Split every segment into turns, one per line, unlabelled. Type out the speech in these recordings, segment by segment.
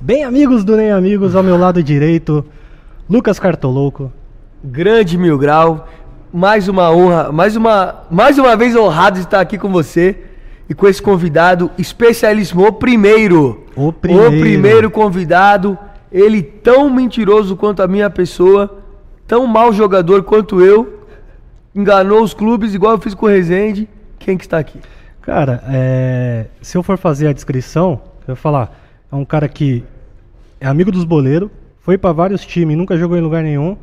Bem, amigos do Nem Amigos, ao meu lado direito, Lucas Cartolouco.
Grande Mil Grau, mais uma honra, mais uma, mais uma vez honrado de estar aqui com você e com esse convidado especialíssimo, o primeiro.
O primeiro.
O primeiro convidado, ele tão mentiroso quanto a minha pessoa, tão mau jogador quanto eu, enganou os clubes igual eu fiz com o Rezende. Quem que está aqui?
Cara, é, se eu for fazer a descrição, eu vou falar, é um cara que é amigo dos boleiros, foi pra vários times, nunca jogou em lugar nenhum,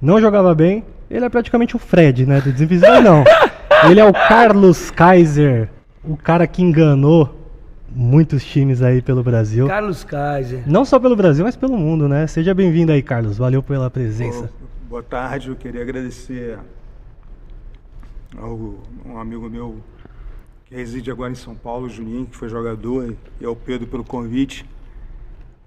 não jogava bem, ele é praticamente o Fred, né, do Desinvisível não. Ele é o Carlos Kaiser, o cara que enganou muitos times aí pelo Brasil.
Carlos Kaiser.
Não só pelo Brasil, mas pelo mundo, né? Seja bem-vindo aí, Carlos. Valeu pela presença.
Ô, Boa tarde, eu queria agradecer ao um amigo meu que reside agora em São Paulo, o Juninho, que foi jogador, e ao Pedro pelo convite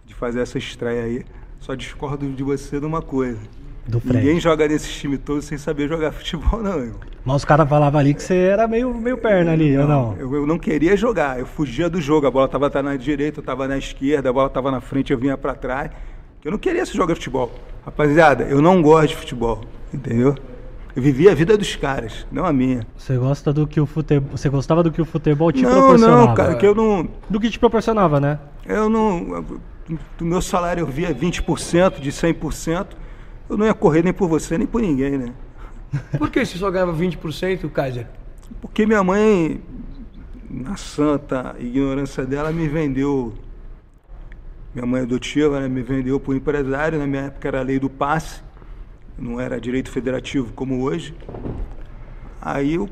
de fazer essa estreia aí. Só discordo de você de uma coisa.
Do Fred.
Ninguém joga nesses times todos sem saber jogar futebol, não, irmão.
Mas os caras falavam ali que você era meio, meio perna ali, ou não?
Eu, eu não queria jogar, eu fugia do jogo. A bola estava na direita, eu estava na esquerda, a bola estava na frente, eu vinha para trás. Eu não queria se jogar futebol. Rapaziada, eu não gosto de futebol, entendeu? Eu vivia a vida dos caras, não a minha.
Você gosta do que o futebol. Você gostava do que o futebol te
não,
proporcionava?
não, cara, que eu não.
Do que te proporcionava, né?
Eu não. Do meu salário eu via 20% de 100%. Eu não ia correr nem por você, nem por ninguém, né?
Por que você só ganhava 20%, Kaiser?
Porque minha mãe, na santa ignorância dela, me vendeu. Minha mãe adotiva, né, me vendeu para o empresário. Na minha época era a lei do passe, não era direito federativo como hoje. Aí eu-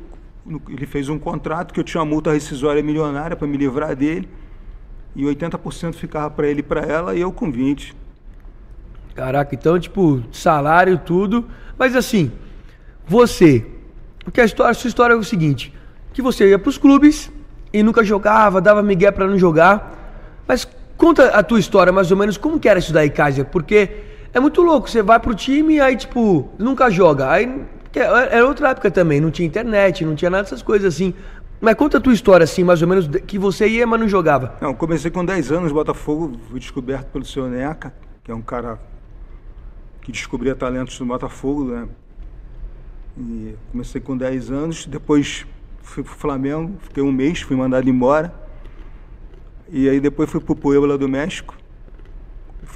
ele fez um contrato que eu tinha uma multa rescisória milionária para me livrar dele. E 80% ficava para ele e para ela, e eu com 20%.
Caraca, então, tipo, salário, tudo. Mas assim, você. Porque a história, a sua história é o seguinte: que você ia pros clubes e nunca jogava, dava migué pra não jogar. Mas conta a tua história, mais ou menos, como que era isso daí, Kaiser? Porque é muito louco, você vai pro time e aí, tipo, nunca joga. Aí era outra época também, não tinha internet, não tinha nada dessas coisas assim. Mas conta a tua história, assim, mais ou menos, que você ia, mas não jogava.
Não, comecei com 10 anos no Botafogo, fui descoberto pelo seu Neca, que é um cara que descobria talentos no Botafogo, né? E comecei com 10 anos, depois fui pro Flamengo, fiquei um mês, fui mandado embora. E aí depois fui pro Puebla do México.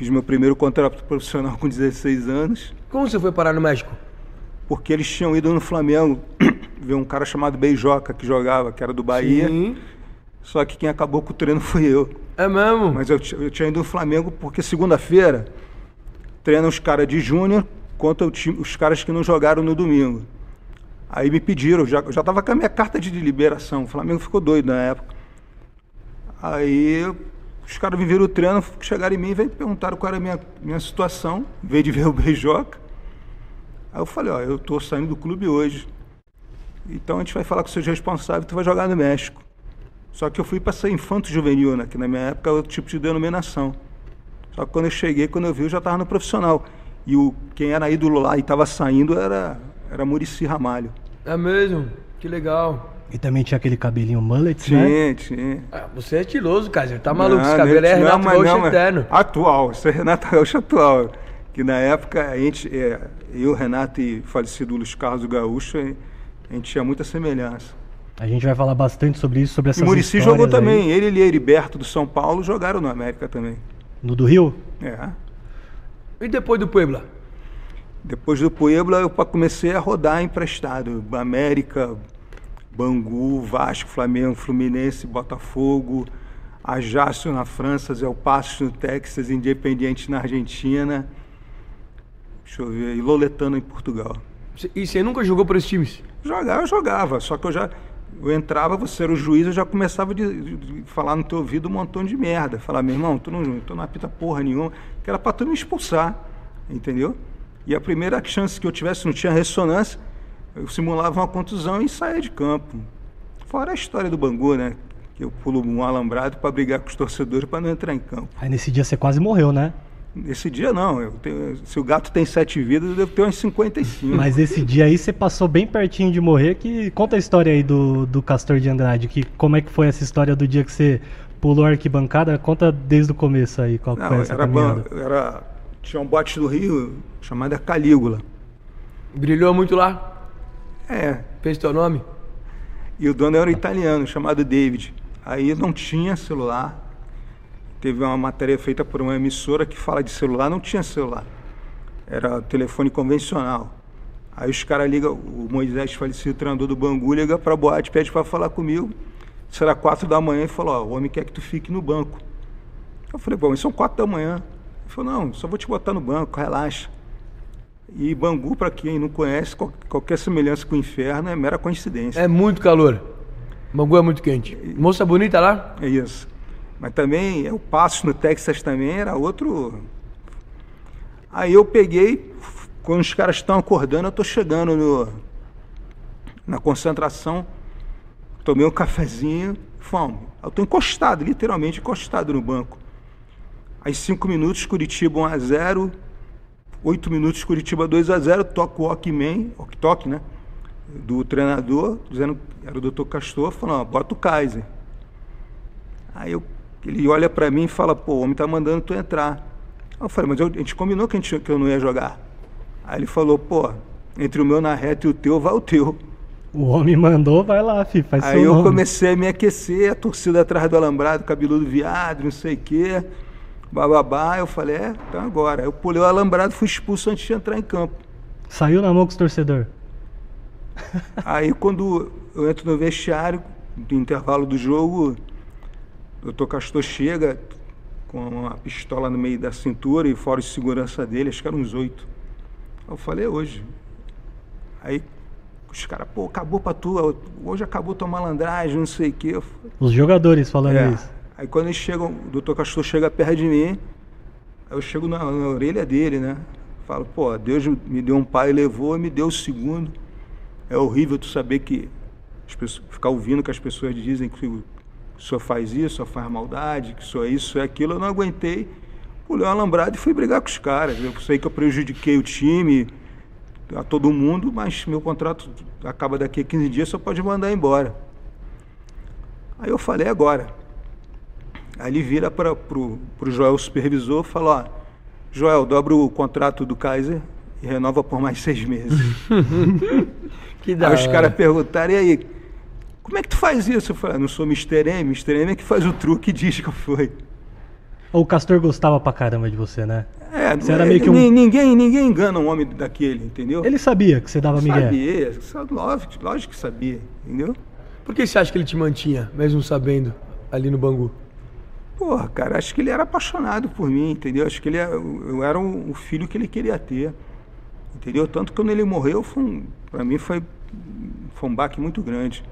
Fiz meu primeiro contrato profissional com 16 anos,
Como você foi parar no México?
porque eles tinham ido no Flamengo ver um cara chamado Beijoca que jogava, que era do Bahia.
Sim.
Só que quem acabou com o treino fui eu.
É mesmo?
Mas eu, eu tinha ido no Flamengo porque segunda-feira treina os caras de júnior contra o time- os caras que não jogaram no domingo. Aí me pediram, já, eu já tava com a minha carta de liberação. O Flamengo ficou doido na época. Aí os caras me viram o treino, chegaram em mim e veio- perguntaram qual era a minha, minha situação, vez de ver o beijoca. Aí eu falei, ó, eu tô saindo do clube hoje. Então a gente vai falar com seus responsáveis, tu vai jogar no México. Só que eu fui para ser infanto juvenil, né? Que na minha época era outro tipo de denominação. Só que quando eu cheguei, quando eu vi, eu já estava no profissional. E o, quem era ídolo lá e estava saindo era, era Murici Ramalho.
É mesmo? Que legal.
E também tinha aquele cabelinho mullet, né?
Tinha, tinha.
Ah, você é estiloso, Kaiser. Tá maluco?
Não,
Esse cabelo é Renato Gaúcho
não,
eterno.
Atual, isso é Renato Gaúcho atual. Que na época, a gente, é, eu, Renato e falecido Luiz Carlos Gaúcho, a gente tinha muita semelhança.
A gente vai falar bastante sobre isso, sobre
E
essas
Murici
histórias
jogou
aí.
também. Ele e Heriberto do São Paulo jogaram no América também.
No do Rio?
É.
E depois do Puebla?
Depois do Puebla, eu comecei a rodar emprestado. América, Bangu, Vasco, Flamengo, Fluminense, Botafogo, Ajaccio na França, Zé Passos no Texas, Independiente na Argentina. Deixa eu ver, e Loletano em Portugal.
E você nunca jogou por esses times?
Jogar, eu jogava, só que eu já. Eu entrava, você era o juiz, eu já começava de falar no teu ouvido um montão de merda. Falar, meu irmão, tu não, tu não apita porra nenhuma, que era pra tu me expulsar, entendeu? E a primeira chance que eu tivesse, não tinha ressonância, eu simulava uma contusão e saía de campo. Fora a história do Bangu, né? Que eu pulo um alambrado para brigar com os torcedores para não entrar em campo.
Aí nesse dia você quase morreu, né?
Nesse dia não, eu tenho- se o gato tem sete vidas, eu devo ter umas 55.
Mas esse dia aí você passou bem pertinho de morrer. Que conta a história aí do, do Castor de Andrade. Que como é que foi essa história do dia que você pulou a arquibancada, conta desde o começo aí qual
Não,
foi essa
era, ban-
caminhada.
era tinha um bote do Rio chamado Calígula.
Brilhou muito lá?
É,
Fez teu nome?
E o dono era um italiano chamado David. Aí não tinha celular. Teve uma matéria feita por uma emissora que fala de celular, não tinha celular. Era telefone convencional. Aí os caras ligam, o Moisés, falecido treinador do Bangu, liga pra boate, pede para falar comigo. Era quatro da manhã e falou, ó, o homem quer que tu fique no banco. Eu falei, bom, mas são quatro da manhã. Ele falou, não, só vou te botar no banco, relaxa. E Bangu, para quem não conhece, qual- qualquer semelhança com o inferno é mera coincidência.
É muito calor. Bangu é muito quente. Moça bonita lá?
É isso. Mas também, o passo no Texas também era outro. Aí eu peguei, quando os caras estão acordando, eu tô chegando no, na concentração, tomei um cafezinho, fome. Eu tô encostado, literalmente encostado no banco. Aí cinco minutos, Curitiba 1 a 0 oito minutos, Curitiba 2 a 0 toca o Walkman, walk-talk, né? Do treinador, dizendo, era o doutor Castor, falando, ó, bota o Kaiser. Aí eu, ele olha pra mim e fala, pô, o homem tá mandando tu entrar. Aí eu falei, mas eu- a gente combinou que, a gente, que eu não ia jogar. Aí ele falou, pô, entre o meu na reta e o teu, vai o teu.
O homem mandou, vai lá, filho, faz
Aí eu
nome.
comecei a me aquecer, a torcida atrás do alambrado, cabeludo viado, não sei o quê, bababá. Eu falei, é, então agora. Eu pulei o alambrado, fui expulso antes de entrar em campo.
Saiu na mão com os torcedores.
Aí quando eu entro no vestiário, no intervalo do jogo, o doutor Castor chega com uma pistola no meio da cintura e fora de segurança dele, acho que eram uns oito. Eu falei, é hoje. Aí os caras, pô, acabou pra tu, hoje acabou tua malandragem, não sei o quê.
Os jogadores falando
é.
isso.
Aí quando eles chegam, o doutor Castor chega perto de mim, eu chego na, na orelha dele, né? Falo, pô, Deus me deu um pai levou me deu o segundo. É horrível tu saber que as pessoas, ficar ouvindo que as pessoas dizem que senhor faz isso, senhor faz maldade, que senhor é isso, é aquilo. Eu não aguentei, pulei um alambrado e fui brigar com os caras. Eu sei que eu prejudiquei o time, a todo mundo, mas meu contrato acaba daqui a 15 dias, só pode mandar embora. Aí eu falei, agora. Aí ele vira para o Joel, o supervisor, e fala, ó, Joel, dobra o contrato do Kaiser e renova por mais seis meses.
Que da
aí os caras perguntaram, e aí, como é que tu faz isso? Eu falei, "Ah, não sou Mr. M, Mr. M é que faz o truque e diz que foi.
O Castor gostava pra caramba de você, né?
É,
Você era
é,
meio que um-
ni- ninguém, ninguém engana um homem daquele, entendeu?
Ele sabia que você dava migué.
sabia, lógico, lógico que sabia, entendeu?
Por que você acha que ele te mantinha, mesmo sabendo, ali no Bangu?
Porra, cara, acho que ele era apaixonado por mim, entendeu? Acho que ele era, eu era o, filho que ele queria ter, entendeu? Tanto que quando ele morreu, foi um, para mim foi, foi um baque muito grande.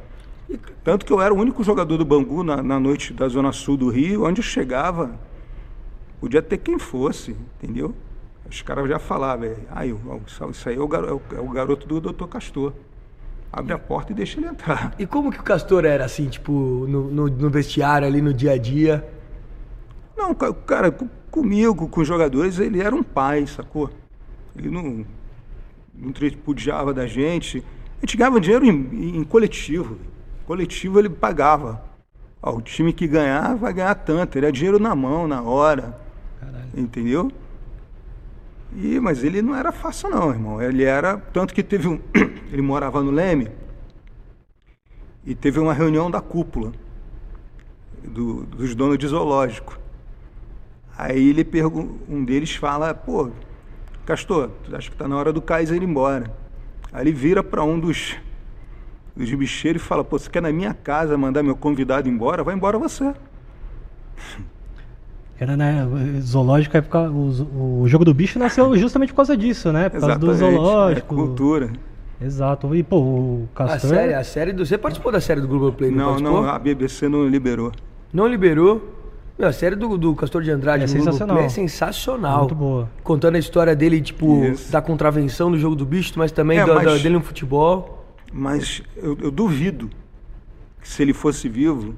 Tanto que eu era o único jogador do Bangu na, na noite da Zona Sul do Rio, onde eu chegava, podia ter quem fosse, entendeu? Os caras já falavam, "É, aí, isso aí é o, garo- é é o garoto do Dr. Castor. Abre a porta e deixa ele entrar.
E como que o Castor era, assim, tipo, no, no, no vestiário, ali no dia a dia?
Não, ca- cara, co- comigo, com os jogadores, ele era um pai, sacou? Ele não, não tripudiava da gente. A gente ganhava dinheiro em, em coletivo. Coletivo ele pagava. Ó, o time que ganhar vai ganhar tanto. Ele é dinheiro na mão, na hora. Entendeu? E, mas ele não era fácil não, irmão. Ele era. Tanto que teve um. ele morava no Leme. E teve uma reunião da cúpula do- dos donos de zoológico. Aí ele um deles fala, pô, Castor, acho que tá na hora do Kaiser ir embora. Aí ele vira para um dos, dos bicheiros e fala, pô, você quer na minha casa mandar meu convidado embora? Vai embora você.
Era, né? Zoológico é por causa, o, o jogo do bicho nasceu justamente por causa disso, né? Por causa do
Exatamente,
zoológico.
É cultura.
Exato. E, pô, o
A
Castor.
série, a série do... Você participou da série do Globoplay, não,
Não,
participou?
não, a BBC não liberou.
Não liberou. Meu, a série do, do Castor de Andrade
É
no
sensacional.
É sensacional.
Muito boa.
Contando a história dele, tipo,
Isso.
da contravenção do jogo do bicho, mas também
É,
do-
mas-
do- dele no futebol.
Mas eu, eu duvido que se ele fosse vivo,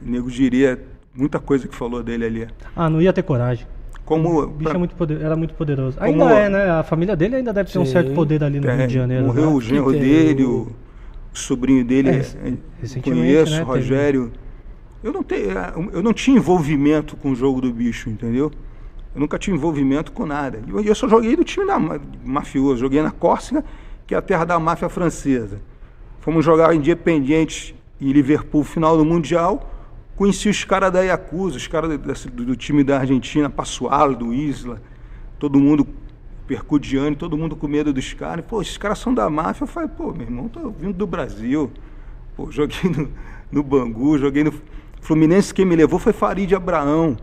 o nego diria muita coisa que falou dele ali.
Ah, não ia ter coragem.
Como
O bicho
pra-
é muito poder- era muito poderoso.
Como-
Ainda é, né? A família dele ainda deve ter um
Sim.
certo poder ali no
É,
Rio de Janeiro.
Morreu
né?
o genro dele,
o-
sobrinho dele,
É,
é, conheço,
né, teve-
Rogério Eu não, tenho, eu não tinha envolvimento com o jogo do bicho, entendeu? Eu nunca tinha envolvimento com nada. Eu, eu só joguei do time da mafioso, joguei na Córcega, que é a terra da máfia francesa. Fomos jogar Independiente e Liverpool final do Mundial. Conheci os caras da Yakuza, os caras do, do, time da Argentina, Passualo, do Isla, todo mundo percudiando, todo mundo com medo dos caras. Pô, esses caras são da máfia. Eu falei, pô, meu irmão, tô vindo do Brasil. Pô, joguei no, no Bangu, joguei no Fluminense, quem me levou foi Farid Abraão.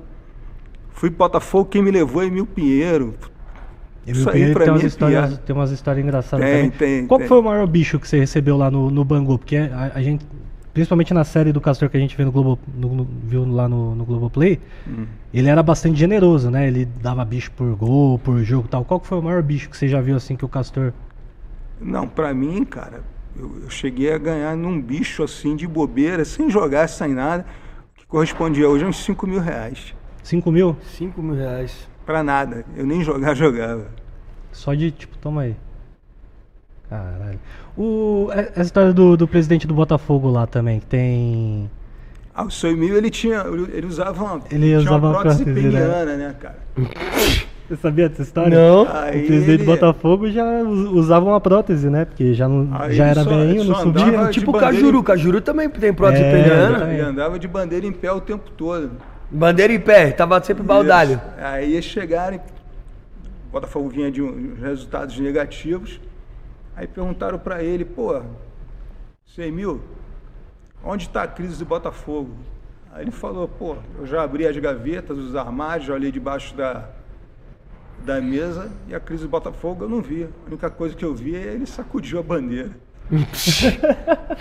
Fui Botafogo, quem me levou é Emil Pinheiro.
Emil Isso Pinheiro tem, umas é histórias, tem umas histórias engraçadas tem, também. Tem, Qual tem. foi o maior bicho que você recebeu lá no, no Bangu? Porque a, a gente principalmente na série do Castor que a gente vê no Globo, no, no, viu lá no, no Globoplay, hum. ele era bastante generoso, né? Ele dava bicho por gol, por jogo e tal. Qual foi o maior bicho que você já viu assim que o Castor.
Não, pra mim, cara, eu, eu cheguei a ganhar num bicho assim de bobeira, sem jogar, sem nada, correspondia hoje a uns 5 mil reais.
5 mil?
5 mil reais.
Pra nada. Eu nem jogar, jogava.
Só de tipo, toma aí. Caralho. O, é, essa história do, do presidente do Botafogo lá também, que tem.
Ah, o seu Emil, ele tinha. Ele usava uma,
ele usava
uma prótese
né?
peniana, né, cara?
Você sabia dessa história?
Não.
Aí o presidente ele... do Botafogo já usava uma prótese, né? Porque já, não, já era só, velhinho, não subia.
Tipo o Cajuru. Cajuru também tem prótese é, peniana.
Ele andava de bandeira em pé o tempo todo.
Bandeira em pé, tava sempre baldalho.
Aí ia chegarem, o Botafogo vinha de um, resultados negativos. Aí perguntaram para ele, pô, mil, onde está a crise do Botafogo? Aí ele falou, pô, eu já abri as gavetas, os armários, já olhei debaixo da, da mesa e a crise do Botafogo eu não vi. A única coisa que eu vi é ele sacudiu a bandeira.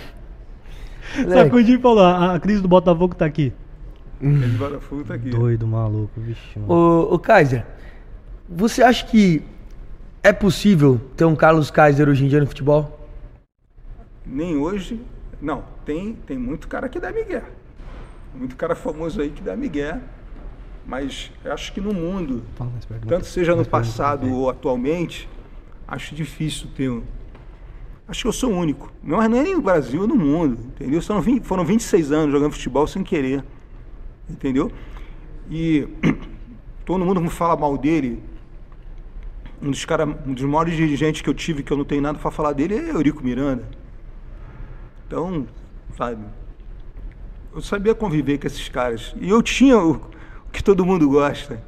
sacudiu e falou, a crise do Botafogo está aqui.
Esse Botafogo tá aqui.
Doido, maluco, vixe.
Ô, ô Kaiser, você acha que é possível ter um Carlos Kaiser hoje em dia no futebol?
Nem hoje. Não, tem, tem muito cara que dá migué. Muito cara famoso aí que dá migué. Mas eu acho que no mundo, tanto seja no passado ou atualmente, acho difícil ter um. Acho que eu sou o único. Não é nem no Brasil, no mundo. Entendeu? Foram, 20, foram 26 anos jogando futebol sem querer entendeu? E todo mundo me fala mal dele. Um dos, cara, um dos maiores dirigentes que eu tive, que eu não tenho nada para falar dele, é Eurico Miranda. Então, sabe, eu sabia conviver com esses caras. E eu tinha o que todo mundo gosta,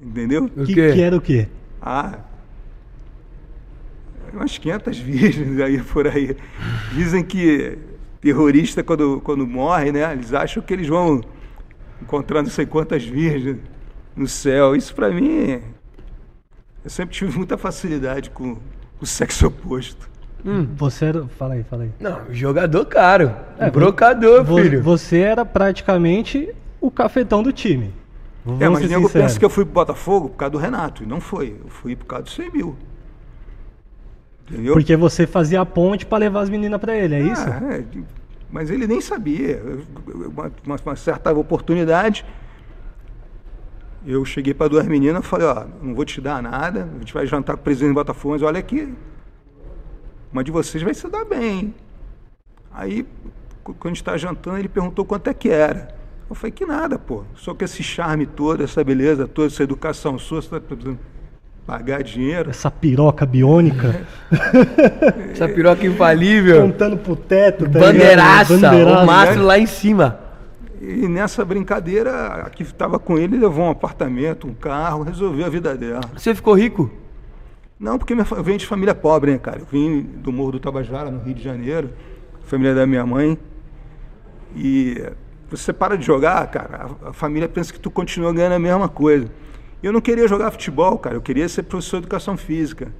entendeu?
O que, que era o quê?
Ah, umas 500 virgens aí por aí. Dizem que terrorista, quando, quando morre, né, eles acham que eles vão encontrando não sei quantas virgens no céu. Isso para mim, eu sempre tive muita facilidade com o sexo oposto.
Hum. Você era. Fala aí, fala aí.
Não, jogador caro. É, brocador,
vo,
filho.
Você era praticamente o cafetão do time.
Vamos é, mas nego pensa que eu fui pro Botafogo por causa do Renato. E não foi. Eu fui por causa do 100 mil.
Entendeu? Porque você fazia a ponte para levar as meninas para ele, é ah, isso? É,
mas ele nem sabia. Uma, uma, uma certa oportunidade, eu cheguei para duas meninas e falei, ó, não vou te dar nada, a gente vai jantar com o presidente do Botafogo, mas olha aqui, uma de vocês vai se dar bem. Aí, quando a gente está jantando, ele perguntou quanto é que era. Eu falei, que nada, pô. Só que esse charme todo, essa beleza toda, essa educação sua, você está pagar dinheiro.
Essa piroca biônica.
Essa piroca infalível.
Contando pro teto.
Tá Bandeiraça, Bandeiraça, o mastro lá em cima.
E nessa brincadeira, a que estava com ele levou um apartamento, um carro, resolveu a vida dela.
Você ficou rico?
Não, porque eu venho de família pobre, né, cara? Eu vim do Morro do Tabajara, no Rio de Janeiro, família da minha mãe. E você para de jogar, cara, a, família pensa que tu continua ganhando a mesma coisa. Eu não queria jogar futebol, cara. Eu queria ser professor de educação física.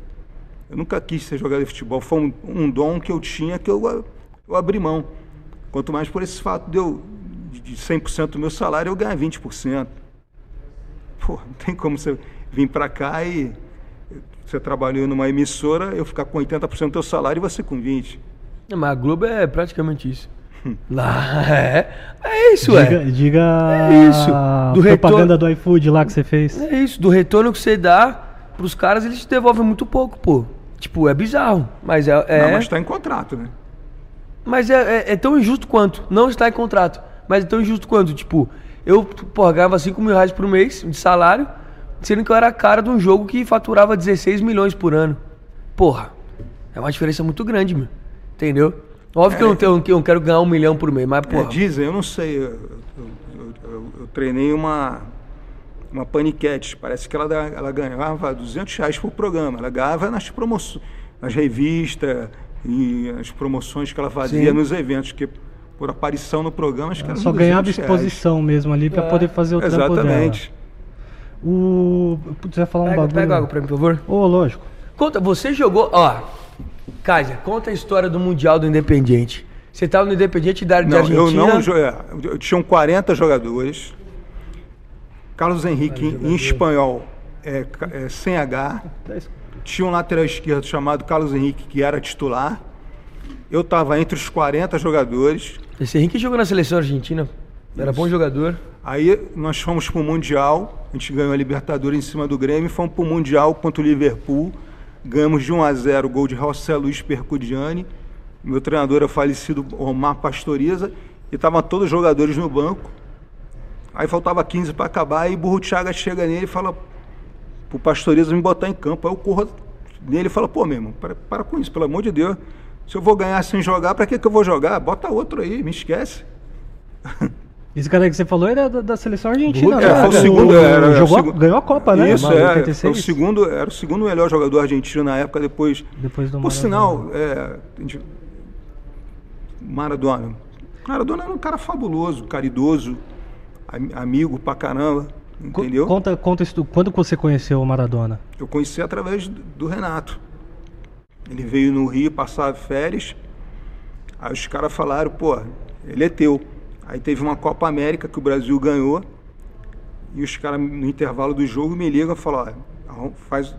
Eu nunca quis ser jogador de futebol. Foi um, um dom que eu tinha que eu, eu abri mão. Quanto mais por esse fato de eu, de 100% do meu salário, eu ganhar 20%. Pô, não tem como você vir para cá e você trabalhou numa emissora, eu ficar com 80% do teu salário e você com 20%.
Mas a Globo é praticamente isso. Lá, é. É isso,
diga, é. Diga é isso. Do propaganda retorno, do iFood lá que você fez.
É isso. Do retorno que você dá pros caras, eles te devolvem muito pouco, pô. Tipo, é bizarro. Mas é. é...
Não, mas tá em contrato, né?
Mas é, é, é, tão injusto quanto. Não está em contrato. Mas é tão injusto quanto, tipo, eu, porra, ganhava 5 mil reais por mês de salário, sendo que eu era a cara de um jogo que faturava 16 milhões por ano. Porra, é uma diferença muito grande, meu. Entendeu? Óbvio que eu não, tenho, que eu não quero ganhar um milhão por mês, mas,
É,
porra.
dizem, eu não sei. Eu, eu- eu- treinei uma, uma paniquete. Parece que ela, dá- ela ganhava 200 reais por programa. Ela ganhava nas promoções, nas revistas e as promoções que ela fazia
Sim.
nos eventos. Que por aparição no programa, acho que era
Só
200
ganhava
reais.
exposição mesmo ali pra
É.
poder fazer o trampo
Exatamente.
O... Putz, falar um
Pega,
bagulho.
pega água pra mim, por favor.
Ô, lógico.
Conta, você jogou, ó, Kaiser, conta a história do Mundial do Independiente. Você tava no Independiente da
Não,
Argentina.
eu não. jo- é, eu- Tinham 40 jogadores. Carlos Henrique, em espanhol, é, é, sem H. Tinha um lateral esquerdo chamado Carlos Henrique, que era titular. Eu estava entre os 40 jogadores.
Esse Henrique jogou na seleção argentina. Era bom jogador.
Aí nós fomos para o Mundial. A gente ganhou a Libertadores em cima do Grêmio. Fomos para o Mundial contra o Liverpool. Ganhamos de 1 a 0 gol de José Luiz Percudiani. Meu treinador é o falecido Omar Pastoriza. E estavam todos os jogadores no banco. Aí faltava 15 para acabar. Aí Burro Thiaga chega nele e fala pro Pastoriza me botar em campo. Aí eu corro nele e falo, pô, meu irmão, para, para com isso, pelo amor de Deus. Se eu vou ganhar sem jogar, para que, que eu vou jogar? Bota outro aí, me esquece.
Esse cara que você falou era da, da seleção argentina, né?
é, foi o
segundo, era- era
jogou,
segundo.
ganhou a Copa, né?
Isso, é.
86.
Foi o segundo, era o segundo melhor jogador argentino na época, depois.
Depois do
Por
Maradona.
sinal, é, gente- Maradona. Maradona era um cara fabuloso, caridoso, am- amigo pra caramba, entendeu?
Conta, conta isso. Quando você conheceu o Maradona?
Eu conheci através do do Renato. Ele veio no Rio passar férias. Aí os caras falaram, pô, ele é teu. Aí teve uma Copa América que o Brasil ganhou. E os caras, no intervalo do jogo, me ligam e falam, ó, faz,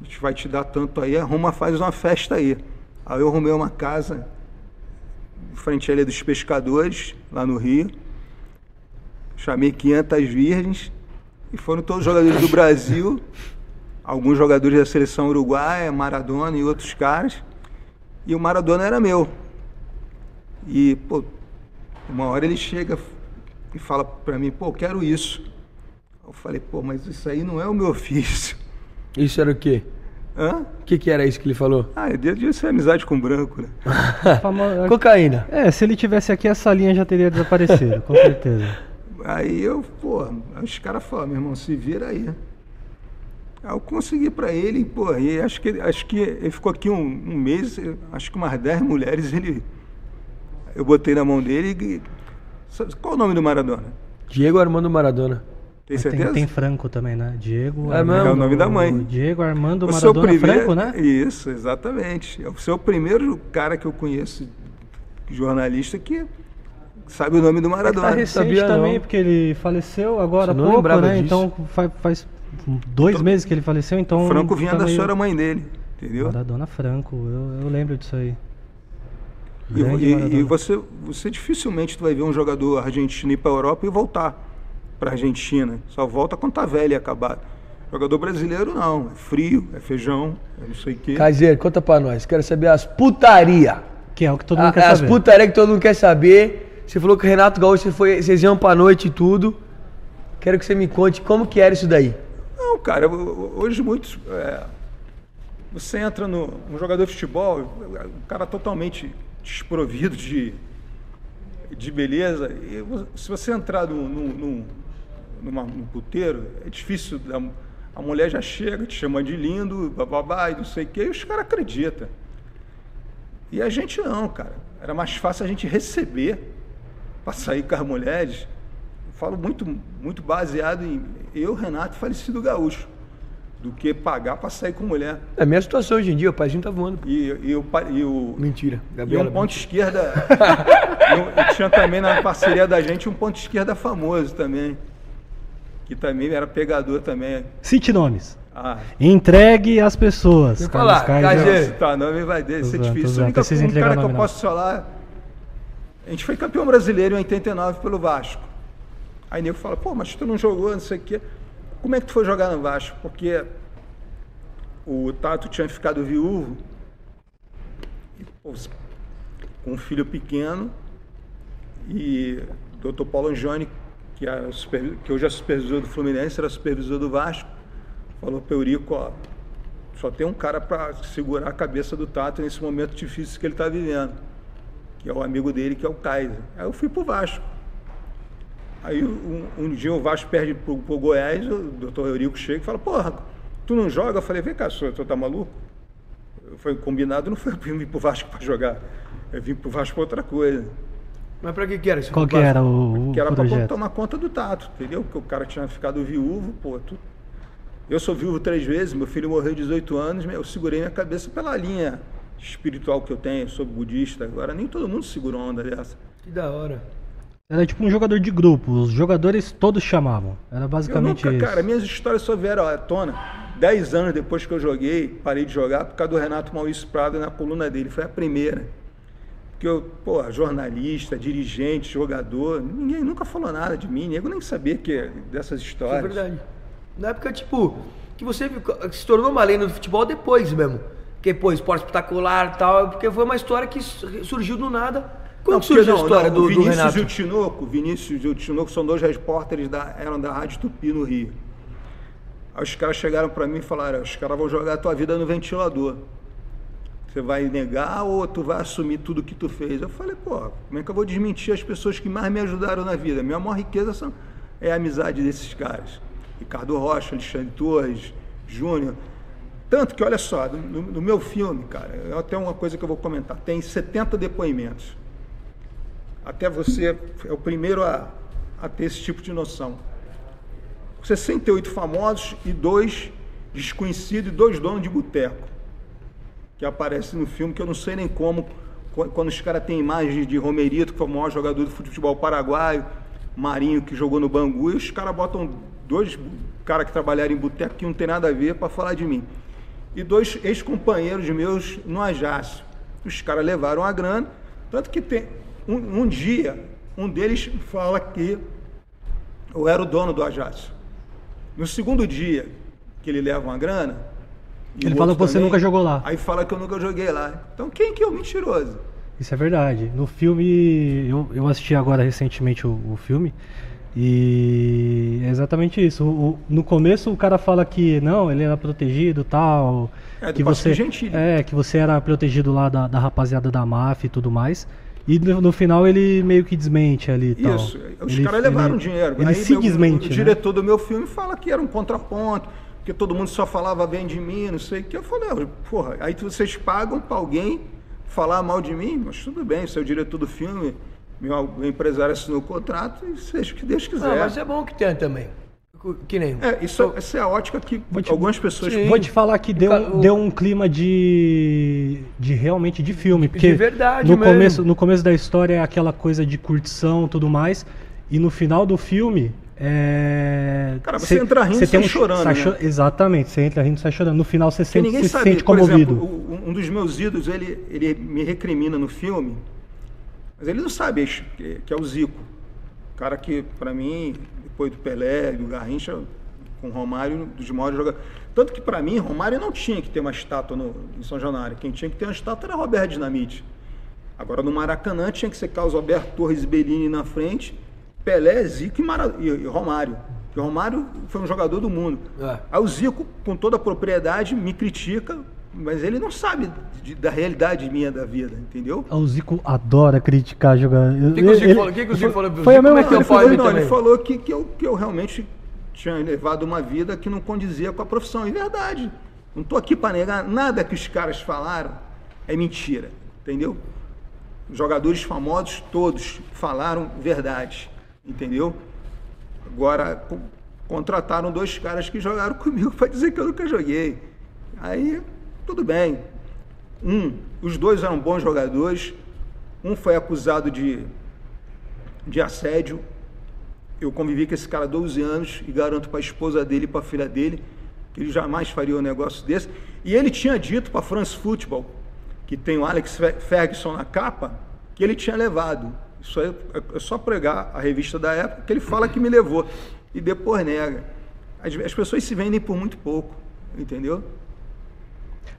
a gente vai te dar tanto aí, arruma, faz uma festa aí. Aí eu arrumei uma casa em frente à Ilha dos Pescadores, lá no Rio. Chamei 500 virgens e foram todos os jogadores do Brasil, alguns jogadores da seleção uruguaia, Maradona e outros caras. E o Maradona era meu. E, pô, uma hora ele chega e fala pra mim, pô, quero isso. Eu falei, pô, mas isso aí não é o meu ofício.
Isso era o quê?
Hã?
O que, que era isso que ele falou?
Ah, é devia ser amizade com branco, né?
Cocaína.
É, se ele tivesse aqui, essa linha já teria desaparecido, com certeza.
Aí eu, pô, os caras falaram, meu irmão, se vira aí. Aí eu consegui pra ele, pô, e acho que, acho que ele ficou aqui um, um mês, eu- acho que umas 10 mulheres ele. Eu botei na mão dele e. Qual o nome do Maradona?
Diego Armando Maradona.
Tem
Mas Tem,
certeza?
tem Franco também, né? Diego
É
Armando?
É o nome da mãe.
Diego Armando
O seu
Maradona
primeiro-
Franco, né?
Isso, exatamente. É o seu primeiro cara que eu conheço, jornalista, que sabe o nome do
É que
Maradona.
tá recente
sabia
também,
não.
porque ele faleceu agora há pouco, né?
disso.
Então faz, faz dois meses que ele faleceu, então...
o Franco vinha
tá
da
meio-
senhora mãe dele, entendeu?
Maradona Franco, eu, eu lembro disso aí.
E, e- e você, você dificilmente tu vai ver um jogador argentino ir para a Europa e voltar para a Argentina. Só volta quando tá velho e acabado. Jogador brasileiro não, é frio, é feijão, é não sei o quê.
Kaiser, conta pra nós. Quero saber as putaria.
Que é o que todo mundo
A-
quer
as
saber.
putaria que todo mundo quer saber. Você falou que o Renato Gaúcho você foi, vocês iam pra noite e tudo. Quero que você me conte como que era isso daí.
Não, cara, ho- hoje muitos. é, você entra no. Um jogador de futebol, um cara totalmente desprovido de, de beleza. E se você entrar num, num, numa- num puteiro, é difícil. A, a mulher já chega, te chama de lindo, bababá, e não sei o quê, e os caras acreditam. E a gente não, cara. Era mais fácil a gente receber para sair com as mulheres. Eu falo muito, muito baseado em eu, Renato, falecido gaúcho, do que pagar para sair com mulher.
É a minha situação hoje em dia, o paizinho tá voando.
E, e, o, e o,
Mentira,
e
Gabriela.
um ponto esquerda. e, um- e tinha também na parceria da gente um ponto esquerda famoso também. Que também era pegador também.
Cite nomes.
Ah,
Entregue às pessoas.
Vou
Carlos
falar,
Kaiser.
Citar nome vai dele, isso é difícil. O único um
entregar
cara que eu posso falar. A gente foi campeão brasileiro em 89 pelo Vasco. Aí nego fala, pô, mas tu não jogou, não sei o quê. Como é que tu foi jogar no Vasco? Porque o Tato tinha ficado viúvo, com um filho pequeno, e Dr. Paulo Angione, que, é super, que hoje é supervisor do Fluminense, era supervisor do Vasco, falou para Eurico, ó, só tem um cara para segurar a cabeça do Tato nesse momento difícil que ele está vivendo, que é o amigo dele, que é o Kaiser. Aí eu fui para o Vasco. Aí um, um, dia o Vasco perde para o Goiás, o doutor Eurico chega e fala, porra, tu não joga? Eu falei, vem cá, senhor, tu tá maluco? Foi combinado, não foi para vir para o Vasco para jogar. Eu vim para o Vasco para outra coisa.
Mas para que que era?
Qual que era o,
Que era
para
tomar conta do Tato, entendeu? Porque o cara tinha ficado viúvo, pô, tu... Eu sou viúvo três vezes, meu filho morreu de 18 anos, eu segurei minha cabeça pela linha espiritual que eu tenho, sou budista. Agora nem todo mundo segura uma onda dessa.
Que da hora.
Era tipo um jogador de grupo, os jogadores todos chamavam. Era basicamente
eu nunca,
isso.
Cara, minhas histórias só vieram à tona. Dez anos depois que eu joguei, parei de jogar por causa do Renato Maurício Prado na coluna dele. Foi a primeira. Porque eu, pô, jornalista, dirigente, jogador, ninguém nunca falou nada de mim, nego nem sabia que, dessas histórias.
É verdade. Na época, tipo, que você se tornou uma lenda do futebol depois mesmo. Que, pô, esporte espetacular e tal, porque foi uma história que surgiu do nada. Como não, surgiu não, a história não, do,
Vinícius
do Renato?
E o Tinoco, Vinícius e o Tinoco são dois repórteres da, eram da Rádio Tupi no Rio. Aí os caras chegaram para mim e falaram, os caras vão jogar a tua vida no ventilador. Você vai negar ou tu vai assumir tudo que tu fez? Eu falei, pô, como é que eu vou desmentir as pessoas que mais me ajudaram na vida? Minha maior riqueza são, é a amizade desses caras. Ricardo Rocha, Alexandre Torres, Júnior. Tanto que, olha só, no, no, meu filme, cara, é até uma coisa que eu vou comentar, tem 70 depoimentos. Até você é o primeiro a, a ter esse tipo de noção. 68 famosos e dois desconhecidos e dois donos de boteco que aparece no filme, que eu não sei nem como, quando os caras têm imagens de Romerito, que foi o maior jogador de futebol paraguaio, Marinho, que jogou no Bangu, e os caras botam dois caras que trabalharam em boteco que não tem nada a ver para falar de mim. E dois ex-companheiros meus no Ajácio. Os caras levaram a grana, tanto que tem um, um, dia, um deles fala que eu era o dono do Ajácio. No segundo dia que ele leva uma grana,
ele fala que você também, nunca jogou lá.
Aí fala que eu nunca joguei lá. Então quem que é o mentiroso?
Isso é verdade. No filme, eu, eu assisti agora recentemente o, o filme. E é exatamente isso. O, no começo o cara fala que não, ele era protegido tal.
É,
que você
gentil.
É, que você era protegido lá da, da rapaziada da máfia e tudo mais. E no, no, final ele meio que desmente ali e tal.
Isso, os caras levaram ele, dinheiro.
Ele
Aí
se
meu,
desmente.
O, o diretor né? do meu filme fala que era um contraponto porque todo mundo só falava bem de mim, não sei o que. Eu falei, porra, aí vocês pagam para alguém falar mal de mim, mas tudo bem, você é o diretor do filme, meu, empresário assinou o contrato e seja o que Deus quiser. Não,
mas é bom que tenha também. Que nem.
É, isso, eu, essa é a ótica que te, algumas pessoas.
Sim. Vou te falar que deu, o, deu um clima de. de realmente de filme. Porque
de verdade,
no
mesmo.
começo No começo da história é aquela coisa de curtição e tudo mais. E no final do filme é...
Cara, você cê, entra rindo e sai um, chorando. Sai
né? Exatamente, você entra rindo e sai chorando. No final você sente,
ninguém
se
sabe,
sente comovido.
Exemplo, um dos meus ídolos, ele, ele me recrimina no filme, mas ele não sabe que, que é o Zico. Cara que, para mim, depois do Pelé, do Garrincha, com o Romário, dos maiores jogadores. Tanto que, para mim, Romário não tinha que ter uma estátua no, em São Januário. Quem tinha que ter uma estátua era Roberto Dinamite. Agora, no Maracanã, tinha que ser Carlos Alberto Torres e Bellini na frente Pelé, Zico e, Mara... e Romário. Porque Romário foi um jogador do mundo. É. Aí o Zico, com toda a propriedade, me critica, mas ele não sabe de, da realidade minha da vida, entendeu?
O Zico adora criticar jogador.
O que, que, o Zico falou? Que que o Zico falou?
Foi a mesma
coisa. É ele, falou, não, ele falou que, que, eu, que eu realmente tinha levado uma vida que não condizia com a profissão. É verdade. Não estou aqui para negar nada que os caras falaram é mentira, entendeu? Jogadores famosos todos falaram verdade entendeu? Agora contrataram dois caras que jogaram comigo para dizer que eu nunca joguei. Aí, tudo bem. Um, os dois eram bons jogadores. Um foi acusado de, de assédio. Eu convivi com esse cara há 12 anos e garanto para a esposa dele e para a filha dele que ele jamais faria um negócio desse. E ele tinha dito para a France Football, que tem o Alex Ferguson na capa, que ele tinha levado. Isso é, é só pregar a revista da época que ele fala que me levou. E depois nega. As, as pessoas se vendem por muito pouco, entendeu?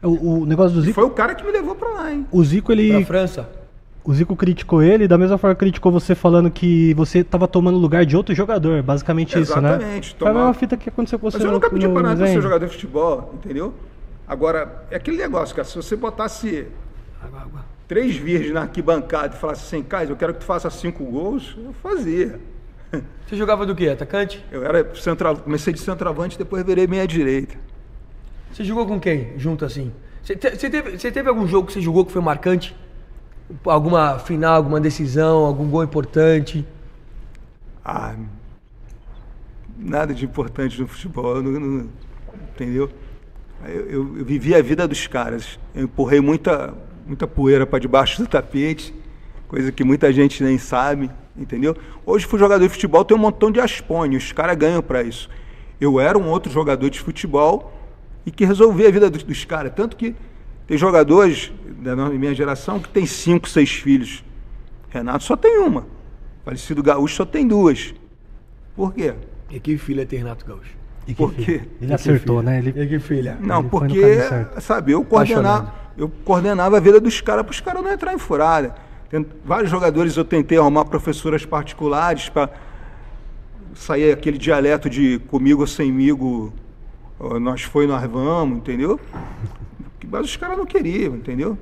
O, o negócio do Zico. E
foi o cara que me levou para lá, hein?
O Zico, ele.
Pra França.
o Zico criticou ele, da mesma forma que criticou você falando que você tava tomando lugar de outro jogador. Basicamente isso, né?
Exatamente,
Foi a
tomar-
mesma fita que aconteceu com você
Mas eu
no-
nunca pedi
no
pra nada pra ser jogador de futebol, entendeu? Agora, é aquele negócio, cara, se você botasse
Água, água.
três virgens na arquibancada e falasse assim, Caio, eu quero que tu faça cinco gols, eu fazia.
Você jogava do quê? Atacante?
Eu era central, comecei de centroavante, depois virei meia direita.
Você jogou com quem junto assim? Você, te- você teve, teve algum jogo que você jogou que foi marcante? Alguma final, alguma decisão, algum gol importante?
Ah, nada de importante no futebol, não- não- entendeu? Eu, eu- eu vivi a vida dos caras. Eu empurrei muita, muita poeira para debaixo do tapete, coisa que muita gente nem sabe, entendeu? Hoje, fui jogador de futebol, tem um montão de aspone, os caras ganham para isso. Eu era um outro jogador de futebol e que resolvia a vida dos, dos caras. Tanto que tem jogadores da minha geração que tem cinco, seis filhos. Renato só tem uma. Falecido Gaúcho só tem duas. Por quê?
E que filha tem Renato Gaúcho?
E que
Por
filho?
quê?
Ele acertou, né? Ele...
E que filha?
Não,
Ele
porque, sabe, eu coordenava, eu coordenava a vida dos caras para os caras não entrar em furada. Tem vários jogadores eu tentei arrumar professoras particulares para sair aquele dialeto de comigo ou semigo, nós foi, nós vamos, entendeu? Mas os caras não queriam, entendeu?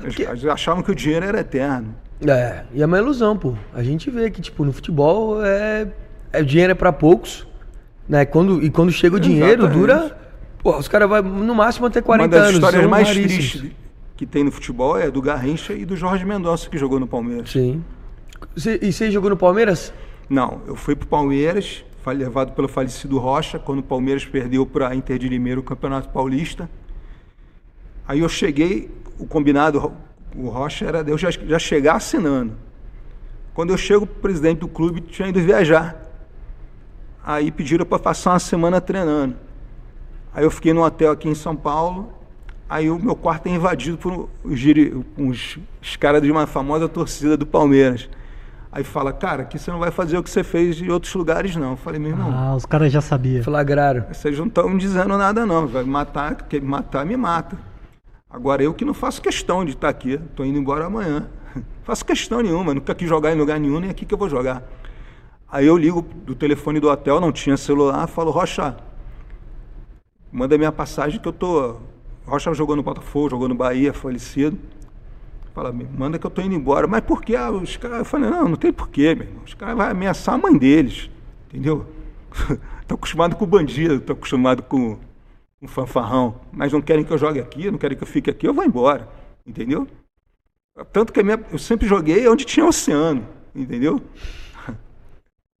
Eles eles achavam que o dinheiro era eterno.
É, e é uma ilusão, pô. A gente vê que, tipo, no futebol é, é o dinheiro é pra poucos, né? Quando, e quando chega o dinheiro,
Exatamente.
dura. Pô, os caras vão no máximo até 40
Uma das
anos.
histórias mais tristes que tem no futebol é do Garrincha e do Jorge Mendonça, que jogou no Palmeiras.
Sim. E você jogou no Palmeiras?
Não, eu fui pro Palmeiras, levado pelo falecido Rocha, quando o Palmeiras perdeu para Inter de Limeira o Campeonato Paulista. Aí eu cheguei, o combinado, o Rocha era eu já, já chegar assinando. Quando eu chego, o presidente do clube tinha ido viajar. Aí pediram para passar uma semana treinando. Aí eu fiquei num hotel aqui em São Paulo. Aí o meu quarto é invadido por uns, uns, caras de uma famosa torcida do Palmeiras. Aí fala, cara, aqui você não vai fazer o que você fez em outros lugares, não. Eu falei, meu irmão,
Ah, os caras já sabiam.
Flagraram.
vocês não estão me dizendo nada, não. Vai me matar, quer me matar, me mata. Agora eu que não faço questão de estar aqui. Estou indo embora amanhã. faço questão nenhuma, nunca quis jogar em lugar nenhum, nem aqui que eu vou jogar. Aí eu ligo do telefone do hotel, não tinha celular, falo, Rocha, manda minha passagem que eu tô. Rocha jogou no Botafogo, jogou no Bahia, falecido. Fala, "Me manda que eu tô indo embora. Mas por que? Ah, os caras. Eu falei, não, não tem porquê, meu irmão. Os caras vão ameaçar a mãe deles. Entendeu? tô acostumado com bandido, tô acostumado com, com fanfarrão. Mas não querem que eu jogue aqui, não querem que eu fique aqui, eu vou embora. Entendeu? Tanto que minha, eu sempre joguei onde tinha oceano. Entendeu?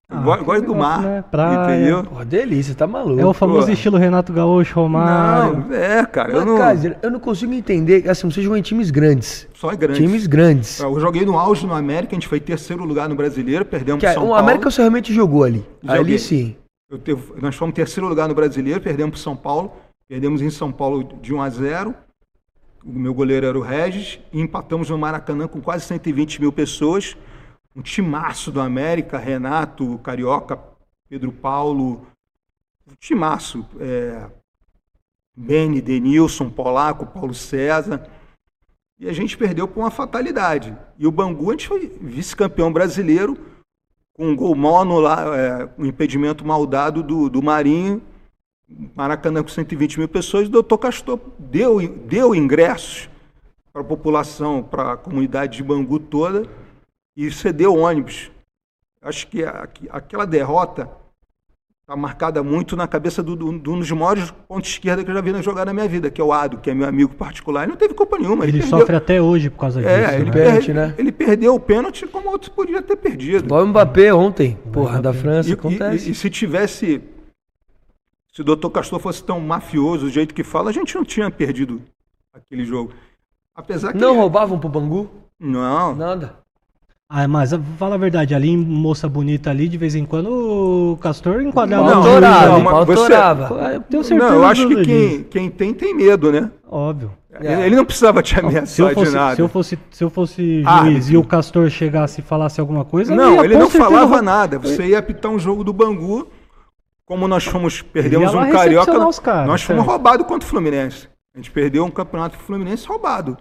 Ah,
Eu gosto do
negócio,
mar.
né? Praia.
Entendeu?
Pô, delícia, tá maluco.
É o famoso
Pô.
estilo Renato Gaúcho, Romário.
Não, é, cara. Eu
Mas,
não.
Kaiser, eu não consigo entender. Assim, você jogou em times grandes.
Só é grande.
Times grandes.
Eu joguei no auge no América, a gente foi terceiro lugar no brasileiro, perdemos
Que
pro
é,
São
o
Paulo.
América você realmente jogou ali.
Joguei.
Ali sim.
Eu teve- nós fomos terceiro lugar no brasileiro, perdemos para São Paulo, perdemos em São Paulo de 1 a 0. O meu goleiro era o Regis e empatamos no Maracanã com quase 120 mil pessoas. Um timaço do América, Renato, Carioca, Pedro Paulo, um timaço. É, Beni, Denilson, Polaco, Paulo César. E a gente perdeu por uma fatalidade. E o Bangu, a gente foi vice-campeão brasileiro com um gol mal anulado, é, um impedimento mal dado do, do Marinho, Maracanã com 120 mil pessoas, o doutor Castor deu, deu ingressos para a população, para a comunidade de Bangu toda, e cedeu ônibus. Acho que aquela derrota está marcada muito na cabeça do, do- de um dos maiores pontos esquerda que eu já vi jogar na minha vida, que é o Ado, que é meu amigo particular, e não teve culpa nenhuma.
Ele
perdeu-
sofre até hoje por causa disso.
é, ele,
né?
perde, né?
ele perdeu o pênalti como outro podia ter perdido.
Igual o Mbappé ontem. Porra, da França.
E,
acontece.
e- e se tivesse. Se o doutor Castor fosse tão mafioso do jeito que fala, a gente não tinha perdido aquele jogo. Apesar que.
Não roubavam pro Bangu?
Não.
Nada.
Ah, mas fala a verdade, ali em moça bonita ali, de vez em quando o Castor enquadrava
Não,
Autorava,
não, mas você-
autorava.
Eu tenho certeza
Não, eu acho que quem, quem tem, tem medo, né?
Óbvio.
É.
Ele não precisava te
Se
ameaçar
eu, fosse,
de nada.
se eu fosse, se eu fosse
Ah,
juiz e o Castor chegasse e falasse alguma coisa,
Não,
ia,
ele não
certeza,
falava nada. Você ia apitar um jogo do Bangu, como nós fomos, perdemos um carioca.
caras,
nós fomos roubados contra o Fluminense. A gente perdeu um campeonato Fluminense roubado.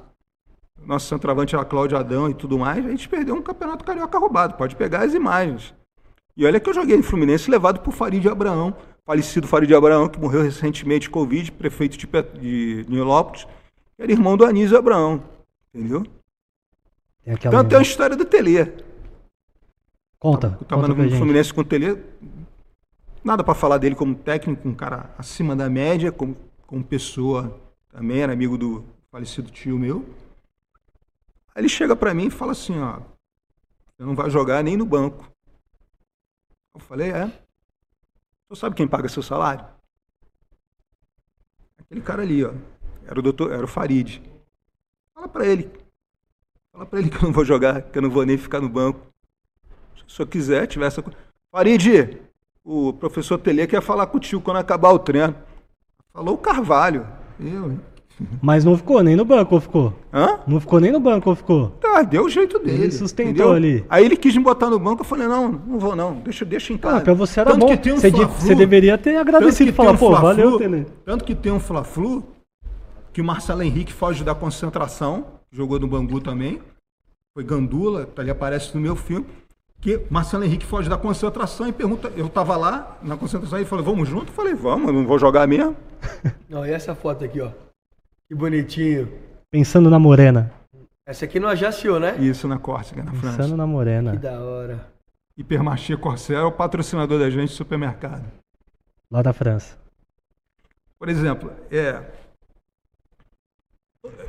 Nosso centroavante era Cláudio Adão e tudo mais, a gente perdeu um campeonato carioca roubado. Pode pegar as imagens. E olha que eu joguei no Fluminense levado por Farid Abraão, falecido Farid Abraão, que morreu recentemente de Covid, prefeito de, Pet- de Nilópolis, era irmão do Anísio Abraão. Entendeu? Então tem a história do Telê.
Conta,
Eu tava
conta
no. Fluminense com o Telê. Nada para falar dele como técnico, um cara acima da média, como, como pessoa também, era amigo do falecido tio meu. Aí ele chega para mim e fala assim, ó, você não vai jogar nem no banco. Eu falei, é. Você sabe quem paga seu salário? Aquele cara ali, ó. Era o doutor, era o Farid. Fala para ele. Fala para ele que eu não vou jogar, que eu não vou nem ficar no banco. Se senhor quiser, tiver essa coisa. Farid, o professor Tele quer falar contigo quando acabar o treino. Falou o Carvalho. Eu, hein?
Mas não ficou nem no banco, ou ficou?
Hã?
Não ficou nem no banco, ou ficou?
Tá, deu o jeito dele.
Ele sustentou
entendeu?
ali.
Aí ele quis me botar no banco, eu falei, não, não vou não, deixa, deixa em casa.
Ah, pra você era
Tanto
bom.
que tem um
Você, de-
Fla-Flu-
você deveria ter agradecido e falar,
um
pô,
Fla-Flu-
valeu, Tele.
Tanto que tem um Fla-Flu, que o Marcelo Henrique foge da concentração, jogou no Bangu também, foi Gandula, ali aparece no meu filme, que Marcelo Henrique foge da concentração e pergunta, eu tava lá na concentração e falei, vamos junto? Eu falei, vamos, eu não vou jogar mesmo.
Ó, e essa foto aqui, ó. Que bonitinho.
Pensando na morena.
Essa aqui não ajaciou, né?
Isso na Córcega, na França.
Pensando na
Que
morena.
da hora.
Hipermarché Corsair é o patrocinador da gente do supermercado.
Lá da França.
Por exemplo, é,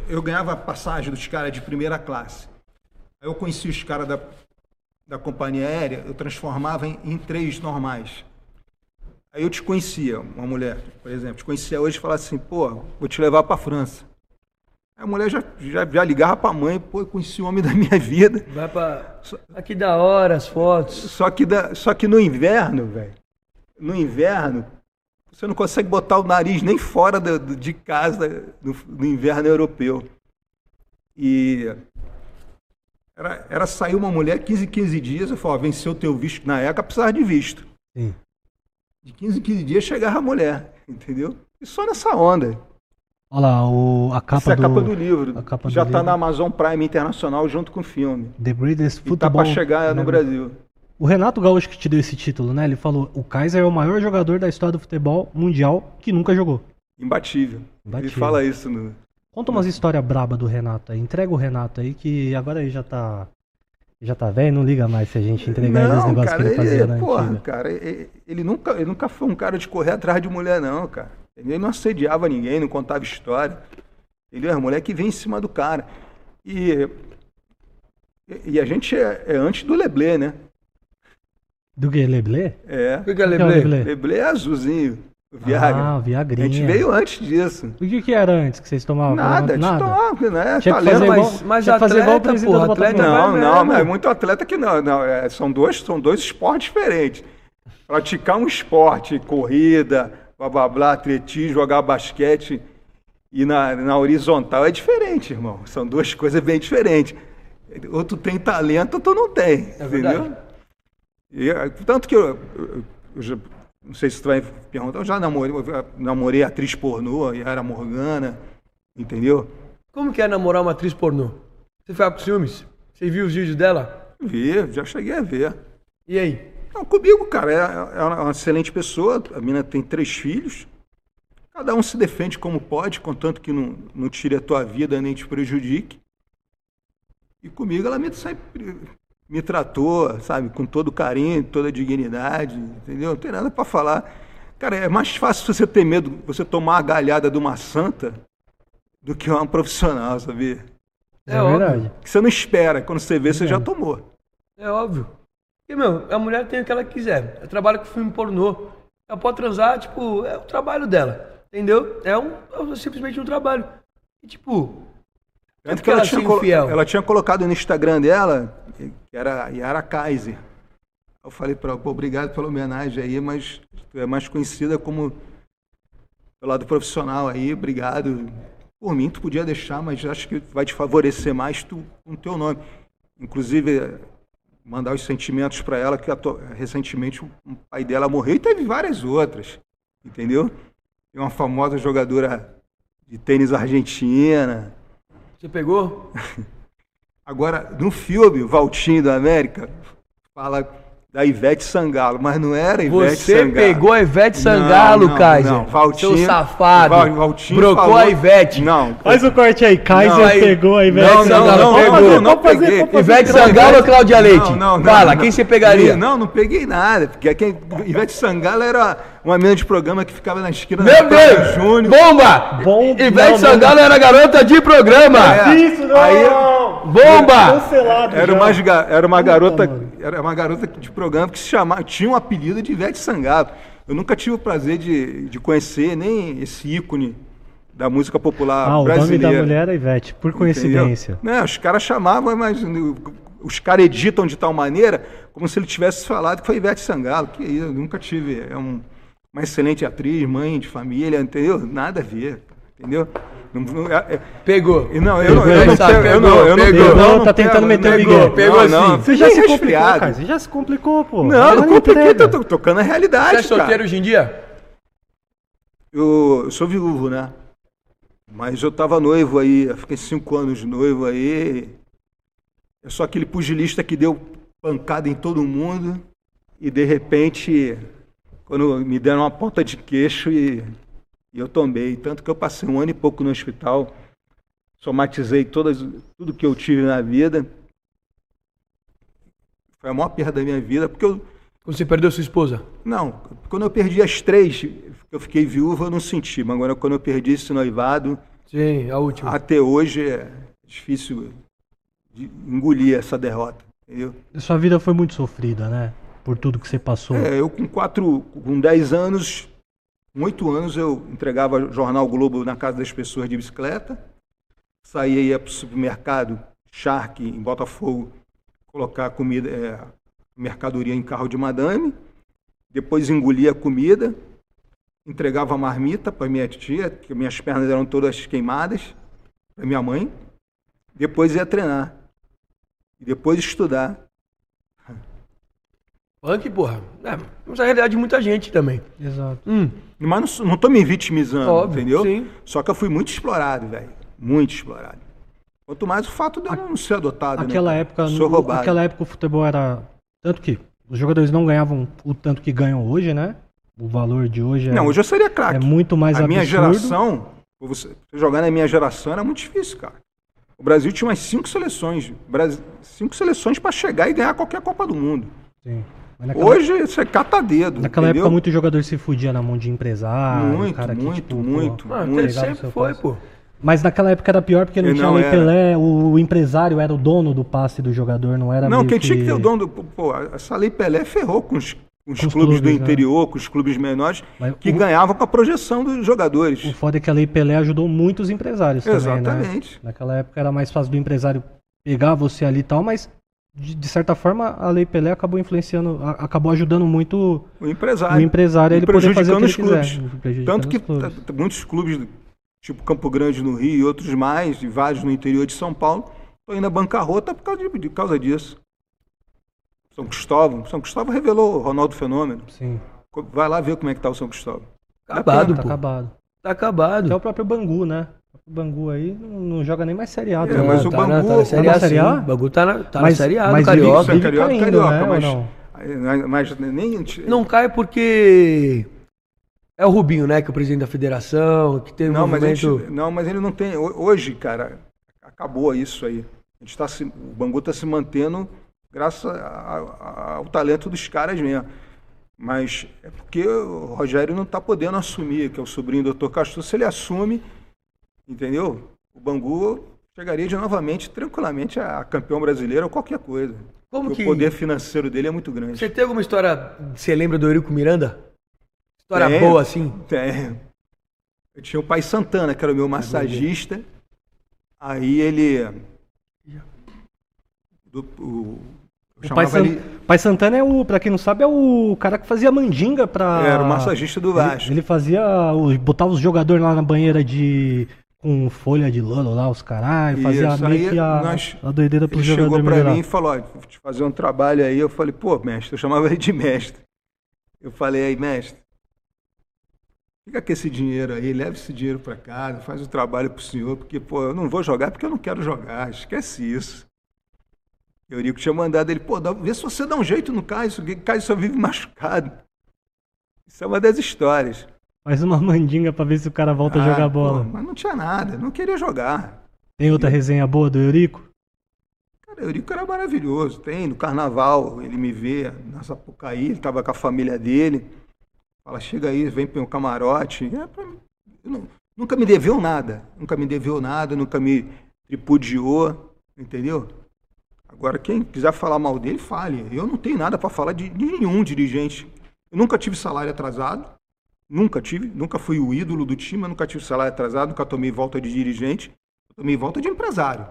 eu ganhava passagem dos caras de primeira classe. Aí eu conhecia os caras da, da companhia aérea, eu transformava em, em três normais. Aí eu te conhecia, uma mulher, por exemplo, te conhecia hoje e falava assim, pô, vou te levar para França. Aí a mulher já, já, já ligava para a mãe, pô, eu conheci o homem da minha vida.
Vai pra. Ah, que da hora as fotos.
Só que, da- só que no inverno, velho, no inverno, você não consegue botar o nariz nem fora do- de casa no, no inverno europeu. E era, era sair uma mulher 15, 15 dias, eu falava, venceu o teu visto. Na época precisava de visto.
Sim.
De 15 em 15 dias chegava a mulher, entendeu? E só nessa onda.
Olha lá, o, a capa
Essa é a
do...
capa do livro.
capa
Já está
livro.
na Amazon Prime Internacional junto com o filme.
The
E tá
Football...
para chegar no Brasil.
O Renato Gaúcho que te deu esse título, né? Ele falou, o Kaiser é o maior jogador da história do futebol mundial que nunca jogou.
Imbatível. Ele
Imbatível.
fala isso no,
Conta umas histórias braba do Renato aí. Entrega o Renato aí, que agora ele já tá. Já tá velho, não liga mais se a gente entregar ele os
Não,
negócios
cara,
que ele fazia na
porra,
antiga.
cara, ele, ele nunca, ele nunca foi um cara de correr atrás de mulher, não, cara. Ele não assediava ninguém, não contava história. Ele é uma mulher que vem em cima do cara. E, e a gente é, é antes do Leblé, né?
Do que? Leblé?
É.
O que é
é
Leblé?
Leblé?
É azulzinho, Viagra.
Ah, o
a
Viagrinha.
gente veio antes disso.
O que, que era antes que vocês tomavam?
Nada, a gente
Nada.
tomava, né?
Tinha que
talento,
fazer
mas-
igual,
mas-
que fazer igual o
atleta,
presidente
porra, atleta
Não,
vai
não, é muito atleta que não. não é, são, dois, são dois esportes diferentes. Praticar um esporte, corrida, blá blá blá, atletismo, jogar basquete e na, na horizontal é diferente, irmão. São duas coisas bem diferentes. Ou tu tem talento ou tu não tem.
É
entendeu?
verdade.
E, tanto que eu, eu- eu não sei se tu vai perguntar, eu já namorei, eu namorei atriz pornô, Yara Morgana, entendeu?
Como que é namorar uma atriz pornô? Você ficava com ciúmes? Você viu os vídeos dela?
Vi, já cheguei a ver.
E aí?
Não, comigo, cara, é, é uma excelente pessoa. A mina tem três filhos. Cada um se defende como pode, contanto que não, não tire a tua vida nem te prejudique. E comigo ela me, sempre me tratou, sabe, com todo carinho, toda dignidade, entendeu? Não tem nada para falar. Cara, é mais fácil você ter medo, você tomar a galhada de uma santa do que uma profissional, sabia?
É,
óbvio.
verdade.
Que você não espera, quando você vê, você já tomou.
É óbvio. Porque, meu, a mulher tem o que ela quiser. Ela trabalha com filme pornô. Ela pode transar, tipo, é o trabalho dela. Entendeu? É, um, é simplesmente um trabalho. E, tipo,
Tanto
que
ela,
ela
tinha,
infiel?
ela tinha colocado no Instagram dela, que era Yara Kaiser. Eu falei para ela, pô, obrigado pela homenagem aí, mas tu é mais conhecida como pelo lado profissional aí, obrigado. Por mim, tu podia deixar, mas acho que vai te favorecer mais tu, com o teu nome. Inclusive, mandar os sentimentos para ela, que recentemente o pai dela morreu e teve várias outras, entendeu? Tem uma famosa jogadora de tênis argentina,
você pegou?
Agora, no filme Valtinho da América, fala da Ivete Sangalo, mas não era Ivete
Você
Sangalo.
pegou a Ivete Sangalo,
Não, não,
Kaiser.
não, Valtinho-
Seu safado.
Val- Valtinho
Brocou
falou-
a Ivete.
Não.
Faz o corte aí. Kaiser
Não,
aí-
pegou a Ivete
Não, não,
Sangalo.
não, não,
fazer,
não
fazer,
peguei.
fazer.
Ivete Sangalo ou Cláudia Leite?
Não, não, não,
Fala,
não.
quem você pegaria?
Não, não peguei nada, porque quem, Ivete Sangalo era uma menina de programa que ficava na esquina
Meu Deus!
Júnior.
Bomba!
Bom-
Ivete
não,
Sangalo era garota de programa!
É.
Isso, não!
Aí-
Bomba!
Cancelado
Era
já.
uma, era uma garota. Era uma garota de programa que se chamava, tinha um apelido de Ivete Sangalo. Eu nunca tive o prazer de, de conhecer nem esse ícone da música popular
Ah, o nome
brasileira.
da mulher era Ivete, por coincidência.
Entendeu? Não, os caras chamavam, mas os caras editam de tal maneira como se ele tivesse falado que foi Ivete Sangalo. Que isso, eu nunca tive. É um- uma excelente atriz, mãe de família, entendeu? Nada a ver, entendeu? Não, não- é- é-
Pegou.
não, eu não,
Pegou,
eu não,
sabe,
pego- eu não,
pegou,
eu não,
pegou.
eu
Não,
não
tá tentando
pego,
meter o
não,
Miguel.
Pegou
não, não,
assim.
Você já se complicou,
resfriado.
cara. Você já se complicou, pô.
Não, não compliquei, tô, tô tocando a
Você
realidade,
é solteiro
cara.
hoje em dia?
Eu, eu sou viúvo, né? Mas eu tava noivo aí, eu fiquei cinco anos de noivo aí. Eu sou aquele pugilista que deu pancada em todo mundo e de repente, quando me deram uma ponta de queixo e, e eu tombei. Tanto que eu passei um ano e pouco no hospital, somatizei todas, tudo que eu tive na vida. Foi a maior perda da minha vida, porque eu,
Quando você perdeu sua esposa?
não, quando eu perdi as três, eu fiquei viúva, eu não senti. Mas agora, quando eu perdi esse noivado,
Sim, a última.
até hoje é difícil de engolir essa derrota. Entendeu?
Sua vida foi muito sofrida, né? Por tudo que você passou.
É, eu com quatro, com 10 anos, com oito anos, eu entregava jornal Globo na casa das pessoas de bicicleta, saía ia para o supermercado Shark em Botafogo, colocar comida, é, mercadoria em carro de madame, depois engolia a comida, entregava a marmita para minha tia, que minhas pernas eram todas queimadas, para minha mãe, depois ia treinar, e depois estudar.
Punk, porra. É, mas é a realidade de muita gente também.
Exato.
Hum,
Mas não, não tô me vitimizando,
Óbvio,
entendeu?
sim.
Só que eu fui muito explorado, velho. Muito explorado. Quanto mais o fato de eu não ser adotado. né,
Aquela
cara?
época,
Sou roubado.
aquela época o futebol era tanto que os jogadores não ganhavam o tanto que ganham hoje, né? O valor de hoje é,
Não, hoje eu seria craque.
é muito mais
A minha
absurdo.
geração, pra você você jogar na minha geração era muito difícil, cara. O Brasil tinha umas cinco seleções. Brasil, cinco seleções para chegar e ganhar qualquer Copa do Mundo.
Sim. Naquela,
Hoje você cata dedo.
naquela
entendeu?
época muito jogador se fudia na mão de empresário,
Muito,
cara que,
muito,
tipo,
muito.
pô,
ah,
Muito.
o
sempre foi,
passe.
pô.
Mas naquela época era pior porque não
E
tinha
não
lei. Pelé, o empresário era o dono do passe do jogador, não era
Não, quem
que...
tinha que ter o dono do. Pô, essa lei Pelé ferrou com os, com os
Com os
clubes, do
clubes, né?
interior, com os clubes menores,
Mas
que
o-
ganhavam com a projeção dos jogadores.
O foda é que a Lei Pelé ajudou muitos empresários também, né?
Exatamente.
Naquela época era mais fácil do empresário pegar você ali e tal, mas de, de certa forma a Lei Pelé acabou influenciando, a- acabou ajudando muito
O empresário.
o empresário ele poder fazer o que ele quiser. prejudicando
Tanto que
clubes.
muitos clubes, tipo Campo Grande no Rio e outros mais, e vários no interior de São Paulo, estão indo à bancarrota por causa, de, por causa disso. São Cristóvão. São Cristóvão revelou o Ronaldo Fenômeno.
Sim.
Vai lá ver como é que tá o São Cristóvão.
Acabado,
Tá
pô.
acabado.
Tá acabado.
Até o próprio Bangu, né? O Bangu aí não, não joga nem mais Série A.
É,
tá
mas o
tá, na,
Bangu-
tá na Série
tá na
A,
Série. A?
O Bangu tá na, tá
Mas-
na Série A
mas
do
vive-
Carioca.
É
vive
carioca,
caindo,
carioca,
né, ou
mas,
não?
mas nem.
Não cai porque é o Rubinho, né? Que é o presidente da federação, que tem um
Não, mas, a
movimento...
gente- não, mas ele não tem. ho- Hoje, cara, acabou isso aí. A gente tá se, o Bangu está se mantendo graças a- a- ao talento dos caras mesmo. Mas é porque o Rogério não está podendo assumir, que é o sobrinho do Dr. Castro. Se ele assume, entendeu? O Bangu chegaria de novamente, tranquilamente, a campeão brasileiro ou qualquer coisa.
Como que-
O poder financeiro dele é muito grande.
Você tem alguma história... Você lembra do Eurico Miranda? História
Tenho.
boa, assim?
Tem. Eu tinha o pai Santana, que era o meu massagista. Aí ele. Do, o,
O Pai, San-
ele.
Pai Santana é o, pra quem não sabe, é o cara que fazia mandinga pra.
Era o massagista do Vasco.
Ele, ele fazia. Botava os jogadores lá na banheira de. Com folha de lano lá, os caralho. Fazia
Isso,
meio que a,
nós-
a doideira pros
Ele chegou
jogadores
pra
melhorar.
mim e falou: ó, vou te fazer um trabalho aí. Eu falei: pô, mestre, eu chamava ele de mestre. Eu falei: aí, mestre, fica com esse dinheiro aí, leva esse dinheiro pra casa, faz o trabalho pro senhor, porque, pô, eu não vou jogar porque eu não quero jogar, esquece isso. Eurico tinha mandado ele, pô, dá- vê se você dá um jeito no Caio, o Caio só vive machucado. Isso é uma das histórias.
Faz uma mandinga pra ver se o cara volta a
Ah,
jogar bola.
pô, mas não tinha nada, não queria jogar.
Tem outra resenha boa do Eurico?
Cara, Eurico era maravilhoso. Tem, no carnaval, ele me vê na Sapucaí, ele estava com a família dele. Fala, chega aí, vem pro meu camarote. É pra não- nunca me deveu nada. Nunca me deveu nada, nunca me tripudiou, entendeu? Agora, quem quiser falar mal dele, fale. Eu não tenho nada para falar de, de nenhum dirigente. Eu nunca tive salário atrasado. Nunca tive. Nunca fui o ídolo do time, nunca tive salário atrasado, nunca tomei volta de dirigente. Tomei volta de empresário.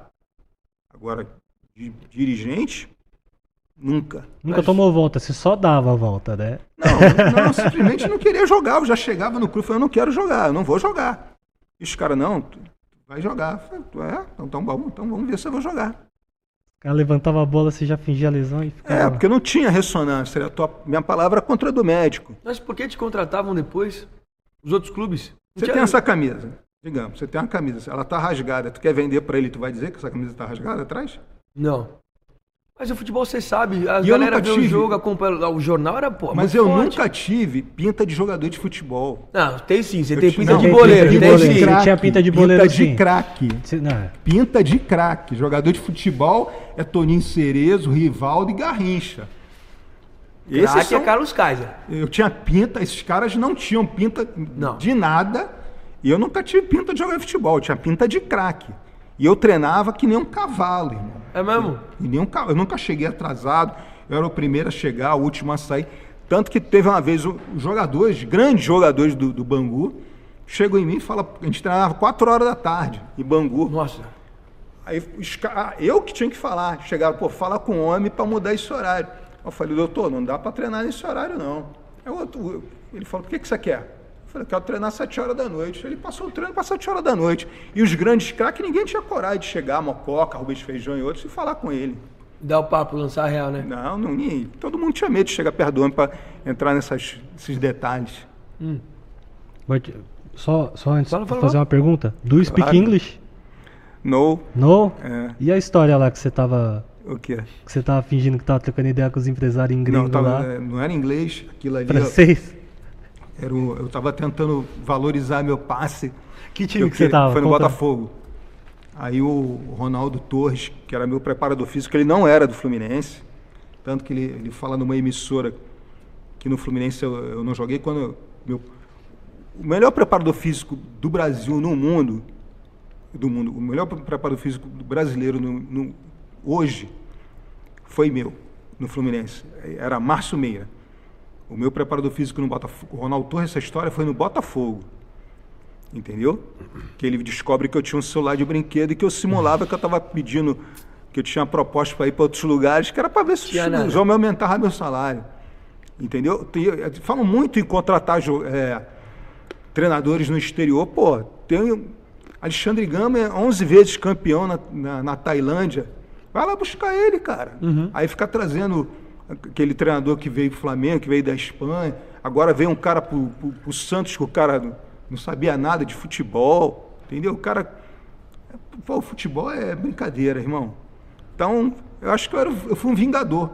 Agora, de dirigente, nunca.
Nunca
Mas-
tomou volta, você só dava a volta, né?
Não, não, simplesmente não queria jogar. Eu já chegava no clube e eu não quero jogar, eu não vou jogar. E os caras, não, tu vai jogar. Falei, é, então, então, vamos, então vamos ver se eu vou jogar.
Cara levantava a bola, você já fingia lesão e ficava.
É, porque não tinha ressonância. A tua- minha palavra era contra a do médico.
Mas por que te contratavam depois? Os outros clubes? Não
Você
tinha-
tem essa camisa, digamos, você tem uma camisa, ela tá rasgada, tu quer vender pra ele, tu vai dizer que essa camisa tá rasgada atrás?
Não. Mas o futebol, você sabe, a
E
galera vê o
tive.
jogo, acompanha o jornal, era, pô,
Mas eu
forte.
nunca tive pinta de jogador de futebol.
Não, tem sim, você
Eu
tem pinta
não,
de
tem
boleiro,
pinta de
tem
boleiro.
sim.
Craque. tinha pinta de boleiro,
Pinta de
sim.
craque.
Você- não,
Pinta de craque. Jogador de futebol é Toninho Cerezo, Rivaldo e Garrincha. Esses
Craque
são-
é Carlos Kaiser.
Eu tinha pinta, esses caras não tinham pinta
Não.
de nada. E eu nunca tive pinta de jogar futebol, eu tinha pinta de craque. E eu treinava que nem um cavalo, irmão.
É mesmo?
E nem um ca- eu nunca cheguei atrasado, eu era o primeiro a chegar, o último a sair. Tanto que teve uma vez o- os jogadores, grandes jogadores do, do Bangu, chegam em mim e falam, a gente treinava 4 horas da tarde em Bangu.
Nossa.
Aí ah, eu que tinha que falar. Chegaram, pô, fala com o homem para mudar esse horário. Eu falei, doutor, não dá para treinar nesse horário, não. O outro, ele falou, por que, que você quer? Eu falei, eu quero treinar às 7 horas da noite. Ele passou o treino para 7 horas da noite. E os grandes craques, ninguém tinha coragem de chegar, Mococa, Rubens Feijão e outros, e falar com ele.
Dá o papo, lançar a real, né?
Não, não, nem, todo mundo tinha medo de chegar perto do homem para entrar nessas, nesses detalhes.
But- Só, só antes
Fala,
de
fala,
fazer
fala.
uma pergunta. Do you speak
Claro.
English?
No,
No?
é,
E a história lá que você tava.
o quê?
Que você tava fingindo que tava trocando ideia com os empresários em gringo
Não, tava-
lá?
é, não era inglês, aquilo ali.
Francês?
Era o- eu estava tentando valorizar meu passe.
Que time
Eu
que você
queria-
tava?
Foi no
Conta.
Botafogo. Aí o Ronaldo Torres, que era meu preparador físico, ele não era do Fluminense. Tanto que ele, ele fala numa emissora que no Fluminense eu, eu não joguei quando eu- meu, o melhor preparador físico do Brasil no mundo, do mundo, o melhor preparador físico brasileiro no, no- hoje foi meu no Fluminense. Era Márcio Meira. O meu preparador físico no Botafogo, o Ronaldo Torres, essa história foi no Botafogo. Entendeu? Que ele descobre que eu tinha um celular de brinquedo e que eu simulava que eu estava pedindo, que eu tinha uma proposta para ir para outros lugares, que era para ver se os homens aumentavam meu salário. Entendeu? Eh, Falam muito em contratar eh, treinadores no exterior. Pô, tem Alexandre Gama é 11 vezes campeão na, na, na Tailândia. Vai lá buscar ele, cara. Aí fica trazendo aquele treinador que veio do Flamengo, que veio da Espanha. Agora veio um cara pro, pro, pro Santos que o cara não- sabia nada de futebol. Entendeu? O cara. Pô, o futebol é brincadeira, irmão. Então, eu acho que eu, era, eu fui um vingador.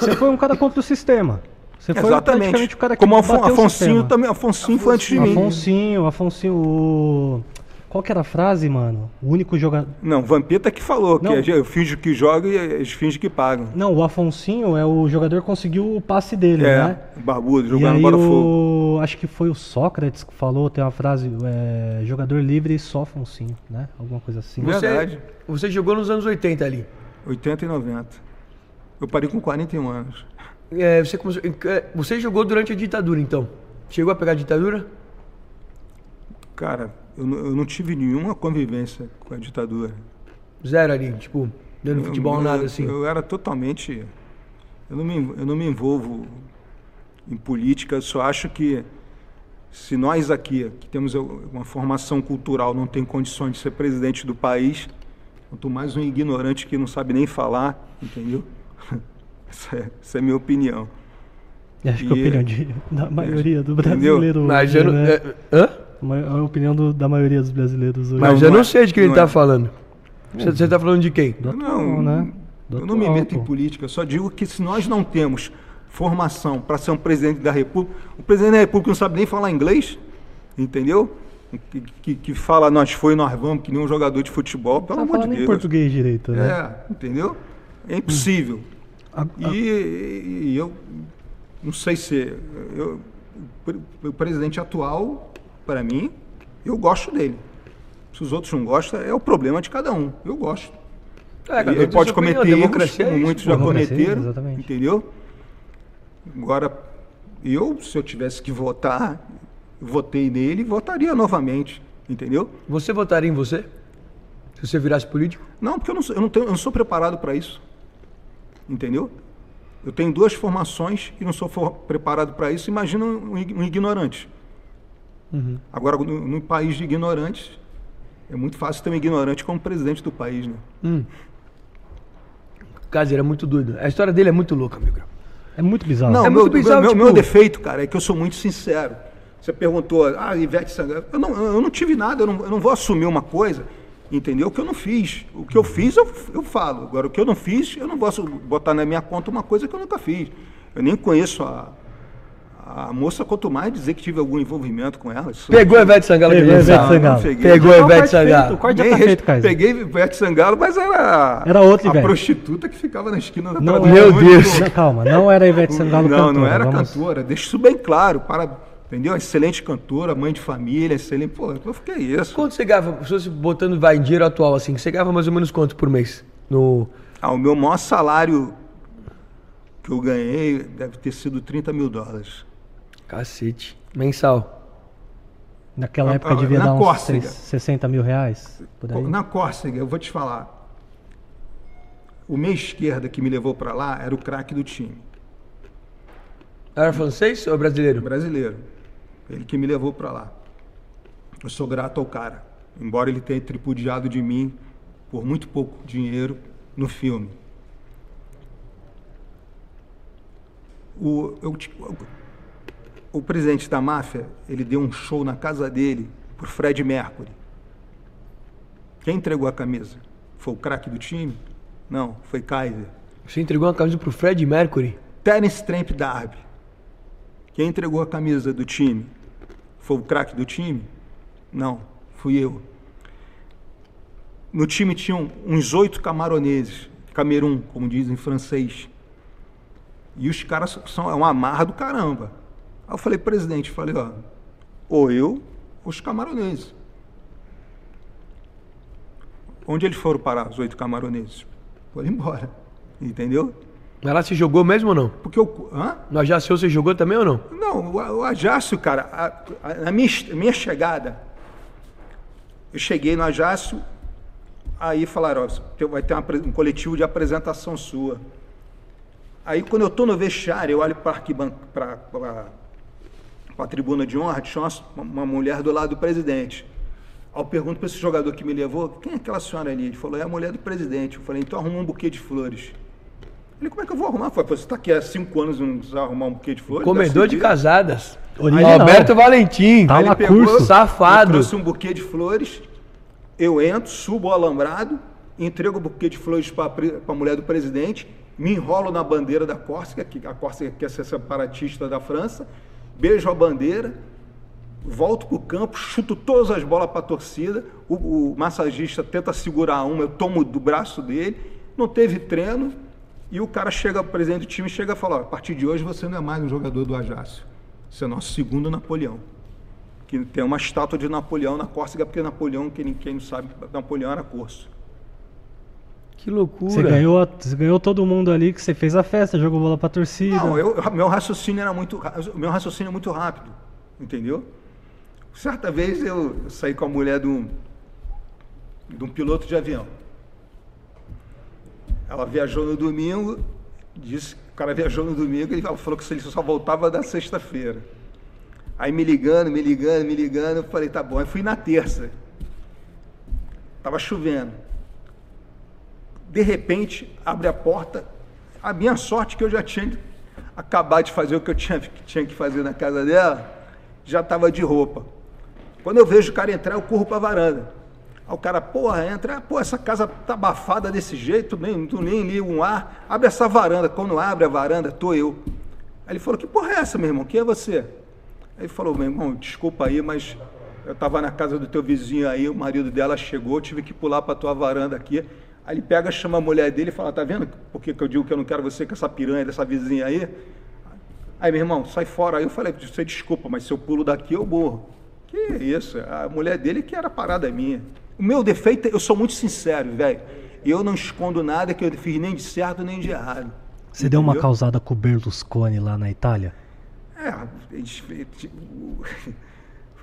Você foi um cara contra o sistema. Você foi
Exatamente.
o cara que
Como Afon,
bateu o
Afonsinho
sistema.
também. Afonsinho foi antes de mim.
Afonsinho, Afonsinho, o... Qual que era a frase, mano? O único jogador...
Não, Vampeta que falou
Não.
que eu finjo que jogo e eles fingem que pagam.
Não, o Afonsinho é o jogador que conseguiu o passe dele,
É,
né?
barbudo,
E
jogando Botafogo.
o... Acho que foi o Sócrates que falou, tem uma frase, é, jogador livre só Afonsinho, né? Alguma coisa assim.
Você,
Verdade.
você jogou nos anos 80 ali.
80 e 90. Eu parei com 41 anos.
É, você, começou- é, você jogou durante a ditadura, então? Chegou a pegar a ditadura?
Cara, eu, não- eu não tive nenhuma convivência com a ditadura.
Zero ali, tipo, dando futebol,
eu,
nada assim.
Eu era totalmente. Eu não, me, eu não me envolvo em política, eu só acho que se nós aqui, que temos uma formação cultural, não tem condições de ser presidente do país, quanto mais um ignorante que não sabe nem falar, entendeu? Essa é, essa é a minha opinião.
E Acho que a
E-
opinião de, da maioria do
Entendeu?
brasileiro
Mas
hoje,
eu não.
né?
é, hã?
A ma- A opinião do- da maioria dos brasileiros hoje.
Mas eu
não é.
sei de quem ele
Não
tá
é.
falando. Você, você tá falando de quem?
Do atual,
Não,
né?
Eu
Do
não me
atual,
meto em política, eu só digo que se nós não temos formação para ser um presidente da República, o presidente da República não sabe nem falar inglês, entendeu? Que, que, que fala nós foi, nós vamos, que nem um jogador de futebol, pelo
Tá
amor de
falando em
Deus.
português direito, né?
É, entendeu? É impossível.
A- a-
E, e eu não sei se. Eu, o presidente atual, para mim, eu gosto dele. Se os outros não gostam, é o problema de cada um. Eu gosto.
É,
ele pode
opinião,
cometer erros,
é
como
isso,
muitos já cometeram,
exatamente.
entendeu? Agora, eu, se eu tivesse que votar, votei nele e votaria novamente, entendeu?
Você votaria em você? Se você virasse político?
Não, porque eu não sou, eu não tenho, eu não sou preparado para isso. Entendeu? Eu tenho duas formações e não sou for- preparado para isso. Imagina um, um ignorante. Agora, no, num país de ignorantes, é muito fácil ter um ignorante como presidente do país, né?
Caseiro é muito doido. A história dele é muito louca, amigo.
É muito bizarro.
Não,
É
meu,
muito bizarro,
meu,
tipo-
meu defeito, cara, é que eu sou muito sincero. Você perguntou, ah, Ivete Sangalo. Eu não, eu não tive nada, eu não, eu não vou assumir uma coisa, entendeu? Que eu não fiz. O que eu fiz, eu, eu falo. Agora, o que eu não fiz, eu não posso botar na minha conta uma coisa que eu nunca fiz. Eu nem conheço a, a moça, quanto mais dizer que tive algum envolvimento com ela. Isso-
Pegou a Ivete Sangalo
Pegou a Ivete. Sangalo.
peguei.
Pegou a
Não, o
Ivete Sangalo.
o corte já tá
res-
feito, Kaiser.
Peguei Ivete Sangalo, mas era,
Era outra
a
Ivete.
prostituta que ficava na esquina da
Não,
Meu Deus.
Não, calma, não era a Ivete Sangalo
Não,
cantora.
não era
vamos-
cantora. Deixa isso bem claro. Para, entendeu? Excelente cantora, mãe de família, excelente. Pô, eu fiquei isso.
Quanto você ganhava, se você botando vai em dinheiro atual assim, você ganhava mais ou menos quanto por mês? No.
Ah, o meu maior salário que eu ganhei deve ter sido 30 mil dólares.
Cacete. Mensal.
Naquela
Na-
época devia
na
dar uns
Córcega.
seis- 60 mil reais. Por aí.
Na Córcega, eu vou te falar. O meia esquerda que me levou para lá era o craque do time,
Era francês ou brasileiro?
brasileiro. Ele que me levou para lá. Eu sou grato ao cara, embora ele tenha tripudiado de mim por muito pouco dinheiro no filme. O, eu o- presidente da máfia, ele deu um show na casa dele por Fred Mercury. Quem entregou a camisa? Foi o craque do time? Não, foi Kaiser.
Você entregou uma camisa pro Fred Mercury?
Terence Tremp Darby. Quem entregou a camisa do time? Foi o craque do time? Não, fui eu. No time tinham uns oito camaroneses, Camerun, como dizem em francês. E os caras são é uma marra do caramba. Aí eu falei, presidente, falei, ó, ou eu, ou os camaroneses. Onde eles foram parar, os oito camaroneses? Foram embora. Entendeu?
Mas lá você jogou mesmo ou não?
Porque eu. Hã?
No Ajaceu você jogou também ou não?
Não, o, o Ajácio, cara, a, a- a minha, minha chegada, eu cheguei no Ajácio, aí falaram, ó, vai ter uma um coletivo de apresentação sua. Aí quando eu estou no vestiário, eu olho para a tribuna de honra, tinha uma, uma mulher do lado do presidente. Aí eu pergunto para esse jogador que me levou, quem é aquela senhora ali? Ele falou, é a mulher do presidente. Eu falei, então arruma um buquê de flores. Ele, como é que eu vou arrumar? Eu falei, "Pô, você está aqui há cinco anos e não precisa arrumar um buquê de flores?
Comedor de casadas.
Original.
Alberto Valentim.
Tá
ele pegou,
curso.
Safado.
eu trouxe um buquê de flores, eu entro, subo o alambrado, entrego o buquê de flores para a mulher do presidente, me enrolo na bandeira da Córcega, que a Córcega quer ser separatista da França, beijo a bandeira, volto para o campo, chuto todas as bolas para a torcida, o, o massagista tenta segurar uma, eu tomo do braço dele, não teve treino, e o cara chega, o presidente do time chega e fala, a partir de hoje você não é mais um jogador do Ajácio, você é nosso segundo Napoleão que tem uma estátua de Napoleão na Córcega, porque Napoleão, quem, quem não sabe, Napoleão era corso.
Que loucura.
Você ganhou, você ganhou todo mundo ali, que você fez a festa, jogou bola pra torcida.
Não, eu, meu raciocínio era muito, meu raciocínio é muito rápido, entendeu? Certa vez eu saí com a mulher de um, de um piloto de avião. Ela viajou no domingo, disse, o cara viajou no domingo, ele falou que ele só voltava da sexta-feira. Aí me ligando, me ligando, me ligando, eu falei, tá bom. Aí fui na terça. Tava chovendo. De repente, abre a porta. A minha sorte é que eu já tinha acabado de fazer o que eu tinha, que tinha que fazer na casa dela, já estava de roupa. Quando eu vejo o cara entrar, eu corro para a varanda. Aí o cara, porra, entra, pô, essa casa tá abafada desse jeito, nem, tu nem liga um ar, abre essa varanda. Quando abre a varanda, tô eu. Aí ele falou, que porra é essa, meu irmão? Quem é você? Aí ele falou, meu irmão, desculpa aí, mas eu tava na casa do teu vizinho aí, o marido dela chegou, tive que pular pra tua varanda aqui. Aí ele pega, chama a mulher dele e fala, tá vendo por que, que eu digo que eu não quero você com essa piranha dessa vizinha aí? Aí, meu irmão, sai fora. Aí eu falei, você desculpa, mas se eu pulo daqui, eu morro. Que isso? A mulher dele que era parada minha. O meu defeito, eu sou muito sincero, velho. Eu não escondo nada que eu fiz nem de certo nem de errado.
Você deu uma
Entendeu?
causada com o Berlusconi lá na Itália?
É,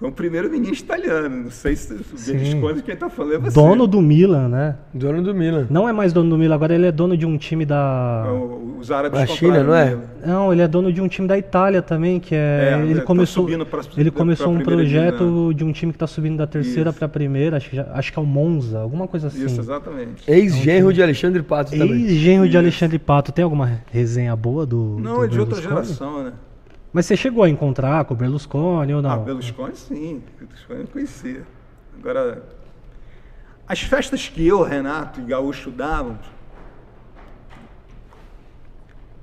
foi um primeiro-ministro italiano. Não sei se o
Sim.
Berlusconi quem tá falando é você.
Dono do Milan, né?
Dono do Milan.
Não é mais dono do Milan, agora ele é dono de um time da.
O- Os árabes
Da China, não é?
Não, ele é dono de um time da Itália também, que é.
É,
ele
tá
começou,
subindo pra-
ele
pra
começou um projeto de um time que tá subindo da terceira
Isso.
pra primeira, acho que, já- acho que é o Monza, alguma coisa assim.
Isso, exatamente.
Ex-genro de Alexandre Pato também.
Ex-genro de. Alexandre Pato, tem alguma resenha boa do.
Não,
do
é de outra geração, né?
Mas você chegou a encontrar com o Berlusconi ou não?
Ah, Berlusconi sim, Berlusconi eu conhecia. Agora, as festas que eu, Renato e Gaúcho dávamos,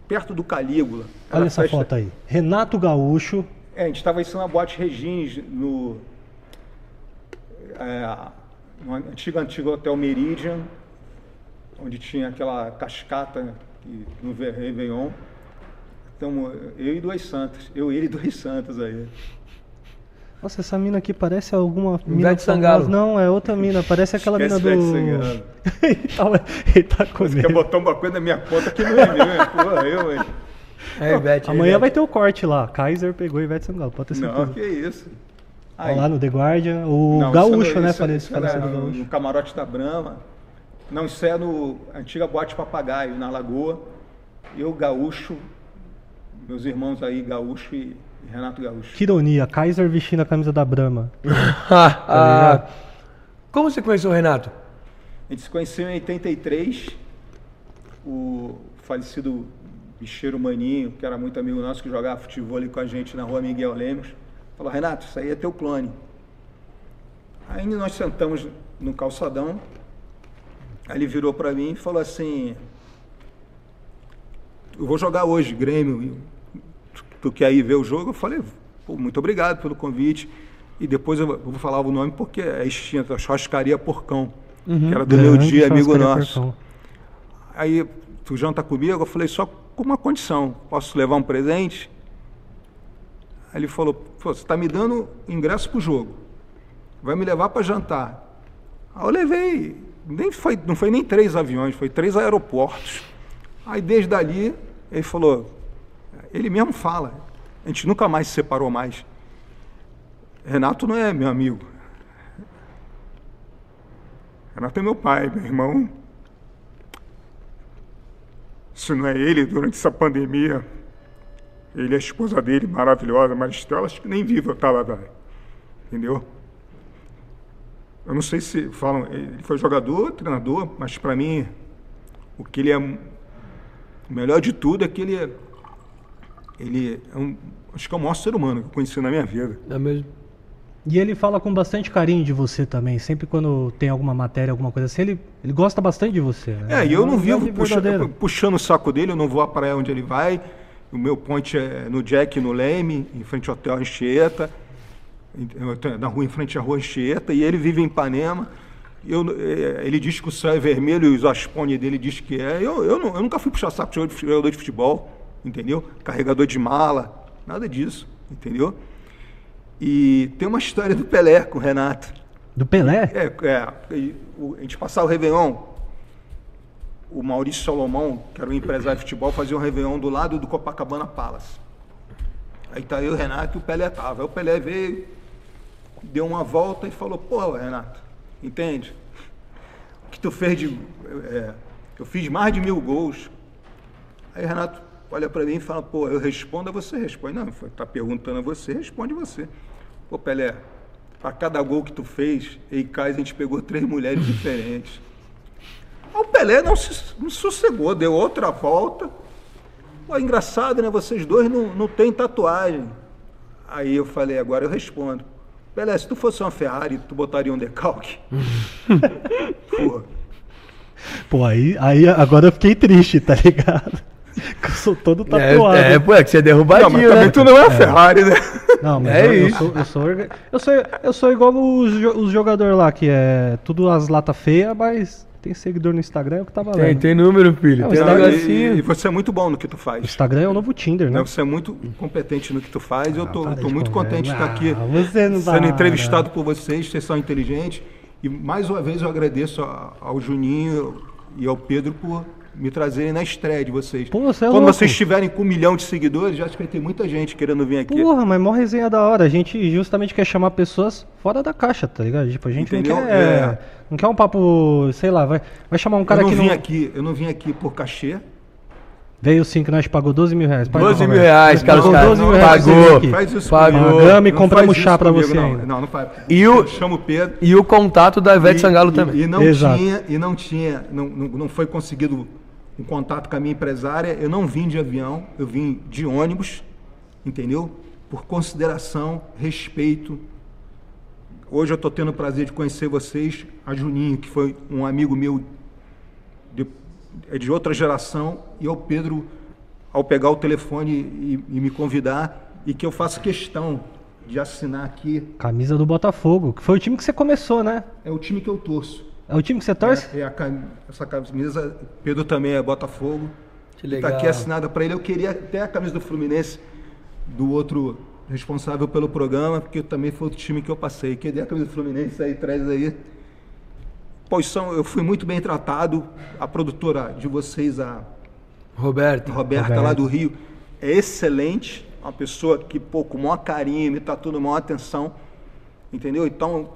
perto do Calígula.
Olha essa
festa-
foto aí. Renato Gaúcho.
É, a gente estava em na Boate Regines, no, é, no antigo, antigo Hotel Meridian, onde tinha aquela cascata que- no Ve- Réveillon. Então, eu e dois santos. Eu, ele e dois santos aí.
Nossa, essa mina aqui parece alguma mina
Ivete
famosa.
Sangalo.
Não, é outra mina. Parece aquela
Esquece
mina do.
Ivete Sangalo.
ele, tá, ele tá
Quer
comendo.
botar uma coisa na minha conta que não é meu, hein? Porra, eu, hein?
É, Ivete,
Amanhã
Ivete.
vai ter o corte lá. Kaiser pegou Ivete Sangalo, pode ter certeza.
Não, que isso.
Olha lá no The Guardian. O
Não,
Gaúcho,
isso é
né?
isso-
Falei,
isso
falecido
era no, camarote da Brama. Não, isso é no antiga Boate Papagaio, na Lagoa. Eu, Gaúcho, meus irmãos aí, Gaúcho e, Renato Gaúcho.
Que ironia, Kaiser vestindo a camisa da Brahma.
Ah, Como você conheceu o Renato?
A gente se conheceu em 83. O falecido bicheiro Maninho, que era muito amigo nosso, que jogava futebol ali com a gente na rua Miguel Lemos, falou: Renato, isso aí é teu clone. Aí nós sentamos no calçadão. Aí ele virou para mim e falou assim: Eu vou jogar hoje, Grêmio. Quer ir ver o jogo? Eu falei: Pô, muito obrigado pelo convite. E depois eu vou- falar o nome porque é extinta, a churrascaria Porcão, que era do meu dia, amigo nosso.
Percão.
Aí, tu janta comigo? Eu falei, só com uma condição. Posso levar um presente? Aí ele falou, você está me dando ingresso para o jogo. Vai me levar para jantar. Aí eu levei, nem foi, não foi nem três aviões, foi três aeroportos. Aí desde ali, ele falou, ele mesmo fala, a gente nunca mais se separou mais. Renato não é meu amigo. Renato é meu pai, meu irmão. Se não é ele, durante essa pandemia, ele e a esposa dele, maravilhosa, Maristela, acho que nem viva estava lá. Entendeu? Eu não sei se falam, ele foi jogador, treinador, mas para mim, o que ele é. O melhor de tudo é que ele é. Ele é um. Acho que é o maior ser humano que eu conheci na minha vida.
É mesmo?
E ele fala com bastante carinho de você também. Sempre quando tem alguma matéria, alguma coisa assim, ele, ele gosta bastante de você. né?
É, e eu
um
não vivo puxa-
verdadeiro.
puxando o saco dele, eu não vou à praia onde ele vai. O meu point é no Jack, no Leme, em frente ao Hotel Anchieta, tô na rua em frente à rua Anchieta, e ele vive em Ipanema. Eu, eh, ele diz que o céu é vermelho e os aspone dele diz que é. Eu, eu, não- eu nunca fui puxar saco de jogador de futebol, entendeu? Carregador de mala, nada disso, entendeu? E tem uma história do Pelé com o Renato.
Do Pelé?
É, é o- a gente passava o Réveillon, o Maurício Salomão, que era um empresário de futebol, fazia um Réveillon do lado do Copacabana Palace. Aí tá eu, o Renato e o Pelé tava. Aí o Pelé veio, deu uma volta e falou, pô, Renato, entende? O que tu fez de. é, eu fiz mais de mil gols. Aí o Renato olha para mim e fala, pô, eu respondo a você, responde. Não, tá perguntando a você, responde você. Pô, Pelé, para cada gol que tu fez, em casa a gente pegou três mulheres diferentes. O Pelé não se não sossegou, deu outra volta. Pô, é engraçado, né? Vocês dois não, não têm tatuagem. Aí eu falei, agora eu respondo. Pelé, se tu fosse uma Ferrari, tu botaria um decalque? Porra.
Pô, aí, aí agora eu fiquei triste, tá ligado? Que eu sou todo tatuado.
É, é, pô, é que você é
Não,
derrubadinho,
mas também
né?
tu não é a Ferrari, né?
Não, mas
É
eu, eu
isso.
sou, eu, sou, eu, sou, eu sou igual os, os jogadores lá, que é tudo as latas feias, mas tem seguidor no Instagram, é o que tá valendo.
Tem, tem número, filho.
Não,
tem
Não,
negocinho.
e, e você é muito bom no que tu
O
faz.
Instagram é o novo Tinder, né?
Você é muito competente no que tu faz. eu tô,
para
tô muito contente de estar aqui
Ah, você não
sendo
para.
entrevistado por vocês. Vocês são inteligentes. E mais uma vez eu agradeço ao Juninho e ao Pedro por me trazerem na estreia de vocês.
Pô, você é
Quando
louco.
vocês estiverem com um milhão de seguidores, já acho que vai ter muita gente querendo vir aqui.
Porra, mas mó resenha da hora. A gente justamente quer chamar pessoas fora da caixa, tá ligado? Tipo, a gente
Entendeu?
não quer.
É.
Não quer um papo, sei lá, vai, vai chamar um cara
eu não
que
vim
não.
aqui, eu não vim aqui por cachê.
Veio sim que nós pagou 12 mil reais. Paga,
12 mil reais, cara,
Pagou
caras
12 mil reais
pagou.
Faz isso
Pagou.
Pagamos e compramos chá pra
comigo,
você
Não,
ainda.
não, não faz.
E o-
Chama o Pedro.
E o contato da Ivete
E-
Sangalo
e-
também.
E não
Exato.
tinha, e não tinha, não, não, não foi conseguido um contato com a minha empresária. Eu não vim de avião, eu vim de ônibus, entendeu? Por consideração, respeito. Hoje eu estou tendo o prazer de conhecer vocês, a Juninho, que foi um amigo meu de, é de outra geração, e ao Pedro, ao pegar o telefone e, e me convidar, e que eu faço questão de assinar aqui.
Camisa do Botafogo, que foi o time que você começou, né?
É o time que eu torço.
É o time que você torce?
É, é a cam- essa camisa, Pedro também é Botafogo.
Que
Está
legal.
aqui assinada para ele. Eu queria até a camisa do Fluminense, do outro responsável pelo programa, porque também foi outro time que eu passei. Cadê a camisa do Fluminense aí, traz aí. Pois são, eu fui muito bem tratado. A produtora de vocês, a
Roberto.
Roberta,
Roberta.
lá do Rio, é excelente. Uma pessoa que, pô, com o maior carinho, me tratou com maior atenção. Entendeu? Então,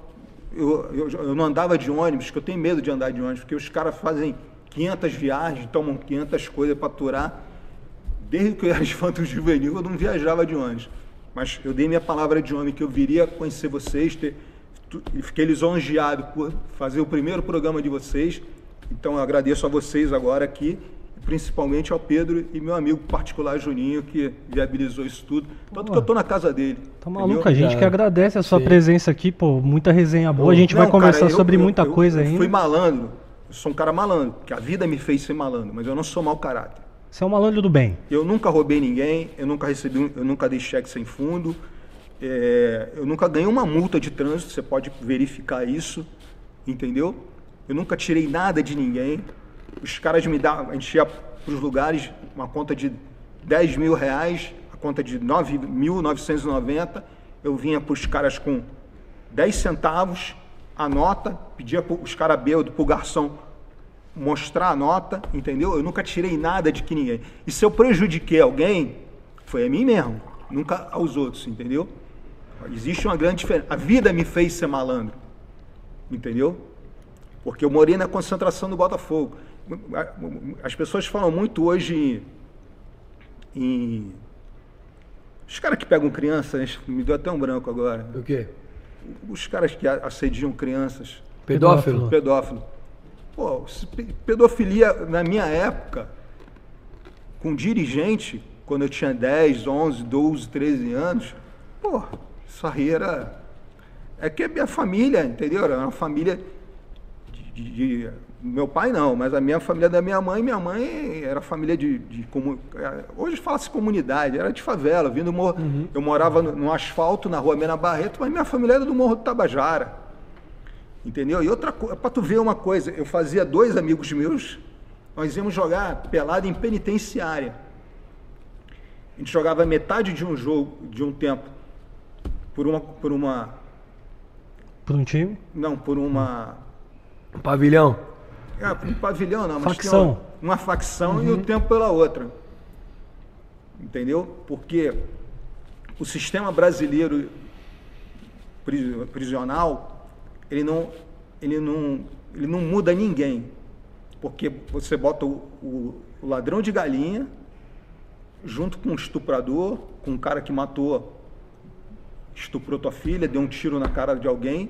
eu, eu, eu não andava de ônibus, que eu tenho medo de andar de ônibus, porque os caras fazem 500 viagens, tomam 500 coisas para aturar. Desde que eu era infanto juvenil, eu não viajava de ônibus. Mas eu dei minha palavra de homem que eu viria conhecer vocês, ter, fiquei lisonjeado por fazer o primeiro programa de vocês. Então eu agradeço a vocês agora aqui, principalmente ao Pedro e meu amigo particular Juninho, que viabilizou isso tudo. Tanto que eu tô na casa dele.
Tá maluco, a gente
Cara,
que agradece a sua
sim.
presença aqui, pô, muita resenha boa. A gente vai
Não, cara,
conversar
eu-
sobre
eu-
muita
eu-
coisa
eu
ainda.
fui malandro, eu sou um cara malandro, que a vida me fez ser malandro, mas eu não sou mau caráter.
Você é um malandro do bem.
Eu nunca roubei ninguém, eu nunca recebi, um- eu nunca dei cheque sem fundo, é, eu nunca ganhei uma multa de trânsito, você pode verificar isso, entendeu? Eu nunca tirei nada de ninguém. Os caras me davam, a gente ia para os lugares, uma conta de 10 mil reais, a conta de 9.990, eu vinha para os caras com 10 centavos, a nota, pedia para os caras bêbados, para o garçom mostrar a nota, entendeu? Eu nunca tirei nada de que ninguém. E se eu prejudiquei alguém, foi a mim mesmo, nunca aos outros, entendeu? Existe uma grande diferença. A vida me fez ser malandro, entendeu? Porque eu morei na concentração do Botafogo. As pessoas falam muito hoje em. em- Os caras que pegam crianças, me deu até um branco agora.
O quê?
Os caras que assediam crianças
Pedófilo?
pedófilo. Pô, pedofilia na minha época, com dirigente, quando eu tinha 10, 11, 12, 13 anos, pô, isso aí era. É que a minha família, entendeu? Era uma família de, de- de- Meu pai não, mas a minha família da minha mãe, minha mãe era família de. de é, hoje fala-se comunidade, era de favela, vindo do morro. Eu morava no, no asfalto, na rua Mena Barreto, mas minha família era do Morro do Tabajara. Entendeu? E outra coisa, para tu ver uma coisa, eu fazia dois amigos meus, nós íamos jogar pelada em penitenciária. A gente jogava metade de um jogo, de um tempo, por uma, por uma,
Por um time.
não, por uma,
Um pavilhão?
É, um pavilhão não, mas
Facção.
tinha uma facção e o tempo pela outra. Entendeu? Porque o sistema brasileiro pri- prisional, ele não, ele não, ele não muda ninguém. Porque você bota o, o- o ladrão de galinha junto com o estuprador, com um cara que matou, estuprou tua filha, deu um tiro na cara de alguém.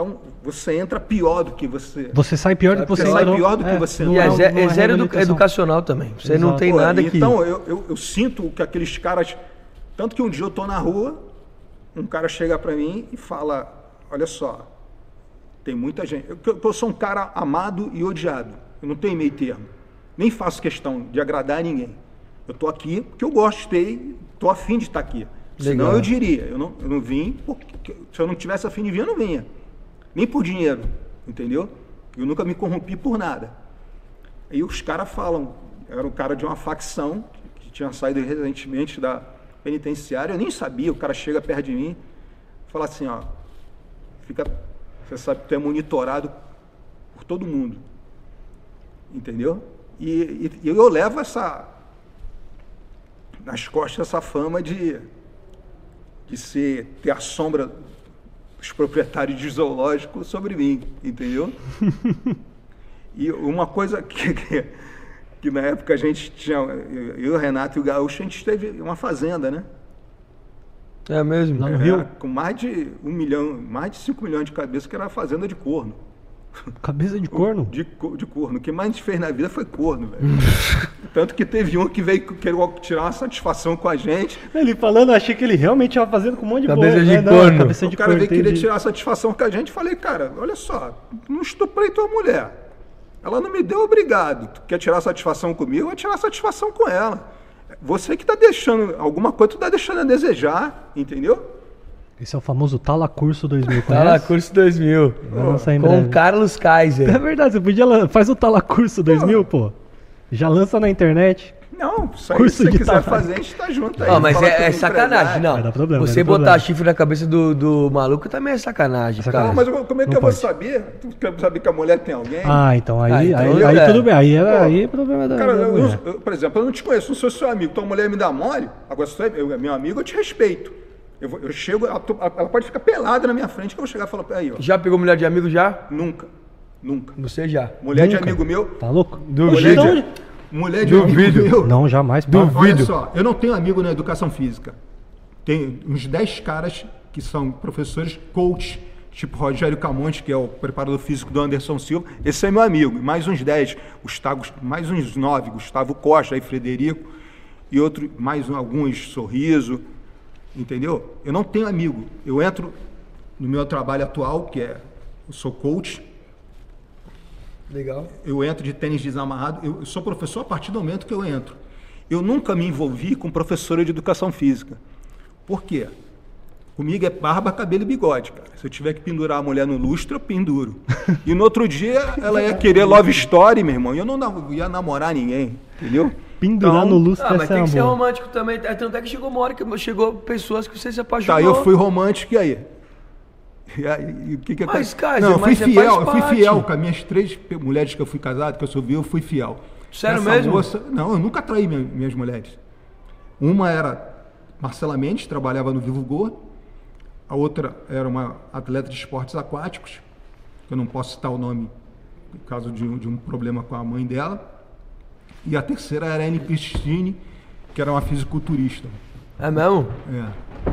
Então, você entra pior do que você...
Você sai pior do que você
Você sai
entrou.
pior do que você
não
E
Não,
é,
não
ze- é
é
zero edu- educacional também. Você não
Exato.
tem
Pô,
nada que.
Então, eu, eu, eu sinto que aqueles caras. Tanto que um dia eu tô na rua, um cara chega para mim e fala: Olha só, tem muita gente. Eu, eu sou um cara amado e odiado. Eu não tenho meio termo. Nem faço questão de agradar a ninguém. Eu estou aqui porque eu gostei, estou afim de estar aqui. Senão
Legal.
eu diria, eu não, eu não vim, porque, se eu não tivesse afim de vir, eu não vinha. Nem por dinheiro, entendeu? Eu nunca me corrompi por nada. Aí os caras falam, era um cara de uma facção que tinha saído recentemente da penitenciária, eu nem sabia, o cara chega perto de mim fala assim, ó, fica, você sabe que tu é monitorado por todo mundo. Entendeu? E- e eu levo essa nas costas essa fama de de ser ter a sombra dos proprietários de zoológico sobre mim, entendeu? E uma coisa que, que, que na época a gente tinha, eu, o Renato e o Gaúcho, a gente teve uma fazenda, né?
É mesmo?
Lá no
Era
Rio?
Com mais de um milhão, mais de cinco milhões de cabeças, que era a fazenda de corno.
Cabeça de corno?
De, de corno. O que mais a gente fez na vida foi corno, velho. Tanto que teve um que veio querer tirar uma satisfação com a gente.
Ele falando, eu achei que ele realmente estava fazendo com um monte de
Cabeça
boa,
de
né? Não,
corno.
Cabeça de
o cara
corno,
veio querer tirar satisfação com a gente. Falei, cara, olha só, não estuprei tua mulher. Ela não me deu obrigado. Tu quer tirar satisfação comigo? Eu vou tirar satisfação com ela. Você que tá deixando, alguma coisa tu tá deixando a desejar, entendeu?
Esse é o famoso Talacurso 2000,
Tá lá,
conhece?
curso 2000.
Vai lançar em
Com
breve.
Carlos
É
Kaiser.
verdade, você podia lan- faz o Talacurso 2000, pô. Já lança na internet.
Não, isso aí,
Curso
se você quiser
trabalho.
fazer, a gente tá junto aí.
Não, mas é, é sacanagem, não.
Vai dar problema,
Você botar
problema.
chifre na cabeça do, do maluco também é sacanagem,
Sacanagem.
Não, mas eu- como é que
Não
eu vou
pode.
saber? Tu quer saber que a mulher tem alguém?
Ah, então aí,
Ah, então
aí,
é.
aí tudo bem. Aí, era,
Pô,
aí é problema da,
Cara,
da
eu- eu- por exemplo, eu não te conheço, não sou seu amigo, tua mulher me dá mole, agora se tu é eu- meu amigo, eu te respeito. Eu, vou- eu chego, ela, ela pode ficar pelada na minha frente que eu vou chegar e falar, aí, ó,
Já pegou mulher de amigo já?
nunca, nunca.
Você já.
Mulher de
Nunca.
amigo meu,
Tá louco?
mulher
Duvido.
de, mulher de
Duvido.
amigo meu.
Não, jamais. pá.
Olha
Duvido.
só, eu não tenho amigo na educação física. Tem uns 10 caras que são professores coach, tipo Rogério Camonte, que é o preparador físico do Anderson Silva. Esse é meu amigo. E Mais uns 10, Gustavo, mais uns 9, Gustavo Costa, aí Frederico, e outro, mais um- alguns, Sorriso, entendeu? Eu não tenho amigo. Eu entro no meu trabalho atual, que é, eu sou coach,
Legal.
eu entro de tênis desamarrado, eu eu sou professor a partir do momento que eu entro. Eu nunca me envolvi com professora de educação física. Por quê? Comigo é barba, cabelo e bigode, cara. Se eu tiver que pendurar a mulher no lustre, eu penduro. E no outro dia ela ia querer love story, meu irmão. E eu não ia namorar ninguém, entendeu?
Pendurar
Então,
no lustre
Ah, mas
é
tem
uma
que ser
boa.
romântico também. É, Tanto é que chegou uma hora que chegou pessoas que você se apaixonou.
Tá, eu fui romântico e aí? E aí, e o que que
Mas? Kaiser,
Não, eu fui
mas você
fiel, eu fui fiel com as minhas três mulheres que eu fui casado, que eu sou vivo, eu fui fiel.
Sério
Essa
mesmo?
moça- não, eu nunca traí minha- minhas mulheres. Uma era Marcela Mendes, trabalhava no Vivo Gol. A outra era uma atleta de esportes aquáticos, que eu não posso citar o nome por causa de um, de um problema com a mãe dela. E a terceira era a Anne Pistine, que era uma fisiculturista.
É mesmo?
É.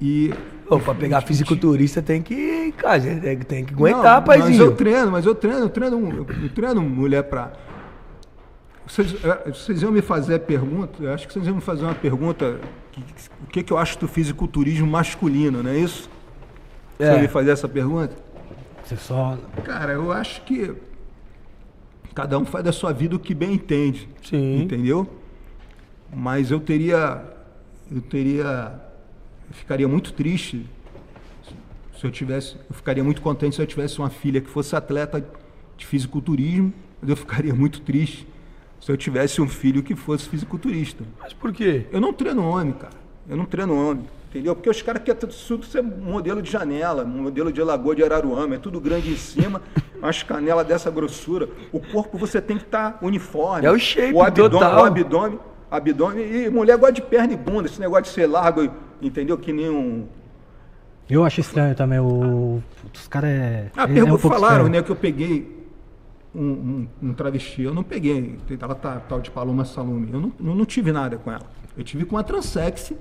E
Pô, pra pegar fisiculturista tem que. Cara, tem, tem que aguentar,
Não, Mas
paizinho.
eu treino, mas eu treino, eu treino, eu treino mulher pra. Vocês, eh, vocês iam me fazer a pergunta, eu acho que vocês iam me fazer uma pergunta, o que, que eu acho do fisiculturismo masculino, não é isso?
É.
me fazer essa pergunta?
Você só.
Cara, eu acho que cada um faz da sua vida o que bem entende.
Sim.
Entendeu? Mas eu teria. Eu teria. Eu ficaria muito triste se eu tivesse. Eu ficaria muito contente se eu tivesse uma filha que fosse atleta de fisiculturismo. Mas eu ficaria muito triste se eu tivesse um filho que fosse fisiculturista.
Mas por quê?
Eu não treino homem, cara. Eu não treino homem. Entendeu? Porque os caras querem tudo ser modelo de janela, modelo de lagoa de Araruama, é tudo grande em cima, umas canelas dessa grossura. O corpo você tem que estar uniforme.
É o shape
o abdômen,
total.
O abdômen, abdômen. E mulher gosta de perna e bunda, esse negócio de ser largo, entendeu? Que nem um.
Eu acho estranho também. O... Os caras é.
Ah,
é- é
pergunta,
um
falaram,
estranho.
né, que eu peguei um, um- um travesti. Eu não peguei. Ela tá tal de Paloma Salume. Eu não, eu não tive nada com ela. Eu tive com a transex,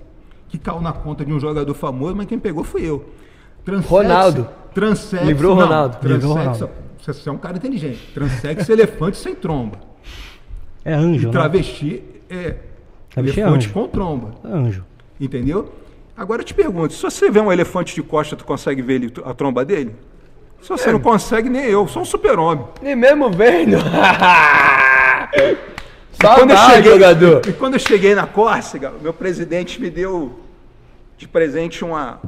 que caiu na conta de um jogador famoso, mas quem pegou fui eu. Transex,
Ronaldo.
Transex.
Livrou o
não,
Ronaldo.
Transex,
Livrou Ronaldo.
Você é um cara inteligente. Transex, elefante sem tromba.
É anjo,
E
né?
travesti é
Travesti é
elefante
anjo.
com tromba.
É anjo.
Entendeu? Agora eu te pergunto, se você vê um elefante de costa, tu consegue ver ele, a tromba dele? Se você não consegue, nem eu, sou um super-homem.
Nem mesmo vendo.
quando eu
Saudade,
cheguei,
jogador.
E quando eu cheguei na Córcega, meu presidente me deu de presente uma,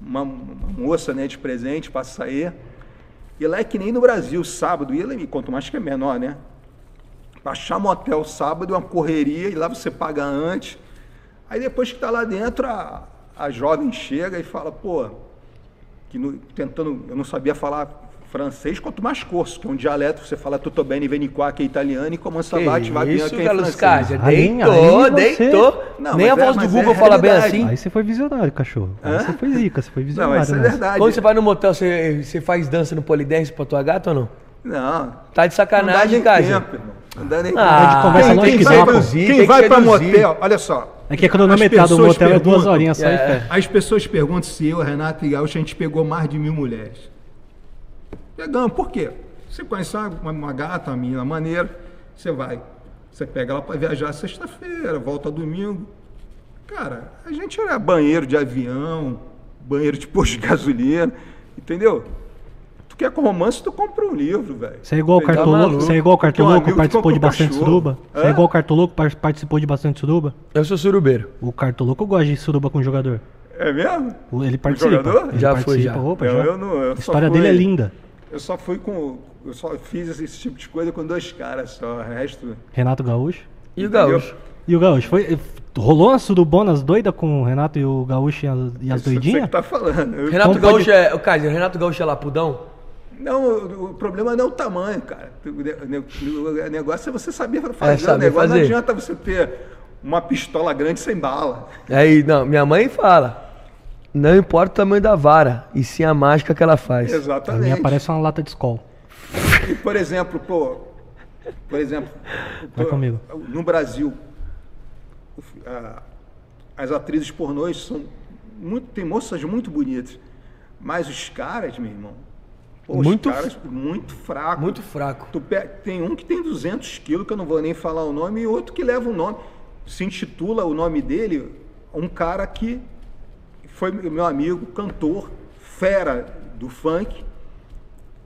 uma, uma moça né, de presente para sair. E lá é que nem no Brasil, sábado, e ele, quanto mais que é menor, né? Pra achar motel sábado é uma correria, e lá você paga antes. Aí depois que tá lá dentro, a, a jovem chega e fala, pô, que no- tentando, eu não sabia falar francês, quanto mais curso, que é um dialeto, você fala tutto bene, veni qua, que é italiano, e como essa bate, vai bem em
Carlos
francês.
Cássio?
Aí-
Deitou,
aí
deitou.
Não,
Nem a
é-
voz do
mas
Google
é
fala bem assim.
Aí você foi visionário, cachorro. Aí
Hã?
você foi zica, você foi
Não,
visionário.
isso é
nessa.
verdade.
Quando você vai no motel, você, você faz dança no polidense pra tua gata ou não?
Não,
Tá de sacanagem,
não dá nem tempo, irmão. Não dá nem
Ah,
tempo.
de conversa
Quem-
longe
quem
que
vai pra- Quem
que
vai pra motel, olha só.
É que a cronometrada do
pessoas
motel é duas horinhas só
É.
As pessoas perguntam se eu, Renato e Gaúcho, a gente pegou mais de mil mulheres. Pegamos, por quê? Você conhece uma, uma gata, uma menina maneira, você vai, você pega ela para viajar sexta-feira, volta domingo. Cara, a gente era banheiro de avião, banheiro de posto de gasolina, entendeu? Quer com romance, tu compra um livro, velho.
Você é igual o
Entendeu?
Cartoloco, você é igual o Cartoloco, participou de bastante
cachorro.
suruba. Você é igual o Cartoloco, par- participou de bastante suruba.
Eu sou surubeiro.
O Cartoloco gosta de suruba com o jogador.
É mesmo?
O- Ele participa.
jogador?
Ele
Já foi,
participa.
já.
Opa,
Eu-
já.
eu não- eu
a história
fui-
dele é linda.
Eu só fui com. Eu só fiz esse tipo de coisa com dois caras só. O resto.
Renato Gaúcho.
E o? Gaúcho?
E o Gaúcho, foi, rolou uma surubonas doida com o Renato e o Gaúcho e as, e as
Você
doidinhas?
que tá falando. Eu-
Renato
Como pode-
Gaúcho é. O Kaiser, Renato Gaúcho é lapudão?
Não, o, o problema não é o tamanho, cara. O, ne- o- o negócio é você saber fazer. o
saber
negócio
fazer.
não adianta você ter uma pistola grande sem bala.
Aí, não, minha mãe fala. Não importa o tamanho da vara, e sim a mágica que ela faz.
A
Exatamente.
minha parece uma lata de escola.
E, por exemplo, pô. Por exemplo.
Vai
pô,
comigo.
No Brasil, o- a- as atrizes pornôs são muito. Tem moças muito bonitas. Mas os caras, meu irmão. Pô,
Muito
os caras muito fracos.
Muito fraco.
Tu pe- tem um que tem 200 quilos, que eu não vou nem falar o nome, e outro que leva o nome. Se intitula o nome dele um cara que foi meu amigo, cantor, fera do funk,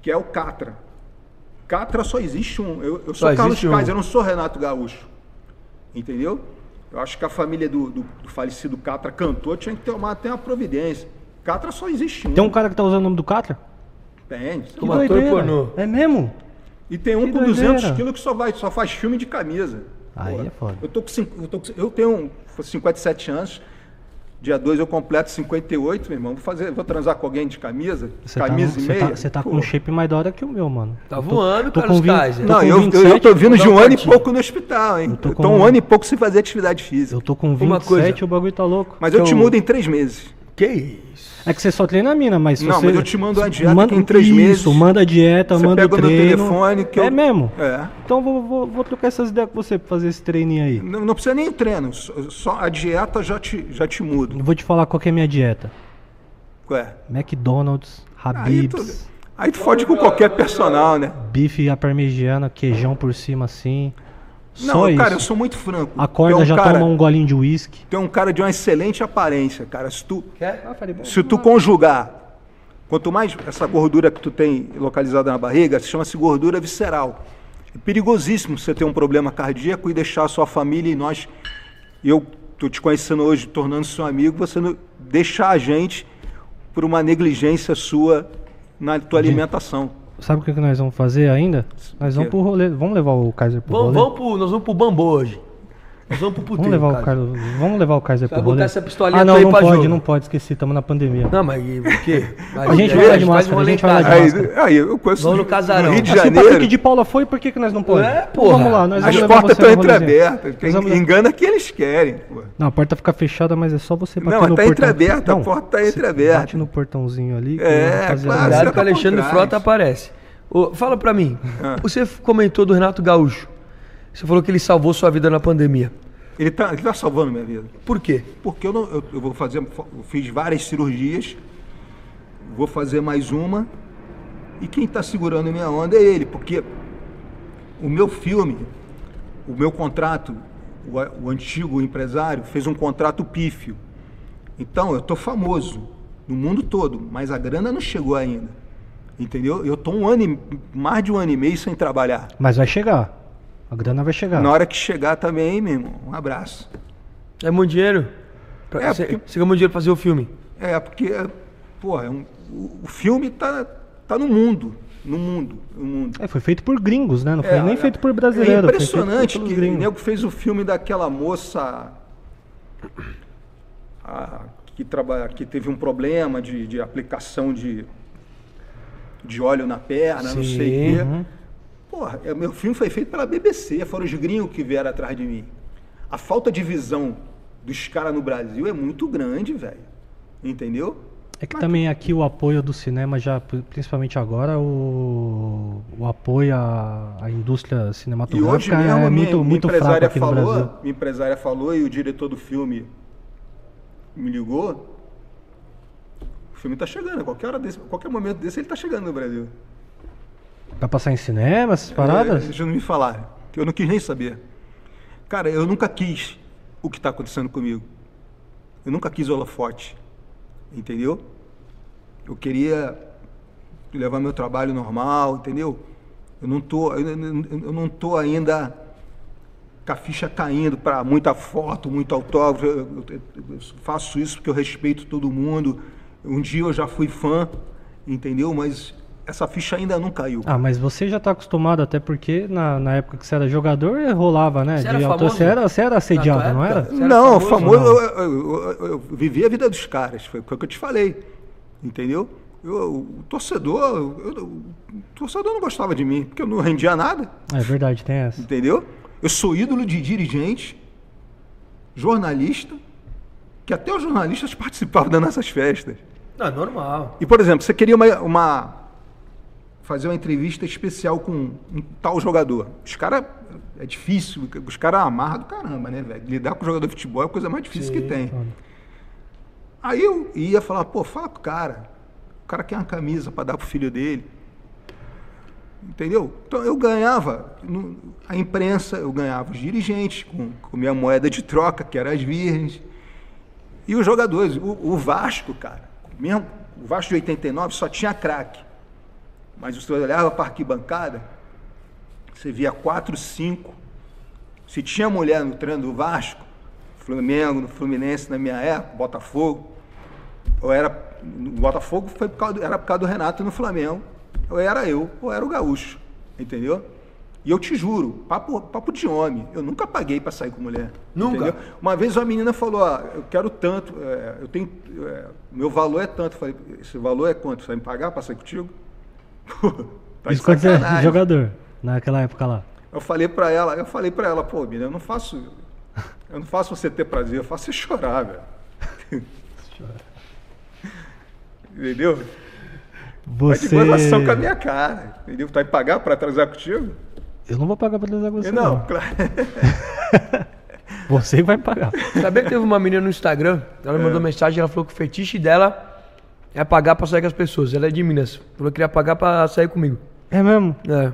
que é o Catra. Catra só existe um. Eu, eu sou
Só
Carlos
existe um.
Kaiser, eu não sou Renato Gaúcho. Entendeu? Eu acho que a família do, do- do falecido Catra cantor tinha que uma, ter uma providência. Catra só existe um.
Tem um cara que tá usando o nome do Catra?
Tem.
Que
Como ator pornô.
É mesmo?
E tem um
Que
com 200
doideira.
quilos que só, vai, só faz filme de camisa.
Aí
Porra.
é foda.
Eu, tô com, cinco- eu, tô com- eu tenho 57 anos. Dia 2 eu completo 58, meu irmão. Vou, fazer, vou transar com alguém de camisa?
Você tá,
camisa
no-
e meia?
tá, você tá
Pô.
com um shape mais da hora que o meu, mano.
Tá
Eu tô-
voando,
tô
Carlos
com
Kaiser.
Não,
com
eu, eu,
27,
eu tô vindo de um ano e pouco no hospital, hein?
Eu tô
Eu tô
com-
um ano e pouco sem fazer atividade física.
Eu tô com
Uma
27
coisa.
e o bagulho tá louco.
Mas eu te
Então-
mudo em três meses.
Que isso?
É que você só treina a mina, mas
Não,
você...
mas eu te mando uma dieta
manda,
em três
isso,
meses
manda a dieta,
você
manda o
pega o meu
treino.
telefone que
é
eu-
mesmo?
É.
Então vou, vou, vou trocar essas ideias com você pra fazer esse treininho aí.
Não, não precisa nem treino, só, a dieta já te, já te muda.
Eu vou te falar qual que é a minha dieta.
Qual é?
McDonald's,
Aí tu,
Habib's,
aí tu fode com qualquer personal, né?
bife à parmegiana, queijão por cima assim.
Não,
Só
cara, eu sou muito franco.
Acorda,
um
já
cara,
toma um golinho de uísque.
Tu é um cara de uma excelente aparência, cara. Se tu,
Quer?
se tu conjugar, quanto mais essa gordura que tu tem localizada na barriga, chama-se gordura visceral. É perigosíssimo você ter um problema cardíaco e deixar a sua família e nós, eu tô te conhecendo hoje, tornando seu amigo, você não, deixar a gente por uma negligência sua na tua alimentação.
Sabe o que, que nós vamos fazer ainda? Nós vamos pro rolê. Vamos levar o Kaiser pro
Vamos,
rolê?
vamos pro, nós vamos pro bambu hoje. Nós vamos pro puteiro,
Vamos levar, o. Carlos, vamos levar o Kaiser
Vai
pro
botar
rolê.
essa pistolinha
ah, não,
aí
não pode,
jogo.
não pode, esqueci, estamos na pandemia.
Não, mas e o quê?
A gente
Aí,
vai lá de máscara, a gente vai lá de.
Aí,
máscara.
aí eu conheço
Vamos no casarão.
Rio de
Ah, se o
Janeiro.
Patrick de Paula foi, por que, que nós não podemos?
É, porra.
Vamos lá, nós
As portas estão entreabertas. Engana que eles querem. Pô.
Não, a porta fica fechada, mas é só você bater
Não,
no
tá
portão.
entreaberta, a porta tá entreaberta.
Bate no portãozinho ali. que
É, claro,
Cuidado que
tá
Alexandre. Frota aparece. Fala pra mim,
Ah.
você comentou do Renato Gaúcho. Você falou que ele salvou sua vida na pandemia.
Ele tá, ele tá salvando minha vida.
Por quê?
Porque eu, não, eu, eu vou fazer, eu fiz várias cirurgias, vou fazer mais uma, e quem está segurando minha onda é ele, porque o meu filme, o meu contrato, o, o antigo empresário fez um contrato pífio. Então, eu tô famoso no mundo todo, mas a grana não chegou ainda. Entendeu? Eu tô um ano, e- mais de um ano e meio sem trabalhar.
Mas vai chegar. A grana vai chegar.
Na hora que chegar também, meu irmão, um abraço.
É muito dinheiro? Pra-
É,
Você
porque-
você ganha muito dinheiro pra fazer o filme.
É, porque, porra, é um- o, filme tá, tá no mundo. No mundo. No mundo.
É, foi feito por gringos, né? Não foi
É,
nem
é-
feito por brasileiro.
É
foi feito
impressionante que o nego fez o filme daquela moça a- que, trabalha, que teve um problema de, de aplicação de, de óleo na perna, não sei o
Sim,
quê.
uhum.
Porra, é, meu filme foi feito pela BBC, foram os gringos que vieram atrás de mim. A falta de visão dos caras no Brasil é muito grande, velho. Entendeu?
É que também aqui o apoio do cinema já, pri- principalmente agora, o, o apoio à, à indústria
E hoje
cinematográfica
mesmo
é muito,
minha
muito fraco
empresária
Brasil.
falou, minha empresária falou e o diretor do filme me ligou. O filme tá chegando, a qualquer hora desse, a qualquer momento desse ele tá chegando no Brasil.
Vai passar em cinema, essas paradas?
É, eu não me falar, que eu não quis nem saber. Cara, eu nunca quis o que está acontecendo comigo. Eu nunca quis holofote. Entendeu? Eu queria levar meu trabalho normal, entendeu? Eu não tô, eu não tô ainda com a ficha caindo para muita foto, muito autógrafo. Eu, eu- eu faço isso porque eu respeito todo mundo. Um dia eu já fui fã, entendeu? Mas essa ficha ainda não caiu.
Ah, mas você já tá acostumado, até porque na, na época que você era jogador, rolava, né?
Você era
de autor-
famoso?
você, era, você era assediado, não era?
Você era
não,
famoso
famoso,
não?
eu, eu- eu- eu vivi a vida dos caras, foi, o que eu te falei, entendeu? Eu- o torcedor, o torcedor não gostava de mim, porque eu não rendia nada,
É verdade, tem essa.
entendeu? Eu sou ídolo de dirigente, jornalista, que até os jornalistas participavam das nossas festas.
Não, é normal.
E, por exemplo, você queria uma, uma- fazer uma entrevista especial com um tal jogador. Os caras, é difícil, os caras amarram do caramba, né, velho? Lidar com jogador de futebol é a coisa mais difícil que tem. Aí eu ia falar, pô, fala com o cara. O cara quer uma camisa para dar pro filho dele. Entendeu? Então eu ganhava, a imprensa, eu ganhava os dirigentes com, com minha moeda de troca, que era as virgens. E os jogadores, o, o Vasco, cara, mesmo, o Vasco de 89 só tinha craque. Mas você olhava para a arquibancada, você via quatro, cinco. Se tinha mulher no treino do Vasco, Flamengo, no Fluminense na minha época, Botafogo, ou era. No Botafogo foi por causa do- era por causa do Renato no Flamengo, ou era eu, ou era o Gaúcho. Entendeu? E eu te juro, papo, papo de homem, eu nunca paguei para sair com mulher.
Nunca?
entendeu? Uma vez uma menina falou, ó, eu quero tanto, é, eu tenho. é, meu valor é tanto. Eu falei, esse valor é quanto? Você vai me pagar para sair contigo? Tá de
Isso quando você é jogador, naquela época lá.
Eu falei pra ela, eu falei para ela, pô, menina, eu não faço. Eu não faço você ter prazer, eu faço você chorar, velho. Entendeu? Vai de
Você.
gozação com a minha cara. Entendeu? Tu vai pagar pra transar contigo?
Eu não vou pagar pra transar com você.
não,
Não,
claro.
Você vai pagar.
Sabia que teve uma menina no Instagram, ela me mandou mensagem, ela falou que o fetiche dela é pagar pra sair com as pessoas. Ela é de Minas. Falou que queria pagar pra sair comigo.
É mesmo?
É.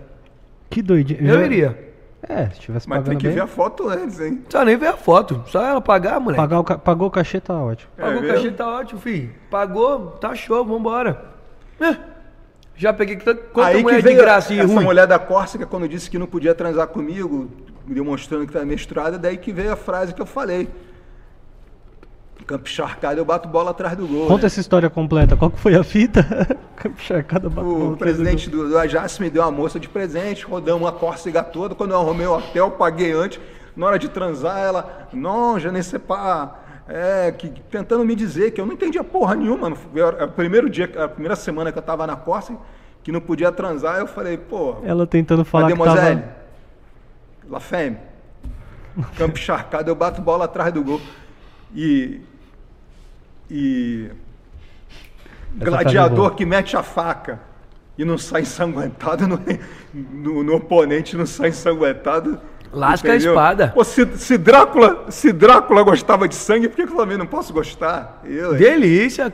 Que doidinho.
Eu
Já-
iria.
É, se tivesse
Mas
pagando
tem que
bem.
ver a foto antes, hein?
Precisa nem ver a foto. Só ela pagar, moleque.
Pagar o ca- Pagou o cachê, tá ótimo.
Pagou
É
o
mesmo?
cachê, tá ótimo, filho. Pagou, tá show, vambora. É. Já peguei tanta- quanta
Aí
mulher
que
de
veio
graça e
essa
ruim.
mulher da Córcega, quando disse que não podia transar comigo, demonstrando que estava menstruada, daí que veio a frase que eu falei. Campo encharcado, eu bato bola atrás do gol.
Conta
né?
essa história completa. Qual que foi a fita? Campo Encharcado, bate bola
O
atrás do
presidente do, do Ajax me deu uma moça de presente, rodamos uma Córcega toda. Quando eu arrumei o hotel, paguei antes. Na hora de transar, ela, não, já nem sei pá. É, que, tentando me dizer que eu não entendia porra nenhuma. Era o primeiro dia, a primeira semana que eu tava na Córcega, que não podia transar, eu falei, pô.
Ela tentando falar que tava...
La Femme. Campo encharcado, eu bato bola atrás do gol. E. E.
Essa
Gladiador
tá boa.
que mete a faca e não sai ensanguentado, no, no, no oponente não sai ensanguentado.
Lasca a espada.
Pô, se, se Drácula, se Drácula gostava de sangue, por que eu também não posso gostar? Eu?
Delícia.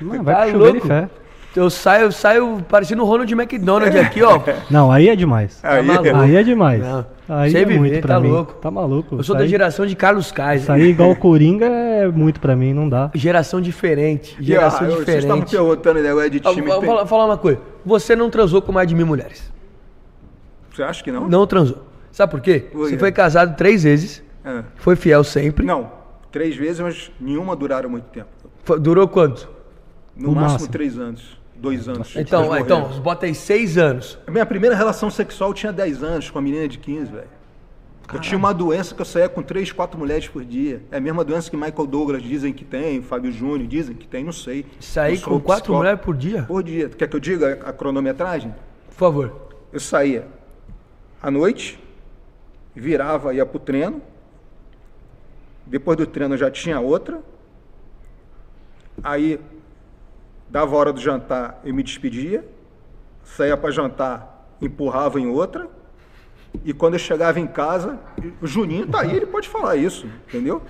Não,
Tá
vai pro chuveiro
louco?
de fé.
Eu saio, eu saio parecendo o Ronald McDonald aqui, ó.
Não, aí é demais.
Aí,
maluco.
Aí é demais.
Não.
Aí
Sem
é
viver,
muito pra
tá
mim.
louco.
Tá maluco.
Eu sou da geração de Carlos Kaiser.
Isso aí, igual o Coringa, é muito pra mim, não dá.
Geração diferente.
E,
Geração
ah, eu- Vocês estavam
diferente.
perguntando negócio de
Ah,
time.
Vou falar, falar uma coisa. Você não transou com mais de mil mulheres.
Você acha que não?
Não transou. Sabe por quê?
Por
Você
quê?
foi casado três vezes,
É.
foi fiel sempre.
Não, três vezes, mas nenhuma duraram muito tempo.
Durou quanto?
No
No
máximo,
máximo.
três anos. Dois anos.
Então,
Depois
então, bota aí seis anos.
A minha primeira relação sexual tinha 10 anos, com uma menina de 15, velho. Eu tinha uma doença que eu saía com três, quatro mulheres por dia. É a mesma doença que Michael Douglas dizem que tem, Fábio Júnior dizem que tem, não sei.
Sair
sou
com quatro
psicólogo.
mulheres por dia?
Por dia. Quer que eu diga a cronometragem?
Por favor.
Eu saía à noite, virava, ia pro treino. Depois do treino eu já tinha outra. Aí dava a hora do jantar, eu me despedia. Saía para jantar, empurrava em outra. E quando eu chegava em casa, o Juninho tá aí, ele pode falar isso, entendeu?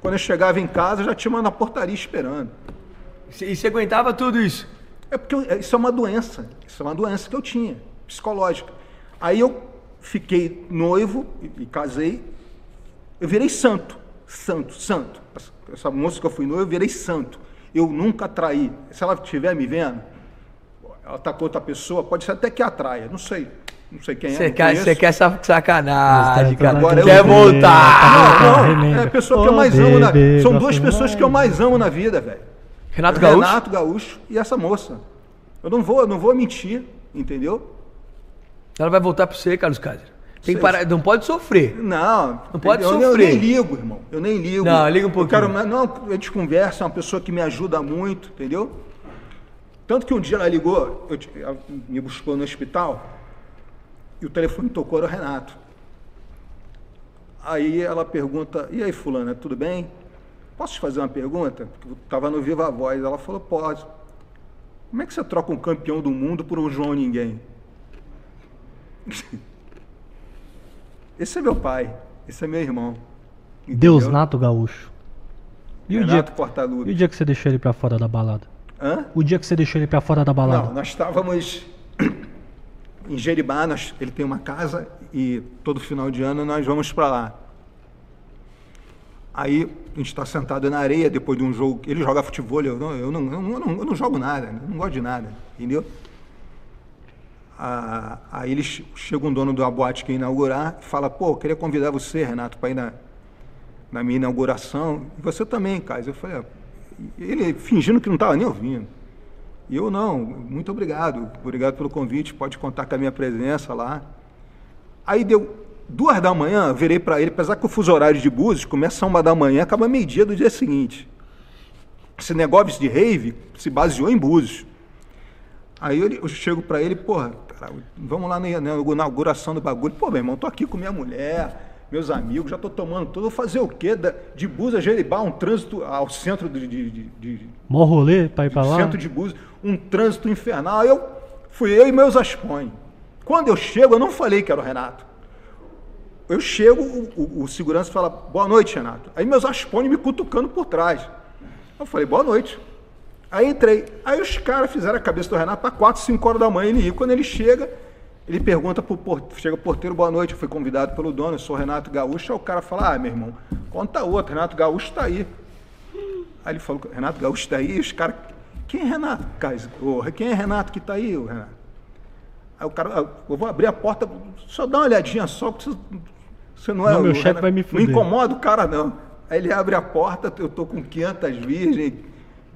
Quando eu chegava em casa, já tinha uma na portaria esperando.
E você aguentava tudo isso?
É porque eu- isso é uma doença. Isso é uma doença que eu tinha, psicológica. Aí eu fiquei noivo e, e casei. Eu virei santo. Santo, santo. Essa, essa moça que eu fui noivo, eu virei santo. Eu nunca traí. Se ela estiver me vendo, ela tá com outra pessoa, pode ser até que atraia. Não sei. Não sei quem é.
Você
não
quer, você quer essa sacanagem,
Tá- tá
cara.
Agora eu
quer
vou
voltar?
Não, não,
remember.
é a pessoa que eu mais amo na
baby,
São duas pessoas que eu mais amo na vida, velho.
Renato Gaúcho?
Renato Gaúcho e essa moça. Eu não vou, eu não vou mentir, entendeu?
Ela vai voltar pra você, Carlos Kaiser. Tem parar, não pode sofrer.
Não,
Não pode
eu,
sofrer.
Eu nem ligo, irmão. Eu nem ligo.
Não, liga um pouquinho.
Eu quero, não, a gente conversa, é uma pessoa que me ajuda muito, entendeu? Tanto que um dia ela ligou, eu ela me buscou no hospital e o telefone tocou, era o Renato. Aí ela pergunta, e aí fulana, tudo bem? Posso te fazer uma pergunta? Porque eu estava no Viva Voz. Ela falou, pode. Como é que você troca um campeão do mundo por um João Ninguém? Esse é meu pai, esse é meu irmão.
Deus
entendeu?
nato gaúcho. E o, dia, e o dia que você deixou ele pra fora da balada?
Hã?
O dia que você deixou ele pra fora da balada?
Não, nós estávamos em Jeribá, nós- ele tem uma casa e todo final de ano nós vamos para lá. Aí a gente está sentado na areia depois de um jogo. Ele joga futebol, eu não, eu não, eu não, eu não, jogo nada, não gosto de nada, entendeu? Aí ele che- chega um dono uma boate que ia inaugurar e fala: pô, eu queria convidar você, Renato, para ir na, na minha inauguração. E você também, Caio. Eu falei: ah, ele fingindo que não estava nem ouvindo. E eu não, muito obrigado, obrigado pelo convite, pode contar com a minha presença lá. Aí deu duas da manhã, virei para ele, apesar que o fuso horário de Búzios começa uma da manhã, acaba meio-dia do dia seguinte. Esse negócio de rave se baseou em Búzios. Aí eu, eu chego para ele, porra, vamos lá na, na inauguração do bagulho. Pô, meu irmão, tô aqui com minha mulher, meus amigos, já tô tomando tudo. Vou fazer o quê? De Búzios a Jeribá, um trânsito ao centro de- de- de- de,
Mó rolê pra ir pra lá?
centro de Búzios, um trânsito infernal. Aí eu fui eu e meus aspões. Quando eu chego, eu não falei que era o Renato. Eu chego, o, o- o segurança fala, boa noite, Renato. Aí meus aspões me cutucando por trás. Eu falei, boa noite. Aí entrei. Aí os caras fizeram a cabeça do Renato para 4, 5 horas da manhã ele ir. Quando ele chega, ele pergunta pro porteiro, chega o porteiro, boa noite, eu fui convidado pelo dono, eu sou o Renato Gaúcho. Aí o cara fala, ah, meu irmão, conta outro, Renato Gaúcho está aí. Aí ele falou, Renato Gaúcho está aí, e os caras, quem é Renato? Quem é Renato que está aí, ô, Renato? Aí o cara, "Ah, eu vou abrir a porta, só dá uma olhadinha só, porque você, você não é
Não, meu
o
chefe vai me
Não
fuder.
incomoda o cara, não. Aí ele abre a porta, eu tô com 500 virgens,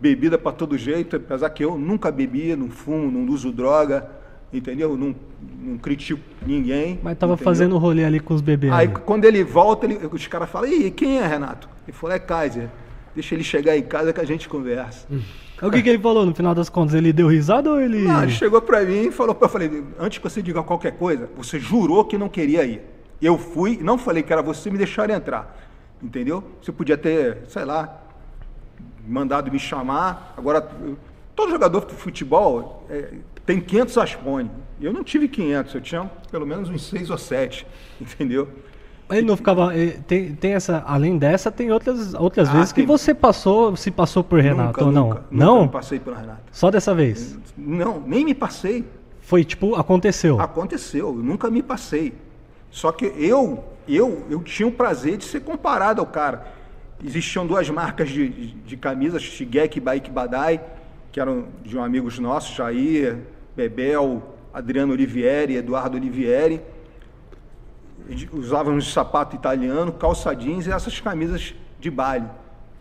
bebida para todo jeito, apesar que eu nunca bebi, não fumo, não uso droga, entendeu? Não, não critico ninguém.
Mas tava
entendeu?
fazendo rolê ali com os bebês.
Aí quando ele volta, ele- os caras falam, e quem é Renato? Ele falou, é Kaiser. Deixa ele chegar em casa que a gente conversa.
O que, que ele falou no final das contas? Ele deu risada ou ele.
Não, ele chegou para mim e falou, eu falei, antes que você diga qualquer coisa, você jurou que não queria ir. Eu fui, não falei que era você, me deixaram entrar. Entendeu? Você podia ter, sei lá, mandado me chamar. Agora, todo jogador de futebol é, tem 500 aspone. Eu não tive 500, eu tinha pelo menos uns 6 ou 7, entendeu?
Ele não ficava. eh, Tem, tem essa. Além dessa, tem outras, outras
Ah,
vezes que
tem.
você passou, se passou por Renato
nunca,
ou não?
nunca, nunca
não?
me passei pelo Renato.
Só dessa vez.
Não, nem me passei.
Foi tipo, aconteceu.
Aconteceu, eu nunca me passei. Só que eu, eu, eu tinha o prazer de ser comparado ao cara. Existiam duas marcas de, de, camisas, Shigek e Baik Badai, que eram de um amigos nossos, Jair, Bebel, Adriano Olivieri, Eduardo Olivieri. E Usávamos sapato italiano, calça jeans e essas camisas de baile.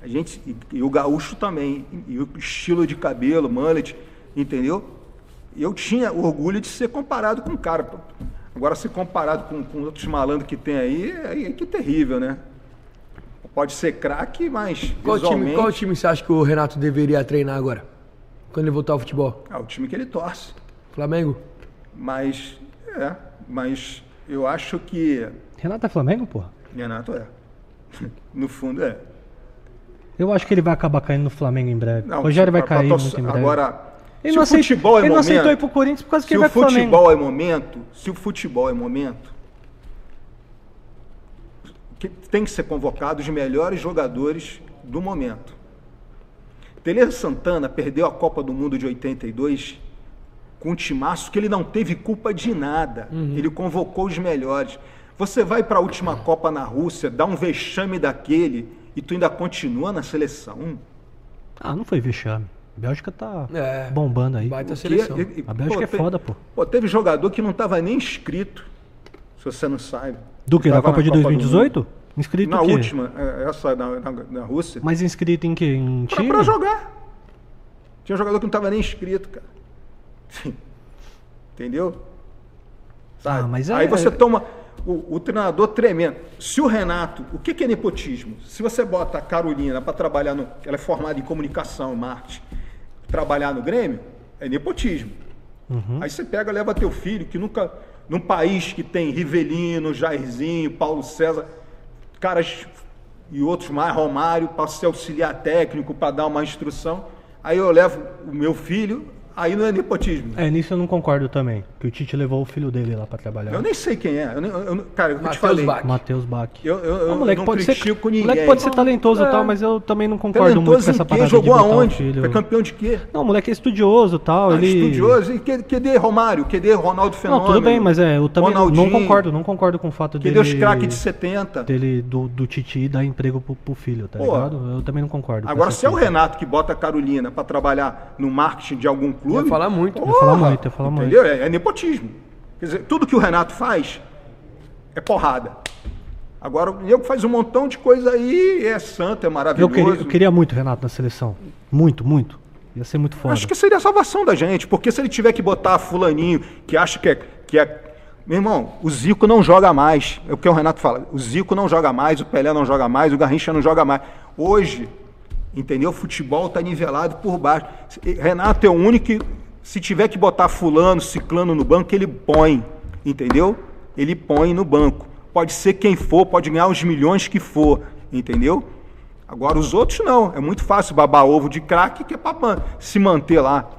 A gente, e, e o gaúcho também, e o estilo de cabelo, mullet, entendeu? eu tinha orgulho de ser comparado com o cara. Agora, ser comparado com, com outros malandros que tem aí, é que terrível, né? Pode ser craque, mas
Qual time,
visualmente...
qual time você acha que o Renato deveria treinar agora? Quando ele voltar ao futebol?
É o time que ele torce.
Flamengo?
Mas, é, mas eu acho que
Renato é Flamengo, porra?
Renato é. No fundo é.
Eu acho que ele vai acabar caindo no Flamengo em breve.
Não,
Rogério vai
pra- pra
cair
torcer-
muito em breve.
Agora,
ele
se
não,
o
aceitou,
futebol é
ele não
momento,
aceitou ir pro Corinthians por causa que
se
ele
o
vai pro Flamengo.
futebol é momento, se o futebol é momento, que tem que ser convocado os melhores jogadores do momento. Tele Santana perdeu a Copa do Mundo de 82 com um timaço que ele não teve culpa de nada. Ele convocou os melhores. Você vai para a última Copa na Rússia, dá um vexame daquele e tu ainda continua na seleção.
Ah, não foi vexame. A Bélgica tá
É.
bombando aí.
Baita seleção.
E- e-
A Bélgica é
te-
foda, pô.
Pô, teve jogador que não estava nem inscrito, se você não sabe.
Do que? Da
Tava
Copa
na
de
do
2018?
Mundo.
Inscrito
Na última, é, essa na, na, na Rússia.
Mas inscrito em quê? Em
Pra,
time?
pra jogar. Tinha jogador que não estava nem inscrito, cara. Entendeu? Sabe?
Ah, mas é-
Aí você toma o, o treinador tremendo. Se o Renato, o que, que é nepotismo? Se você bota a Carolina para trabalhar no. Ela é formada em comunicação, marketing, trabalhar no Grêmio, é nepotismo.
Uhum.
Aí você pega, leva teu filho, que nunca. Num país que tem Rivelino, Jairzinho, Paulo César, caras e outros mais, Romário, para ser auxiliar técnico, para dar uma instrução. Aí eu levo o meu filho, aí não é nepotismo.
É, nisso eu não concordo também. Que o Tite levou o filho dele lá pra trabalhar.
Eu nem sei quem é. Eu nem- eu não- cara, eu te falei.
Bach.
Matheus Bach.
Eu, eu, eu
Ah, moleque
não
pode ser,
critico ninguém.
moleque pode ser talentoso e
É.
tal, mas eu também não concordo muito com
Talentoso
essa parada
Jogou
de
aonde? Foi campeão de quê?
Não, o moleque é estudioso e tal.
Ah,
ele...
Estudioso. E que- QD Romário, QD Ronaldo
Não,
Fenômeno.
tudo bem, mas é, eu também não
Ronaldinho,
concordo, não concordo com o fato
QD
dele...
os craques de 70.
dele do, do Titi dar emprego pro, pro filho, tá
Pô,
ligado? Eu também não concordo. com
Agora, se é o. Renato que bota a Carolina para trabalhar no marketing de algum clube.
Ia falar muito.
Ia falar muito, ia falar muito.
entendeu? É, é nepotismo. Quer dizer, tudo que o Renato faz é porrada. Agora, o Diego faz um montão de coisa aí, é santo, é
Eu
maravilhoso.
queria, eu queria muito o Renato na seleção. Muito, muito. Ia ser muito foda.
Acho que seria a salvação da gente, porque se ele tiver que botar fulaninho que acha que é, que é. Meu irmão, o Zico não joga mais. É o que o Renato fala. O Zico não joga mais, o Pelé não joga mais, o Garrincha não joga mais. Hoje, entendeu? O futebol está nivelado por baixo. Renato é o único que, se tiver que botar fulano, ciclano no banco, ele põe. Entendeu? Ele põe no banco. Pode ser quem for, pode ganhar os milhões que for. Entendeu? Agora os outros não. É muito fácil babar ovo de craque que é para se manter lá.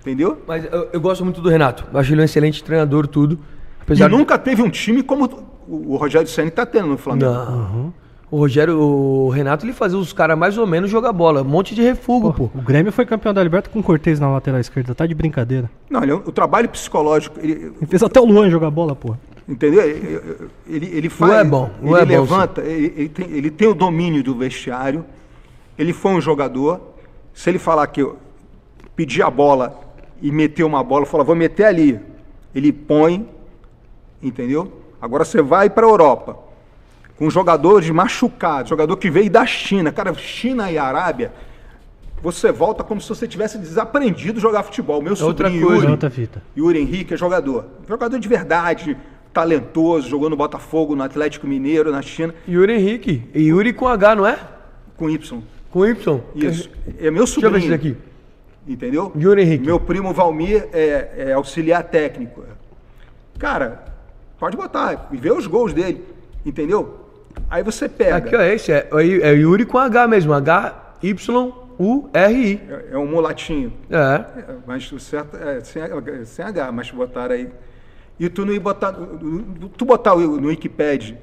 Entendeu?
Mas eu, eu gosto muito do Renato. Eu acho ele um excelente treinador, tudo.
E
Apesar de-
nunca teve um time como o Rogério Senna está tendo no Flamengo.
Não. O Rogério, o Renato, ele fazia os caras mais ou menos jogar bola. Um monte de refugo, pô.
O Grêmio foi campeão da Liberta com o Cortez na lateral esquerda, tá de brincadeira.
Não, ele é o trabalho psicológico, ele,
Ele fez até o Luan jogar bola, porra.
entendeu? Ele, ele, ele faz.
é bom,
ele
Luan é bom,
levanta, ele, ele tem, ele tem o domínio do vestiário. Ele foi um jogador. Se ele falar que eu pedir a bola e meter uma bola, falar, vou meter ali. Ele põe, entendeu? Agora você vai para a Europa com jogadores machucados, jogador que veio da China, cara, China e Arábia. Você volta como se você tivesse desaprendido jogar futebol. Meu
outra
sobrinho
coisa.
Yuri,
Outra fita.
Yuri Henrique é jogador. Jogador de verdade, talentoso, jogou no Botafogo, no Atlético Mineiro, na China,
Yuri Henrique. E Yuri com H, não é?
com Y.
Com Y.
Isso. É meu
Deixa eu ver
sobrinho.
isso aqui.
Entendeu?
Yuri Henrique.
Meu primo Valmir é, é auxiliar técnico. Cara, pode botar e ver os gols dele. Entendeu? Aí você pega.
Aqui, ó, esse é, é Yuri com H mesmo. H-Y-U-R-I.
É, é um mulatinho.
É.
É, mas o certo é sem, sem H, mas botaram aí. E tu não ia botar. Tu botar no Wikipedia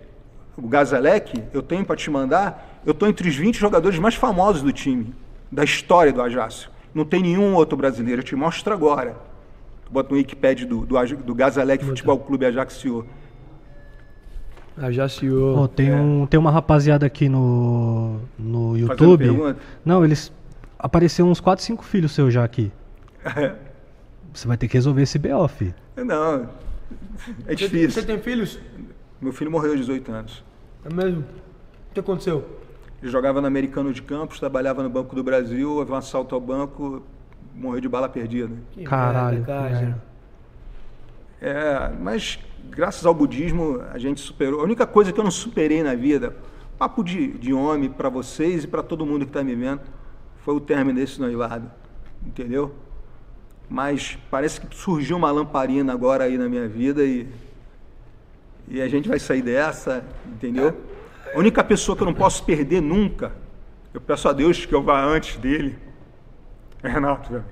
o Gazalec, eu tenho para te mandar, eu tô entre os 20 jogadores mais famosos do time, da história do Ajax. Não tem nenhum outro brasileiro, eu te mostro agora. Bota no Wikipedia do, do, do Gazalec Futebol Clube Ajaxio.
Ajaxiou.
Ó, tem, um, tem uma rapaziada aqui no, no YouTube. Não, eles. Apareceu uns 4, 5 filhos seus já aqui. Você vai ter que resolver esse BO, fi.
Não, é
Você,
difícil.
você tem filhos?
Meu filho morreu aos 18 anos.
É mesmo? O que aconteceu?
Ele jogava no Americano de Campos, trabalhava no Banco do Brasil, houve um assalto ao banco, morreu de bala perdida.
Que
Caralho,
merda, cara.
É, mas graças ao budismo a gente superou. A única coisa que eu não superei na vida, papo de, de homem para vocês e para todo mundo que está me vendo, foi o término desse noivado. Entendeu? Mas parece que surgiu uma lamparina agora aí na minha vida e, e a gente vai sair dessa, entendeu? A única pessoa que eu não posso perder nunca, eu peço a Deus que eu vá antes dele, é Renato, velho.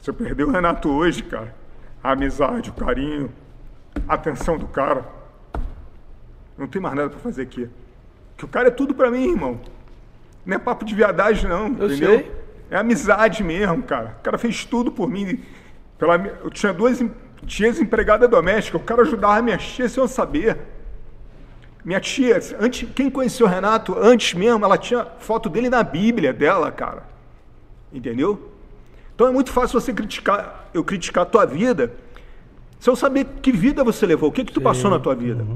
Se eu perder o Renato hoje, cara, a amizade, o carinho, a atenção do cara, não tem mais nada pra fazer aqui. Que o cara é tudo pra mim, irmão. Não é papo de viadagem, não,
Eu
entendeu?
sei.
É amizade mesmo, cara. O cara fez tudo por mim. Pela, eu tinha duas tias empregadas domésticas, o cara ajudava a minha tia sem eu saber. Minha tia, antes, quem conheceu o Renato antes mesmo, ela tinha foto dele na Bíblia dela, cara. Entendeu? Então é muito fácil você criticar, eu criticar a tua vida, se eu saber que vida você levou, o que que tu passou na tua vida.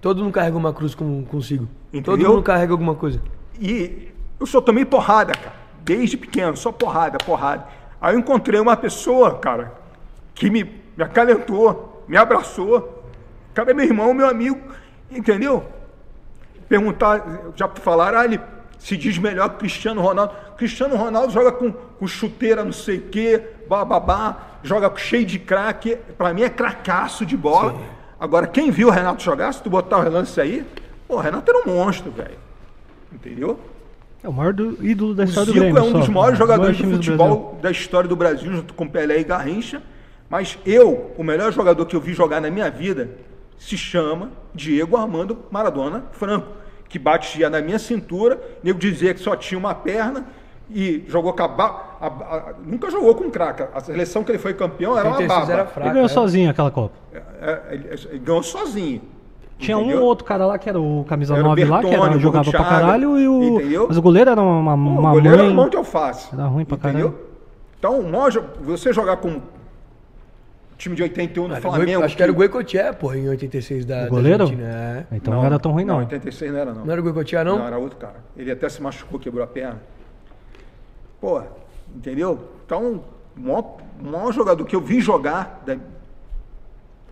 Todo mundo carrega uma cruz com, consigo. Todo
Entendeu?
mundo carrega alguma coisa.
E eu só tomei porrada, cara. Desde pequeno, só porrada, porrada. Aí eu encontrei uma pessoa, cara, que me, me acalentou, me abraçou. O cara é meu irmão, meu amigo, entendeu? Perguntar, já falaram, ah, ele se diz melhor que Cristiano Ronaldo. Cristiano Ronaldo joga com, com chuteira, não sei o quê, bababá, joga cheio de craque. Pra mim é cracaço de bola. Agora, quem viu o Renato jogar, se tu botar o relance aí, pô, o Renato era um monstro, velho. Entendeu?
É o maior do- ídolo da
O
história do
Zico
Grêmio.
é um
só.
dos maiores jogadores de
do
futebol da história do Brasil, junto com Pelé e Garrincha. Mas eu, o melhor jogador que eu vi jogar na minha vida, se chama Diego Armando Maradona Franco, que batia na minha cintura, nego dizia que só tinha uma perna e jogou com a, ba- a- a- nunca jogou com craque. A seleção que ele foi campeão era uma
86
baba.
era
Ele
fraco.
ganhou
né?
sozinho aquela Copa.
É, é, ele, ele ganhou sozinho.
Tinha um
entendeu?
ou outro cara lá que era o camisa
Era o
9 lá, que
Bertone,
era,
o
jogava pra caralho, e o.
entendeu?
Mas o goleiro era uma,
Pô,
uma
o goleiro
mãe.
era mão de alface.
Era ruim pra
entendeu?
caralho.
Então, jo- você jogar com o time de 81 do
Era o
Flamengo.
Acho que era o Goicoechea, porra, em 86 da,
O
da
goleiro?
Argentina. É.
Então não, era tão ruim, não.
86 não era, não.
Não era o Goicoechea, não?
Não, era outro cara. Ele até se machucou, quebrou a perna. Pô, entendeu? Então, o maior, o maior jogador que eu vi jogar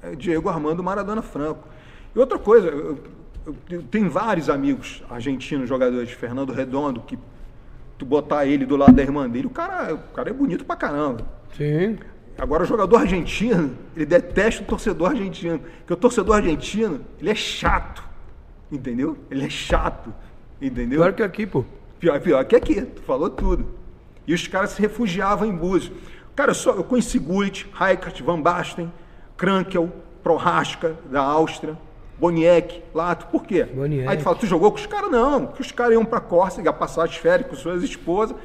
é Diego Armando Maradona Franco. E outra coisa, eu, eu- eu tenho vários amigos argentinos jogadores, Fernando Redondo, que tu botar ele do lado da irmã dele, o cara, o cara é bonito pra caramba.
Sim.
Agora, o jogador argentino, ele detesta o torcedor argentino. Porque o torcedor argentino, ele é chato. Entendeu? Ele é chato. Entendeu?
Pior que aqui, pô.
Pior, pior que aqui, tu falou tudo. E os caras se refugiavam em Búzios. Cara, eu, só, eu conheci Gullit, Rijkaard, Van Basten, Krankel, Prohaska, da Áustria, Boniek, Lato. Por quê?
Boniek.
Aí tu fala, tu jogou com os caras? Não, que os caras iam pra Córcega passar as férias com suas esposas.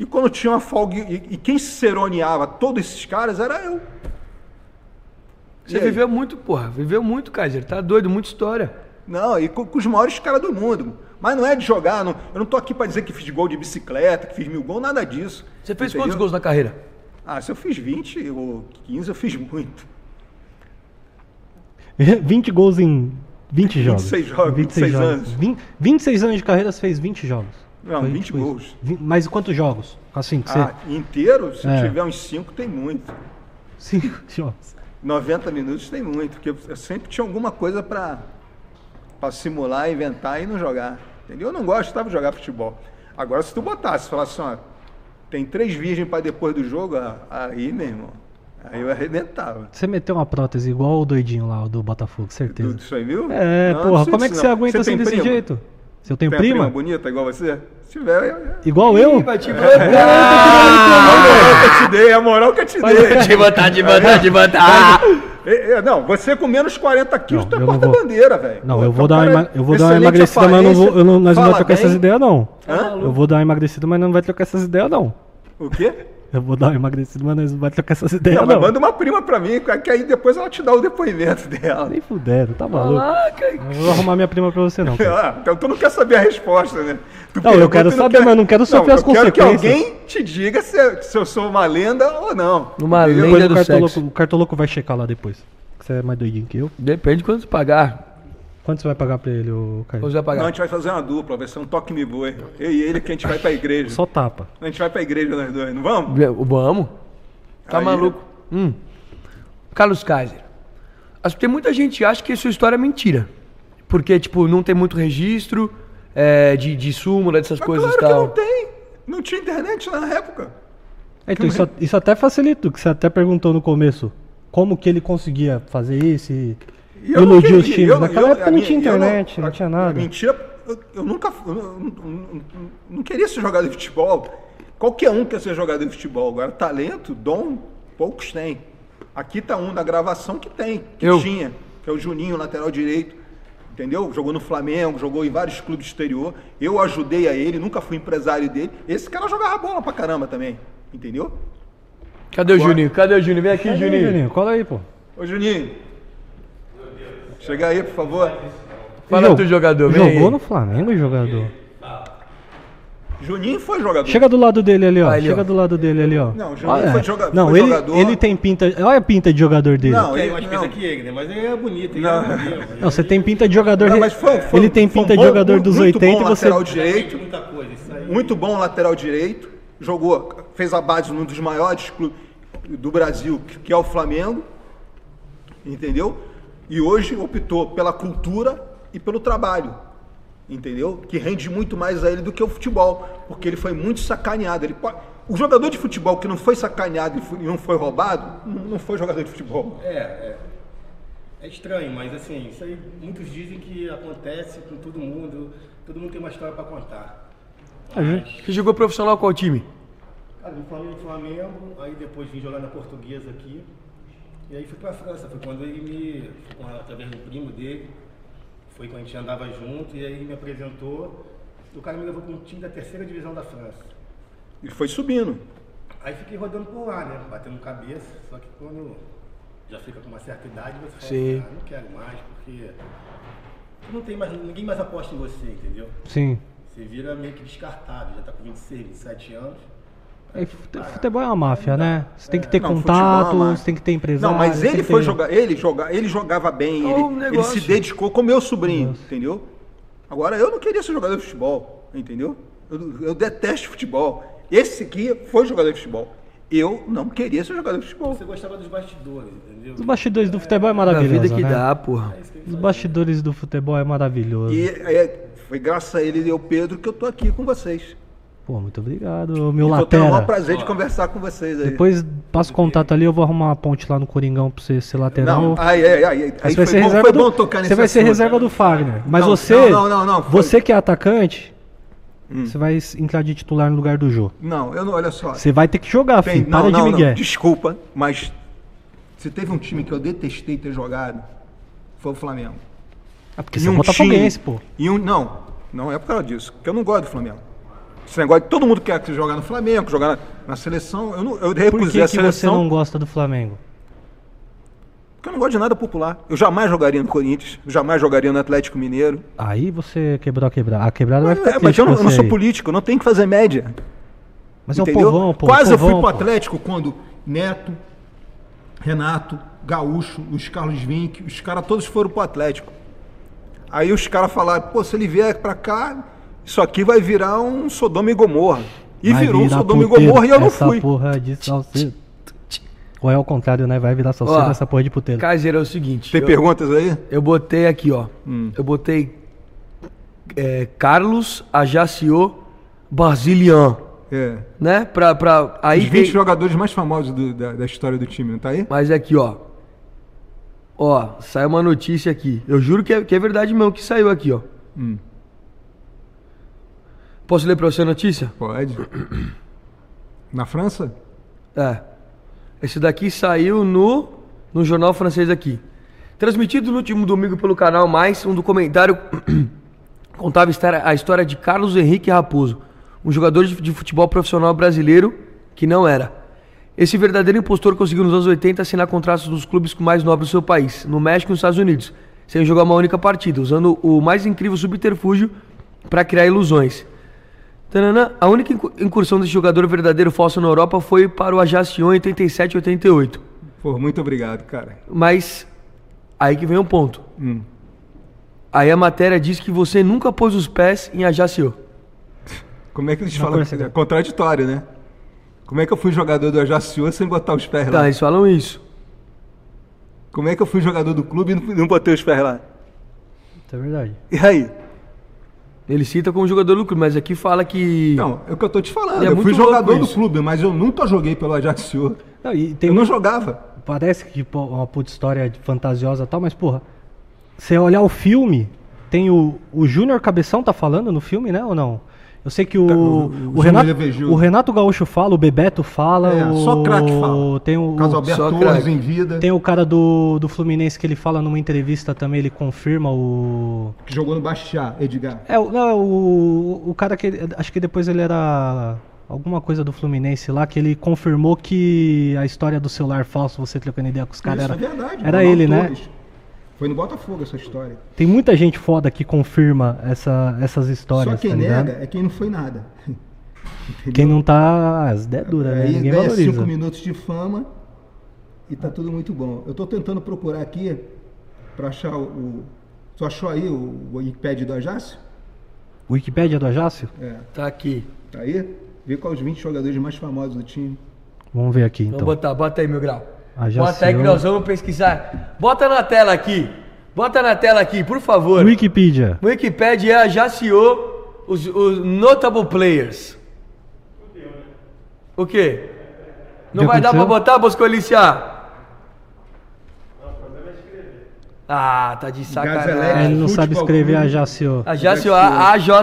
E quando tinha uma folga, e, e quem seroneava todos esses caras era eu.
Você viveu muito, porra. Viveu muito, Kaiser. Tá doido, muita história.
Não, e com, com os maiores caras do mundo. Mas não é de jogar, não, eu não tô aqui pra dizer que fiz gol de bicicleta, que fiz mil gols, nada disso.
Você fez
Entendeu?
quantos gols na carreira?
Ah, se eu fiz 20 ou 15, eu fiz muito.
20 gols em 20 jogos.
26 jogos, 26 anos.
20 26 anos de carreira, você fez 20 jogos.
Não,
Foi
20
tipo isso.
gols.
Vi- Mas quantos jogos? Assim, que você.
Ah, inteiro, se
É.
tiver uns 5, tem muito.
5 jogos.
90 minutos tem muito, porque eu sempre tinha alguma coisa pra simular, inventar e não jogar. Entendeu? Eu não gostava de jogar futebol. Agora, se tu botasse, falasse assim, ó, tem três virgens para depois do jogo, ah, aí, meu irmão, aí eu arrebentava.
Você meteu uma prótese igual o doidinho lá, o do Botafogo, certeza.
Tudo isso aí, viu?
É,
Não,
porra,
não
como é que
disso
você
não.
aguenta assim
tem
desse
prima?
jeito? Se eu tenho
Tem
prima?
prima bonita igual você? Se tiver, eu...
Igual eu?
Vai te
a
botar.
moral que eu te dei, a moral que eu te dei.
Te botar, te botar, te botar.
É, é, não, você com menos 40 quilos,
Não,
tu é
vou.
porta-bandeira, velho.
Não, eu vou
é um
dar uma, eu vou dar uma emagrecida, mas não vou, eu não, nós não vai trocar
fala
essas
bem.
ideias, não.
Hã?
Eu vou dar uma emagrecida, mas não vai trocar essas ideias, não.
O quê?
Eu vou dar uma emagrecida, mas nós não vai trocar essas ideias,
Não,
não.
mas manda uma prima pra mim, que aí depois ela te dá o depoimento dela.
Nem fuderam, tá maluco.
Caraca,
Eu não vou arrumar minha prima pra você, não.
Ah, então tu não quer saber a resposta, né? Tu
Não, eu quero saber, mas não quero sofrer as
eu quero que
consequências.
alguém te diga se, se eu sou uma lenda ou não.
Uma
Entendeu?
lenda.
Depois
do
o cartoloco,
sexo.
o cartoloco vai checar lá depois. Você é mais doidinho que eu.
depende de quanto você pagar.
Quanto você vai pagar pra ele, ô Caio?
Você vai
Não, a
pagar.
gente vai fazer uma dupla, vai ser um toque me voe. Eu e ele que a gente vai pra igreja.
Só tapa.
A gente vai pra igreja nós dois, não vamos?
Vamos? Tá
Aí.
maluco? Hum. Carlos Kaiser. Acho que tem muita gente que acha que a sua história é mentira. Porque, tipo, não tem muito registro é, de, de súmula, dessas
Mas
coisas
claro
e
que
tal.
não tem. Não tinha internet na época.
Então, isso, isso até facilita, que você até perguntou no começo. Como que ele conseguia fazer isso E
eu não
iludir os times.
eu-
Naquela
eu-
época não
minha-
tinha
eu
internet, não,
a-
tinha nada.
Mentira, eu, nunca. Eu não, não- não- não queria ser jogador de futebol. Qualquer um quer ser jogador de futebol. Agora, talento, dom, poucos têm. Aqui tá um da gravação que tem, que
Eu.
tinha, que é o Juninho, lateral direito. Entendeu? Jogou no Flamengo, jogou em vários clubes do exterior. Eu ajudei a ele, nunca fui empresário dele. Esse cara jogava bola pra caramba também. Entendeu?
Cadê o Juninho? Cadê o Juninho? Vem aqui,
Aí,
Juninho.
Juninho, cola aí, pô.
Ô Juninho. Chega aí, por favor.
Fala
Jogou-
tu, jogador. Vem
Jogou
aí.
no Flamengo, jogador.
Juninho foi jogador.
Chega do lado dele ali, ó.
Ali,
Chega
ó.
do lado dele ali, ó.
Não, o Juninho
Olha,
foi joga-
Não,
foi
ele,
jogador.
ele tem pinta. Olha a pinta de jogador dele.
Não,
Tem
ele,
mais pinta que ele, né? Mas ele é bonito, ele
Não.
é.
Não, você tem pinta de jogador.
Não, mas foi- foi-
ele tem
foi
pinta de
bom-
jogador dos
muito
80
bom
e você.
lateral direito.
Muita coisa, isso aí.
Muito bom lateral direito. Jogou, fez a base num dos maiores clubes do Brasil, que é o Flamengo. Entendeu? E hoje optou pela cultura e pelo trabalho. Entendeu? Que rende muito mais a ele do que o futebol. Porque ele foi muito sacaneado. Ele pode- O jogador de futebol que não foi sacaneado e e não foi roubado, não foi jogador de futebol.
É, é. É estranho, mas assim, isso aí muitos dizem que acontece com todo mundo. Todo mundo tem uma história pra contar.
Você jogou profissional qual time?
Cara, no Flamengo, Flamengo, aí depois vim jogar na Portuguesa aqui. E aí fui pra França. Foi quando ele me. Foi com- através do primo dele. Foi quando a gente andava junto e aí ele me apresentou. E o cara me levou para um time da terceira divisão da França.
E foi subindo.
Aí fiquei rodando por lá, né? Batendo cabeça. Só que quando já fica com uma certa idade, você fala,
Sim.
ah, não quero mais, porque não tem mais, ninguém mais aposta em você, entendeu?
Sim.
Você vira meio que descartável, já tá com 26, 27 anos.
É, fute- Futebol é uma máfia, né? Você tem que ter
Não, é
contato,
uma-
você tem que ter empresário.
Não, mas ele foi
ter-
jogar, ele joga, ele jogava bem,
É
ele,
um
ele se dedicou com meu sobrinho, entendeu? Agora eu não queria ser jogador de futebol, entendeu? Eu, eu detesto futebol. Esse aqui foi jogador de futebol. Eu não queria ser jogador de futebol.
Você gostava dos bastidores, entendeu?
Os bastidores do futebol é
A
maravilhoso,
vida que
né?
dá, porra.
Os bastidores do futebol é maravilhoso.
E é, foi graças a ele e ao Pedro que eu tô aqui com vocês.
Pô, muito obrigado, meu
E tô tendo o maior
latera.
prazer de conversar com vocês aí.
Depois passa o contato ali, eu vou arrumar uma ponte lá no Coringão pra você ser lateral.
não,
Aí
aí
você vai
foi, bom, foi
do,
bom tocar nesse
Você vai ser reserva do Fagner. Mas
Não,
você,
não, não, não, não, foi. Hum.
você que é atacante, você vai entrar de titular no lugar do Jô.
Não, eu não, olha só.
Você vai ter que jogar,
Tem-
filho. Para de
não, não,
migué.
desculpa, mas se teve um time que eu detestei ter jogado, foi o Flamengo.
Ah, porque
E
você é
um
botafoguense,
time-
pô.
E um, não, não é por causa disso, porque eu não gosto do Flamengo. Esse negócio de todo mundo quer que jogar no Flamengo, jogar na, na seleção, eu, não, eu
Por
recusei
que,
a
que você
seleção
não gosta do Flamengo?
porque eu não gosto de nada popular. Eu jamais jogaria no Corinthians, eu jamais jogaria no Atlético Mineiro.
Aí você quebrou a quebrada. A quebrada vai
Mas,
ficar
é, mas eu não, eu não sou político, eu não tenho que fazer média.
Mas é o
entendeu?
povão, pô.
Quase
o
eu fui
povão,
pro
pô.
Atlético quando Neto, Renato, Gaúcho, os Carlos Vinck, os caras todos foram pro Atlético. Aí os caras falaram, pô, se ele vier pra cá, isso aqui vai virar um Sodoma e Gomorra. E
Vai
virou um Sodoma e Gomorra e eu não
essa
fui.
porra de salseiro. Ou é ao contrário, né? Vai virar salseiro
Ó,
essa porra de puteiro.
Kaiser é o seguinte.
Tem
eu,
perguntas aí?
eu botei aqui, ó. Eu botei é, Carlos Ajaccio Basilian.
É.
Né? Pra, pra, aí
Os 20
veio-
jogadores mais famosos do- da, da história do time, não tá aí?
Mas aqui, ó. Ó, saiu uma notícia aqui. Eu juro que é, que é verdade mesmo que saiu aqui, ó.
Hum.
Posso ler pra você a notícia?
Pode. Na França?
É. Esse daqui saiu no no jornal francês aqui. Transmitido no último domingo pelo canal Mais, um documentário contava a história- de Carlos Henrique Raposo, um jogador de futebol profissional brasileiro que não era. Esse verdadeiro impostor conseguiu nos anos 80 assinar contratos dos clubes mais nobres do seu país, no México e nos Estados Unidos, sem jogar uma única partida, usando o mais incrível subterfúgio para criar ilusões. Tananã, a única incu- incursão desse jogador verdadeiro falso na Europa foi para o Ajaccio em 87 e 88.
Pô, muito obrigado, cara.
Mas aí que vem um ponto.
Hum.
Aí a matéria diz que você nunca pôs os pés em Ajaccio.
Como é que eles
Não
falam? É contraditório, né? Como é que eu fui jogador do Ajaccio sem botar os pés lá?
Tá, eles falam isso.
Como é que eu fui jogador do clube e não, botei os pés lá?
É verdade.
E aí?
Ele cita como jogador do clube, mas aqui fala que.
Não, é o que eu tô te falando.
É
eu fui jogador do clube, mas eu nunca joguei pelo Ajaccio.
Não, e tem
Eu não
um-
jogava.
Parece que pô, uma puta história fantasiosa e tal, mas porra, você olhar o filme, tem o, o Júnior Cabeção tá falando no filme, né, ou não? Eu sei que o,
o-
o, Renato, o Renato Gaúcho fala, o Bebeto fala,
É,
o,
só craque fala.
Tem o,
Caso Alberto Torres em vida,
tem o cara do, do Fluminense que ele fala numa entrevista também, ele confirma o.
que jogou no Baixá, Edgar.
É, o- não, é o, o cara que. Acho que depois ele era. Alguma coisa do Fluminense lá, que ele confirmou que a história do celular falso, você trocando ideia com os caras,
Isso
era,
é verdade.
era ele, né?
Foi no Botafogo essa história.
Tem muita gente foda que confirma essa, essas histórias,
Só quem
tá
nega é quem não foi nada. Entendeu?
Quem não tá. As ideias duras, né?
Aí
Ninguém
ganha
valoriza.
cinco minutos de fama e tá tudo muito bom. Eu tô tentando procurar aqui pra achar o. o- Tu achou aí o, o Wikipedia do Ajácio?
Wikipédia do Ajácio?
É.
Tá aqui.
Tá aí? Vê quais os 20 jogadores mais famosos do time.
Vamos ver aqui
Vamos
então.
botar, bota aí, meu grau. Bota aí que nós vamos pesquisar. Bota na tela aqui. Bota na tela aqui, por favor.
Wikipedia.
Wikipedia é Ajaccio, os, os notable players. O quê? Não vai dar pra botar, Boscolícia? Ah, tá de sacanagem.
ele não
Futebol
sabe escrever
Clube.
Ajácio.
Ajaccio, A-J-A-C-C-I-O.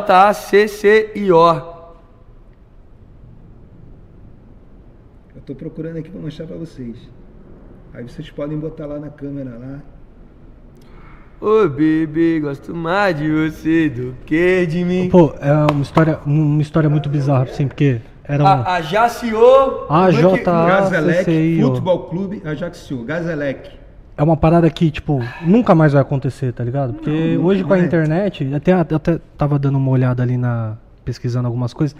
Eu tô procurando aqui pra mostrar pra vocês. Aí vocês podem botar lá na câmera lá.
Ô, bebê, gosto mais de você do que de mim.
Pô, é uma história, uma história muito bizarra, assim, porque era um.
A.
A J-
Gazelec. Futebol Clube Ajaccio. Gazelec.
É uma parada que, tipo, nunca mais vai acontecer, tá ligado? Porque
Não,
hoje com a
é.
internet, até, até tava dando uma olhada ali na. pesquisando algumas coisas.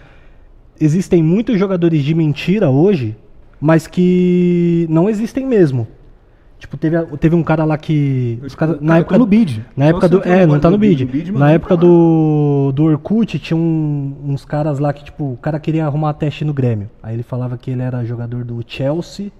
Existem muitos jogadores de mentira hoje, mas que não existem mesmo. Tipo, teve, teve um cara lá que. Os cara, na época
tá no bid.
Na época do. É, não tá no
do bid,
bid.
do
Na época
tá
do, do Orkut, tinha um- uns caras lá que, tipo, o cara queria arrumar teste no Grêmio. Aí ele falava que ele era jogador do Chelsea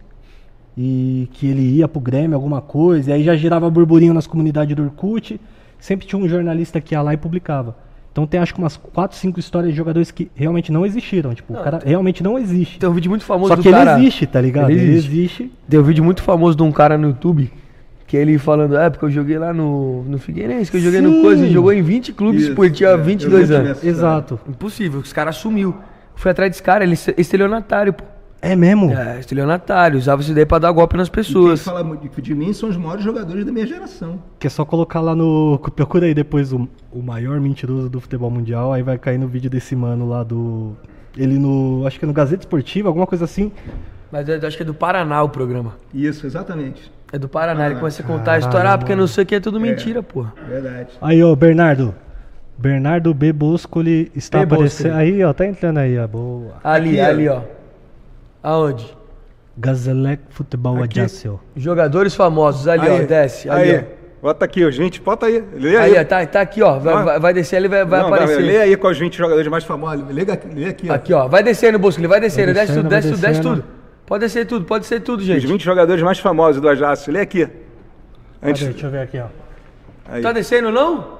e que ele ia pro Grêmio, alguma coisa. E aí já girava burburinho nas comunidades do Orkut. Sempre tinha um jornalista que ia lá e publicava. Então tem acho que umas 4, 5 histórias de jogadores que realmente não existiram. Tipo, o cara realmente não existe.
Tem um vídeo muito famoso
Só
do
que ele
cara...
existe, tá ligado?
Ele
Ele
existe.
existe.
Tem um vídeo muito famoso de um cara no YouTube que ele falando, é, porque eu joguei lá no, no Figueirense, que eu joguei no
Sim.
coisa, e jogou em 20 clubes,
Isso,
ele tinha
é, eu
22
já tive
anos.
Exato.
Impossível, os caras sumiu. Fui atrás desse cara, ele é estelionatário, pô.
É mesmo?
É, estelionatário, usava isso daí pra dar golpe nas
E quem
pessoas.
fala muito de mim são os maiores jogadores da minha geração.
Que é só colocar lá no. Procura aí depois o, o maior mentiroso do futebol mundial. Aí vai cair no vídeo desse mano lá do. Ele no. Acho que é no Gazeta Esportiva, alguma coisa assim.
Mas eu acho que é do Paraná o programa.
Isso, exatamente.
É do Paraná, ele
Ah,
começa a contar a história, ah, porque não sei o que, é tudo mentira, pô.
Verdade.
Aí, ó, Bernardo. Bernardo B. Boscoli está
B.
aparecendo. Aí, ó, tá entrando aí, ó. Boa.
Ali,
Aqui, ó.
ali, ó. Aonde?
Gazelec Futebol
Aqui.
Jogadores famosos, ali, ó, desce, ali,
aí.
ó.
Bota aqui, gente, bota aí. Lê
Aí,
aí.
tá, tá aqui, ó. Vai, vai, vai descer ali, vai, vai
Não,
aparecer.
Lê aí quais os 20 jogadores mais famosos. Lê, aqui- lê aqui, ó.
Aqui, ó. Vai descendo, ele vai descendo.
Vai
desce tudo,
descendo,
desce tudo, desce
descendo.
tudo. Pode descer tudo, pode ser tudo,
Os
gente.
20 jogadores mais famosos do Ajax. Lê aqui. Antes,
Cadê? Deixa eu ver aqui, ó.
aí.
Tá descendo, não?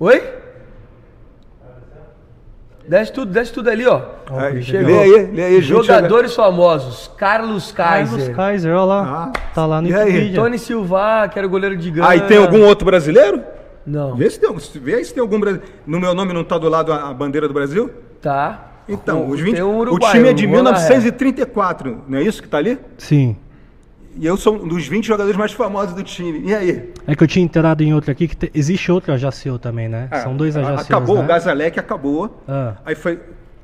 Oi? Desce tudo, desce tudo ali, ó.
Aí,
Chegou.
Lê aí, lê aí. 20
Jogadores famosos. Carlos
Carlos
Kaiser.
Kaiser, ó lá.
Ah,
tá lá no
e aí?
Wikipedia.
Tony Silva, que era o goleiro de Gana.
Ah, e tem algum outro brasileiro?
Não.
Vê se tem, vê aí se tem algum brasileiro. No meu nome não tá do lado a, a bandeira do Brasil?
Tá.
Então,
O-
os 20,
tem um
o
uruguaio,
time é de
o Bola
1934, não é isso que tá ali?
Sim.
E eu sou um dos 20 jogadores mais famosos do time. E aí?
É que eu tinha inteirado em outro aqui, que te- existe outro Ajaceu também, né?
Ah,
São dois
a-
Ajaceus,
Acabou,
né?
o Gazalec acabou.
Ah.
Aí foi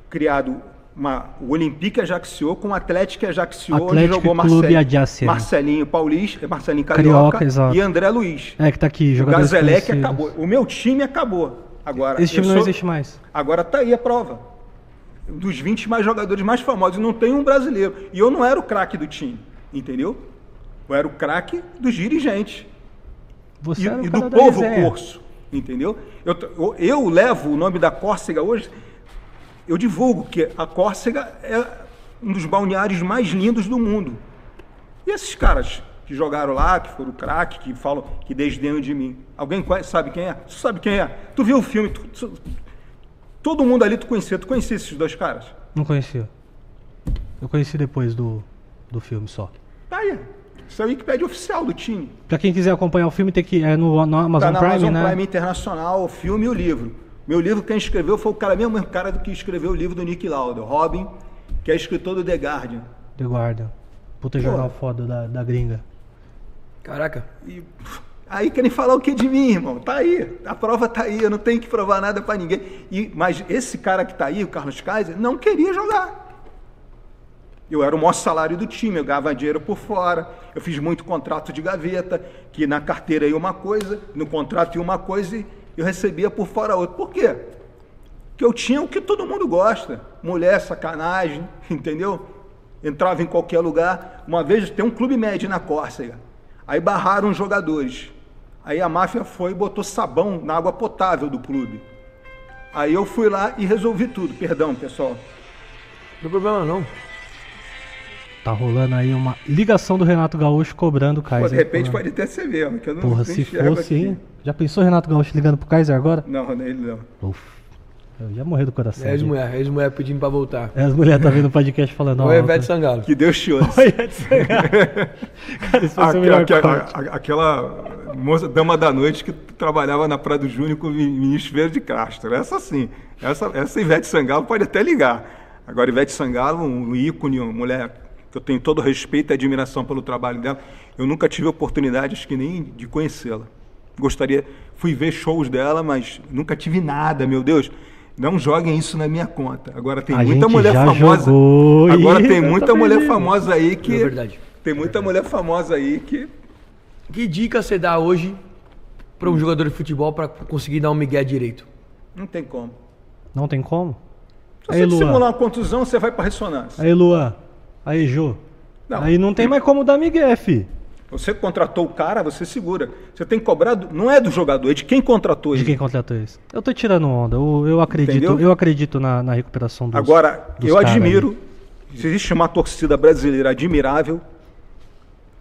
criado uma, o Olympique Ajaccio com o Atlético Ajaccio, onde
Atlético
jogou
Clube
Marcelinho. Marcelinho Paulista, Marcelinho
Carioca,
Carioca, e André Luiz.
É, que tá aqui,
O
jogadores
Gazalec acabou. O meu time acabou. Agora,
Esse time não
sou-
existe mais.
Agora tá aí a prova. Dos 20 mais jogadores mais famosos, não tem um brasileiro. E eu não era o craque do time, entendeu? Eu era o craque dos dirigentes
Você
e, e do povo corso, entendeu? Eu, eu- eu levo o nome da Córcega hoje, eu divulgo que a Córcega é um dos balneários mais lindos do mundo. E esses caras que jogaram lá, que foram craque, que falam, que desdenham de mim. Alguém conhece, sabe quem é? Tu sabe quem é? Tu viu o filme? tu- tu- todo mundo ali tu conhecia. Tu conhecia esses dois caras?
Não conhecia. Eu conheci depois do, do filme só.
Tá aí. Isso é a Wikipédia oficial do time.
Pra quem quiser acompanhar o filme, tem que é no, no Amazon
Tá na
Prime,
Amazon
né?
Prime Internacional, o filme e o livro. Meu livro, quem escreveu foi o cara mesmo cara do que escreveu o livro do Nick Lauda, o Robin, que é escritor do The Guardian.
The Guardian. Puta jornal foda da, da gringa.
Caraca.
E aí querem falar o que de mim, irmão? Tá aí, a prova tá aí, eu não tenho que provar nada pra ninguém. E, mas esse cara que tá aí, o Carlos Kaiser, não queria jogar. Eu era o maior salário do time, eu ganhava dinheiro por fora. Eu fiz muito contrato de gaveta, que na carteira ia uma coisa, no contrato ia uma coisa e eu recebia por fora outra. Por quê? Porque eu tinha o que todo mundo gosta: mulher, sacanagem, entendeu? Entrava em qualquer lugar. Uma vez tem um clube médio na Córcega. Aí barraram os jogadores. Aí a máfia foi e botou sabão na água potável do clube. Aí eu fui lá e resolvi tudo. Perdão, pessoal.
Não tem problema não.
Tá rolando aí uma ligação do Renato Gaúcho cobrando o
Pô,
Kaiser.
de repente
Porra.
pode até ser mesmo, que eu não
Porra, se fosse, hein? Já pensou Renato Gaúcho ligando pro Kaiser agora?
Não, ele não.
Uf, eu ia morrer do coração.
É
ali.
ex-mulher, ex-mulher pedindo pra voltar.
É, as mulheres tá vendo o podcast falando.
Oi,
ó,
Ivete Sangalo.
Que Deus te ouça.
Oi, Ivete Sangalo. Cara, isso o melhor
aquela moça, dama da noite que trabalhava na Praia do Júnior com o ministro Verde de Castro. Essa sim. Essa, essa Ivete Sangalo pode até ligar. Agora, Ivete Sangalo, um ícone, uma mulher que eu tenho todo o respeito e admiração pelo trabalho dela. Eu nunca tive oportunidade, acho que nem de conhecê-la. Gostaria, fui ver shows dela, mas nunca tive nada, meu Deus. Não joguem isso na minha conta. Agora tem
A
muita
gente
mulher
já
famosa.
jogou
Agora
e
tem
eu
muita
também
mulher
vi.
famosa aí que.
É verdade.
Tem muita mulher famosa aí que.
Que dica você dá hoje pra um jogador de futebol pra conseguir dar um migué direito?
Não tem como.
Não tem como?
Se
Aí,
você
Luan.
simular uma contusão, você vai para ressonância.
Aí, Luan. Aí, Jô.
Não.
Aí não tem mais como dar migué, fi.
Você contratou o cara, você segura. Você tem que cobrar, do- não é do jogador, é de quem contratou
De
ele.
quem contratou isso? Eu tô tirando onda. Eu, eu acredito,
Entendeu?
eu acredito na, na recuperação dos
Agora,
dos
eu admiro,
aí.
se existe uma torcida brasileira admirável,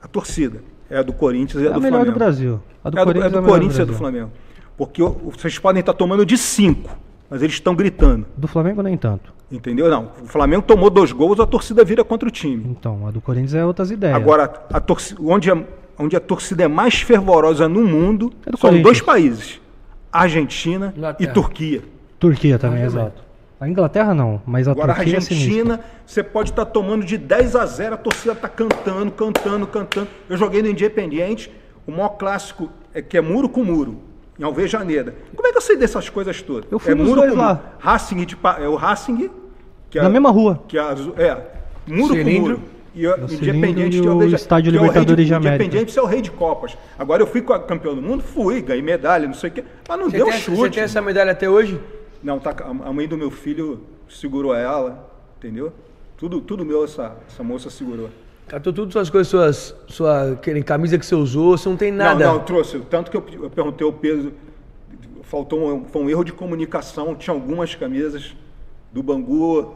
a torcida é a do Corinthians e
É
a
a
do
melhor
Flamengo.
do Brasil. A do
é a do,
Corinthians
é do
a
Corinthians e a do. Flamengo. Porque vocês podem estar tomando de cinco, mas eles estão gritando.
Do Flamengo nem tanto.
Entendeu? Não. O Flamengo tomou dois gols, a torcida vira contra o time.
Então, a do Corinthians é outras ideias.
Agora, a torci- onde, a, onde a torcida é mais fervorosa no mundo
É do
são dois países: Argentina
Inglaterra.
e Turquia.
Turquia também,
Ah,
exato. A Inglaterra não, mas a
Agora, a
Turquia é sinistra.
Argentina, você pode estar tomando de 10 a 0, a torcida está cantando, cantando, cantando. Eu joguei no Independiente, o maior clássico é que é muro com muro, em Alvejaneda. Como é que eu sei dessas coisas todas?
Eu fui
é
nos
muro
dois
com
lá.
Racing de, é o Racing, que é,
Na mesma rua.
que é, é muro
Cilindro.
com muro. E o
cilindro
Independiente
e
de
o
Alveja-
Estádio
que é rei de-
Libertadores de América.
Independiente é o rei de Copas. Agora eu fui com a campeão do mundo? Fui, ganhei medalha, não sei o quê. Mas não
Você
deu
tem, essa- você
chute.
tem essa medalha até hoje?
Não, tá, a a mãe do meu filho segurou ela, entendeu? Tudo, tudo meu essa, essa moça segurou.
Catou tudo suas coisas, suas, sua camisa que você usou, você não tem nada.
Não, não, trouxe. Tanto que eu, eu perguntei o peso, faltou um, foi um erro de comunicação. Tinha algumas camisas do Bangu,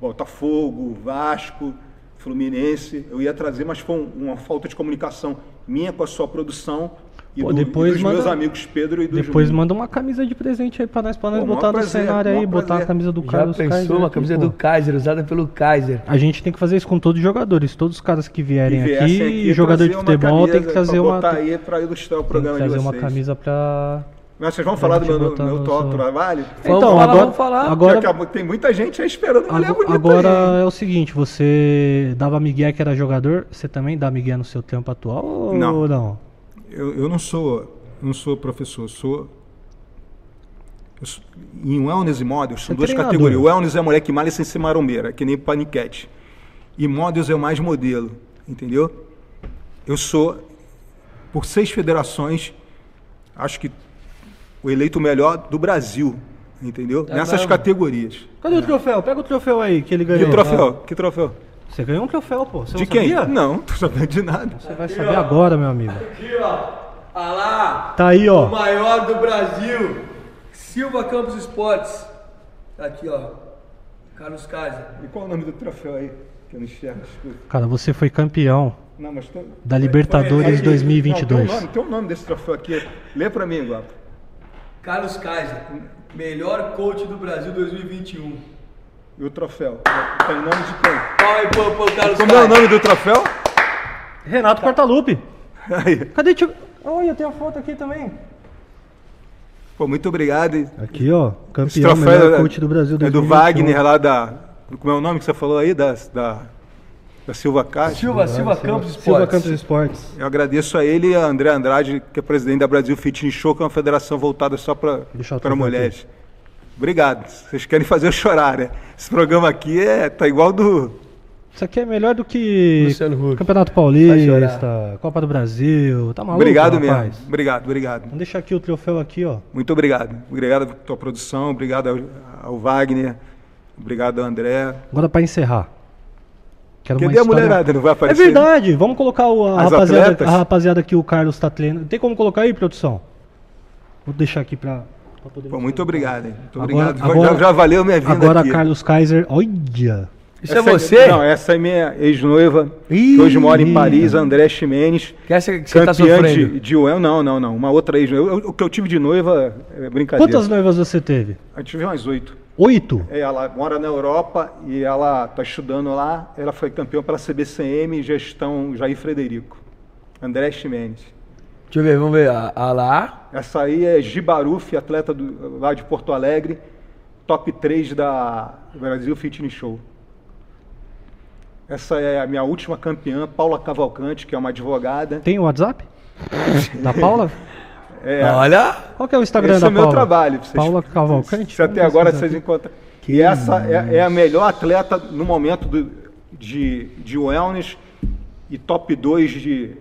Botafogo, Vasco, Fluminense. Eu ia trazer, mas foi um- uma falta de comunicação minha com a sua produção e,
Pô,
do- e
depois
dos
manda-
meus amigos Pedro e do
Depois
Juninho.
manda uma camisa de presente aí pra nós, pra nós
Pô,
botar no
prazer,
cenário aí,
maior
botar a
prazer.
camisa do
Já
Carlos
pensou
Kaiser
uma
aqui,
camisa do Kaiser, usada pelo Kaiser.
A gente tem que fazer isso com todos os jogadores. Todos os caras que vierem
Que
aqui,
viessem
jogador de futebol, tem que trazer
pra
uma,
botar
tem,
aí para ilustrar o
tem que
programa de
trazer uma camisa pra,
Mas vocês vão falar do meu, meu atual
seu-
trabalho?
Vamos
Então,
falar,
agora-
vamos falar.
agora-
Porque tem muita gente aí esperando uma mulher bonita
Agora
aí.
é o seguinte, você dava migué que era jogador, você também dá migué no seu tempo atual ou
Não. Eu, eu não sou não sou professor, sou, eu sou- em wellness e models são
É
duas
treinador.
categorias. O wellness é a mulher que malha sem ser marombeira, que nem paniquete. E models é o mais modelo, entendeu? Eu sou por seis federações, acho que o eleito melhor do Brasil, entendeu?
É
Nessas
mesmo?
categorias.
Cadê o troféu? Pega o troféu aí que ele
Que
ganhou.
troféu? Que troféu?
Você ganhou um troféu, pô. Você
De
não
quem?
sabia?
Não, tô sabendo de nada.
Você vai saber agora, meu amigo.
Aqui, ó. Ah lá.
Tá aí,
O
ó.
maior do Brasil. Silva Campos Esportes. Tá aqui, ó. Carlos Kaiser.
E qual é o nome do troféu aí? Que eu não enxergo, desculpa.
Cara, você foi campeão
Não, mas tem...
da Libertadores
Aí,
2022.
Não, tem, um nome, tem um nome desse troféu aqui. Lê pra mim, Guapo.
Carlos Kaiser. Melhor coach do Brasil 2021.
E o troféu? Tem nome de quem?
Aí, pô, pô, Carlos
Como é o nome do troféu?
Renato Portaluppi.
Aí.
Cadê tio? Olha, tem a foto aqui também.
Pô, muito obrigado. E
Aqui, ó.
Esse
Campeão,
troféu
melhor
é,
coach do Brasil
é do
2021.
Wagner lá da. Como é o nome que você falou aí? Da, da, da Silva Castro.
Silva, Silva Campos Esportes.
Silva Campos Esportes.
Eu agradeço a ele e a André Andrade, que é presidente da Brasil Fitness Show, que é uma federação voltada só
Deixa eu
para
trocar
mulheres. Obrigado. Vocês querem fazer eu chorar, né? Esse programa aqui é, tá igual do.
Isso aqui é melhor do que
Luciano Huck.
Campeonato Paulista, Copa do Brasil. Tá maluco,
obrigado
rapaz?
mesmo. Obrigado, obrigado.
Vamos deixar aqui o troféu aqui, ó.
Muito obrigado. Obrigado pela tua produção, obrigado ao, ao Wagner, obrigado ao André.
Agora pra encerrar. Quero uma
Cadê a
história-
mulherada? Não vai
É
aparecer?
verdade, vamos colocar o- a,
As
rapaziada,
atletas?
a rapaziada que o Carlos tá treinando. Tem como colocar aí, produção? Vou deixar aqui pra, pra poder
Pô, muito obrigado, hein? Muito
Agora-
obrigado.
agora-
já, já valeu minha vida
Agora,
aqui.
Carlos Kaiser, olha.
Isso é
Essa
você?
Não, essa é minha ex-noiva, que hoje mora em Paris, André Ximenes.
Que essa que você tá
Campeã
sofrendo.
de, de UEL, não, não, não. Uma outra ex-noiva. O- O que eu tive de noiva é brincadeira.
Quantas noivas você teve?
Eu tive umas oito.
Oito?
É, Ela mora na Europa e ela está estudando lá. Ela foi campeã pela CBCM Gestão Jair Frederico. André Ximenes.
Deixa eu ver, vamos ver. A, a lá.
Essa aí é Gibaruf, atleta do, lá de Porto Alegre, top 3 da Brasil Fitness Show. Essa é a minha última campeã, Paula Cavalcante, que é uma advogada.
Tem o WhatsApp? da Paula?
É,
Olha.
Qual que é o Instagram
esse
da
é o meu
Paula?
trabalho. Vocês,
Paula Cavalcante?
Se até agora vocês encontram. E essa é, é a melhor atleta no momento do- de, de wellness e top 2 de,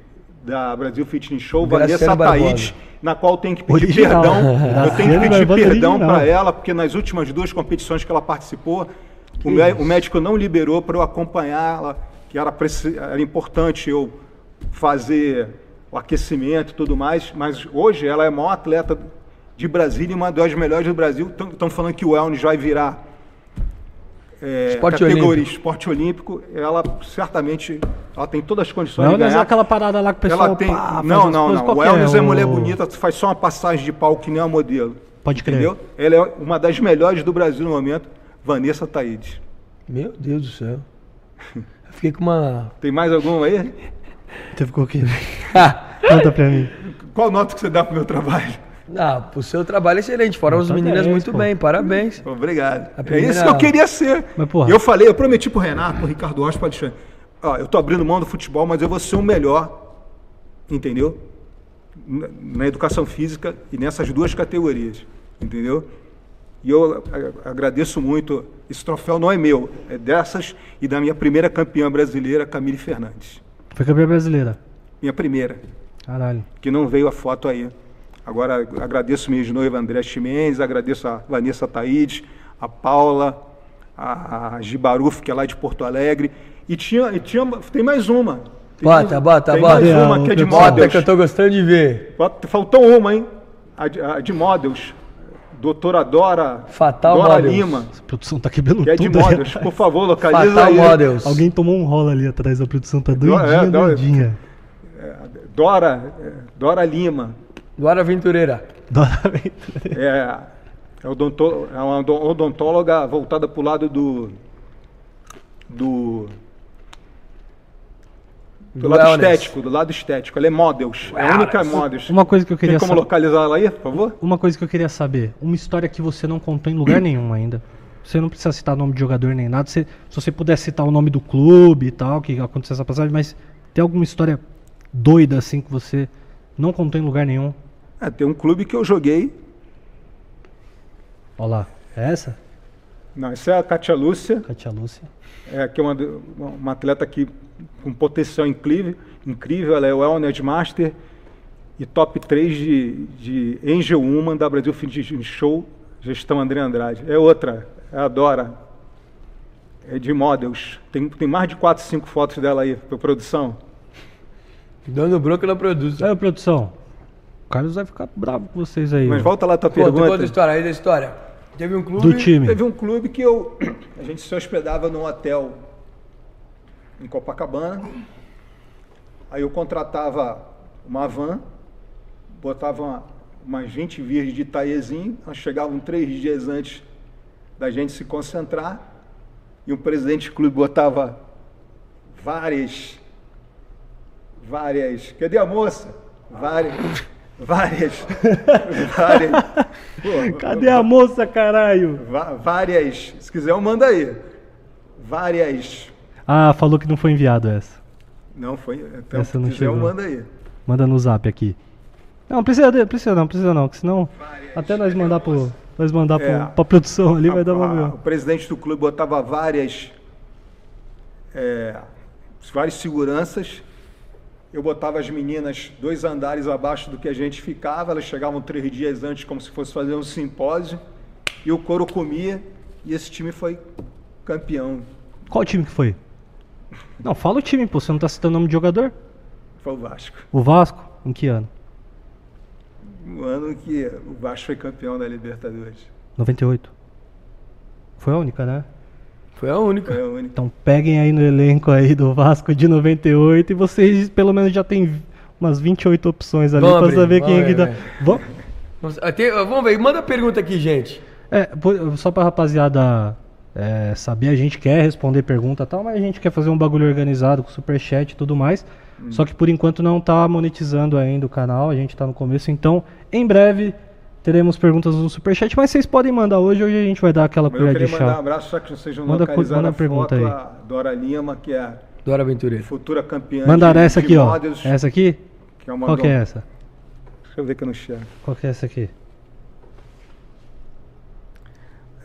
da Brasil Fitness Show,
Graciela
Vanessa. Taíde, na qual eu tenho que pedir
Original.
perdão. Eu tenho que pedir
Barbosa
perdão
original.
para ela, porque nas últimas duas competições que ela participou, o, mé- o médico não liberou para eu acompanhá-la, que era, era importante eu fazer o aquecimento e tudo mais, mas hoje ela é a maior atleta de Brasília e uma das melhores do Brasil. Estão falando que o wellness vai virar é,
Esporte
categoria
olímpico.
esporte olímpico. Ela certamente ela tem todas as condições
Não
de
é
ganhar.
aquela parada lá que o pessoal.
ela tem,
pá,
não, não, não. O
qualquer,
wellness é
o-
mulher bonita, faz só uma passagem de palco que nem a modelo.
Pode crer.
Entendeu? Ela é uma das melhores do Brasil no momento, Vanessa Taíde.
Meu Deus do céu. Eu fiquei com uma.
Tem mais alguma aí?
Você ficou aqui. Conta pra mim.
Qual nota que você dá pro meu trabalho?
Ah, pro seu trabalho é excelente. Foram as
Nota
meninas
10,
muito
pô.
bem, parabéns.
Obrigado.
A
É
primeira-
isso que eu queria ser.
Mas, porra.
E eu falei, eu prometi pro Renato, pro Ricardo Rocha, pro Alexandre. Ó, eu tô abrindo mão do futebol, mas eu vou ser o melhor, entendeu? Na, na educação física e nessas duas categorias, entendeu? E eu a- agradeço muito. Esse troféu não é meu, é dessas e da minha primeira campeã brasileira, Camille Fernandes.
Foi campeã brasileira.
Minha primeira,
Caralho.
que não veio a foto aí. Agora agradeço minha ex-noiva André Chimenez, agradeço a Vanessa Taíde, a Paula, a, a Gibaruf, que é lá de Porto Alegre. E tinha, e tinha tem mais uma. Tem
Bota,
mais-
bota,
tem
bota.
mais
É,
uma que é de.
Bota que eu
models.
tô gostando de ver.
Bota- Faltou uma, hein? A de, a de models. Doutora Dora,
Fatal
Dora
Models.
Lima,
A produção tá quebrando
que é de
tudo.
models.
rapaz.
Por favor, localiza
Fatal
aí.
Models.
Alguém tomou um rolo ali atrás da produção, tá
é,
doidinha,
Dora-
doidinha.
Dora, é, Dora Lima.
Dora Aventureira.
Dora Ventura.
É, é, odonto- é uma odon- odontóloga voltada para o lado do, do Do lado
Wellness.
estético, do lado estético. Ela é models. É a única models.
Uma coisa que eu queria
Tem como
saber.
localizar ela aí, por favor?
Uma coisa que eu queria saber. Uma história que você não contou em lugar nenhum ainda. Você não precisa citar nome de jogador nem nada. Você- se você puder citar o nome do clube e tal, que aconteceu essa passagem, mas tem alguma história doida assim que você não contou em lugar nenhum?
É, tem um clube que eu joguei.
Olha lá. É essa?
Não, essa é a Katia Lúcia.
Katia Lúcia.
é, que é uma, uma atleta que com potencial incrível, incrível, ela é Wellness Master e top 3 de, de Angel Woman da Brasil Fitness Show, gestão André Andrade. É outra, é a Dora, é de models. Tem, tem mais de 4, 5 fotos dela aí para produção.
Dando bronca na produz.
Aí, produção. O Carlos vai ficar bravo com vocês aí.
Mas volta lá a tua
Conta,
pergunta.
conta a história aí da história. Teve um clube.
Do time.
Teve um clube que eu. A gente se hospedava num hotel em Copacabana. Aí eu contratava uma van, botava uma- umas 20 vias de Itaiezinho, nós chegavam três dias antes da gente se concentrar, e o presidente do clube botava várias. Várias. Cadê a moça? Várias. Várias. várias. Pô,
Cadê a moça, caralho?
Várias. Se quiser, eu mando aí. Várias.
Ah, falou que não foi enviado essa.
Não foi. Então,
Essa
se
não
quiser, eu
chegou.
mando aí.
Manda no zap aqui. Não, precisa, precisa não, precisa não, que senão até nós mandar pro, nós mandar pro,
É.
pra produção ali vai
A-
dar
a-
uma
O presidente do clube botava várias. é, várias seguranças. Eu botava as meninas dois andares abaixo do que a gente ficava. Elas chegavam três dias antes, como se fosse fazer um simpósio. E o couro comia. E esse time foi campeão.
Qual time que foi? Não, fala o time, pô, você não tá citando o nome de jogador?
Foi o Vasco.
O Vasco? Em que ano?
O ano que o Vasco foi campeão da Libertadores.
98. Foi a única, né?
Foi a única.
Foi a única.
Então peguem aí no elenco aí do Vasco de 98 e vocês pelo menos já tem umas 28 opções ali
Vamos
pra
abrir,
saber quem é
vamos
que dá.
ver,
Vamos-
Vamos, ah, tem- vamos ver, manda pergunta aqui, gente.
É, só pra rapaziada é, saber, a gente quer responder pergunta e tal, mas a gente quer fazer um bagulho organizado com superchat e tudo mais. Só que por enquanto não tá monetizando ainda o canal, a gente tá no começo, então em breve teremos perguntas no superchat, mas vocês podem mandar hoje, hoje a gente vai dar aquela
Mas eu
colher de
queria mandar um
chá.
abraço, só que vocês não
Manda manda
a
pergunta
foto,
aí.
a Dora Lima, que é a
Dora Aventureira.
futura campeã
Mandaram
de,
essa aqui, ó. Essa aqui?
que é uma
Qual que é
dom-
essa?
Deixa eu ver aqui no chat.
Qual que é essa aqui?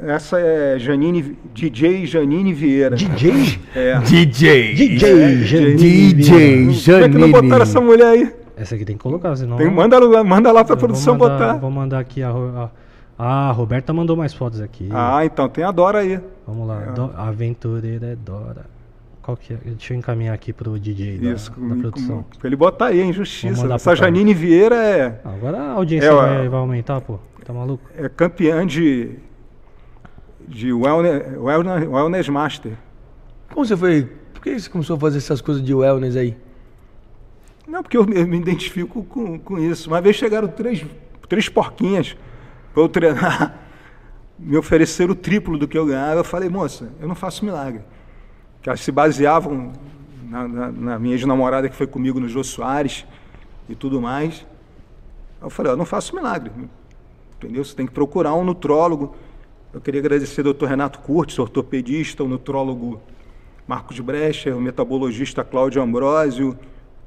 Essa é Janine, DJ Janine Vieira.
DJ?
É.
DJ.
DJ Janine
DJ
Vieira.
Como é que não botaram essa mulher aí?
Essa aqui tem que colocar, senão.
Tem, manda, lá- manda lá pra
Eu vou
produção
mandar-
botar.
Vou mandar aqui a, a. Ah, a Roberta mandou mais fotos aqui.
Ah, então tem a Dora aí.
Vamos lá.
é.
Do- Aventureira é Dora. Qual que é? Deixa eu encaminhar aqui pro DJ da,
Isso,
da
com-
produção.
com- pra ele botar aí, injustiça.
mandar
Essa
cara.
Janine Vieira é,
Agora a audiência
É,
vai, vai aumentar, pô. Tá maluco?
é campeã de, de wellness, wellness, wellness Master.
Como você foi? Por que você começou a fazer essas coisas de wellness aí?
Não, porque eu me, eu me identifico com, com isso. Uma vez chegaram três, três porquinhas para eu treinar, me ofereceram o triplo do que eu ganhava. Eu falei, moça, eu não faço milagre. Que elas se baseavam na, na, na minha ex-namorada que foi comigo no Jô Soares e tudo mais. Eu falei, eu não faço milagre. Entendeu? Você tem que procurar um nutrólogo. Eu queria agradecer ao Dr. Renato Curtis, ortopedista, o nutrólogo Marcos Brecher, o metabologista Cláudio Ambrosio,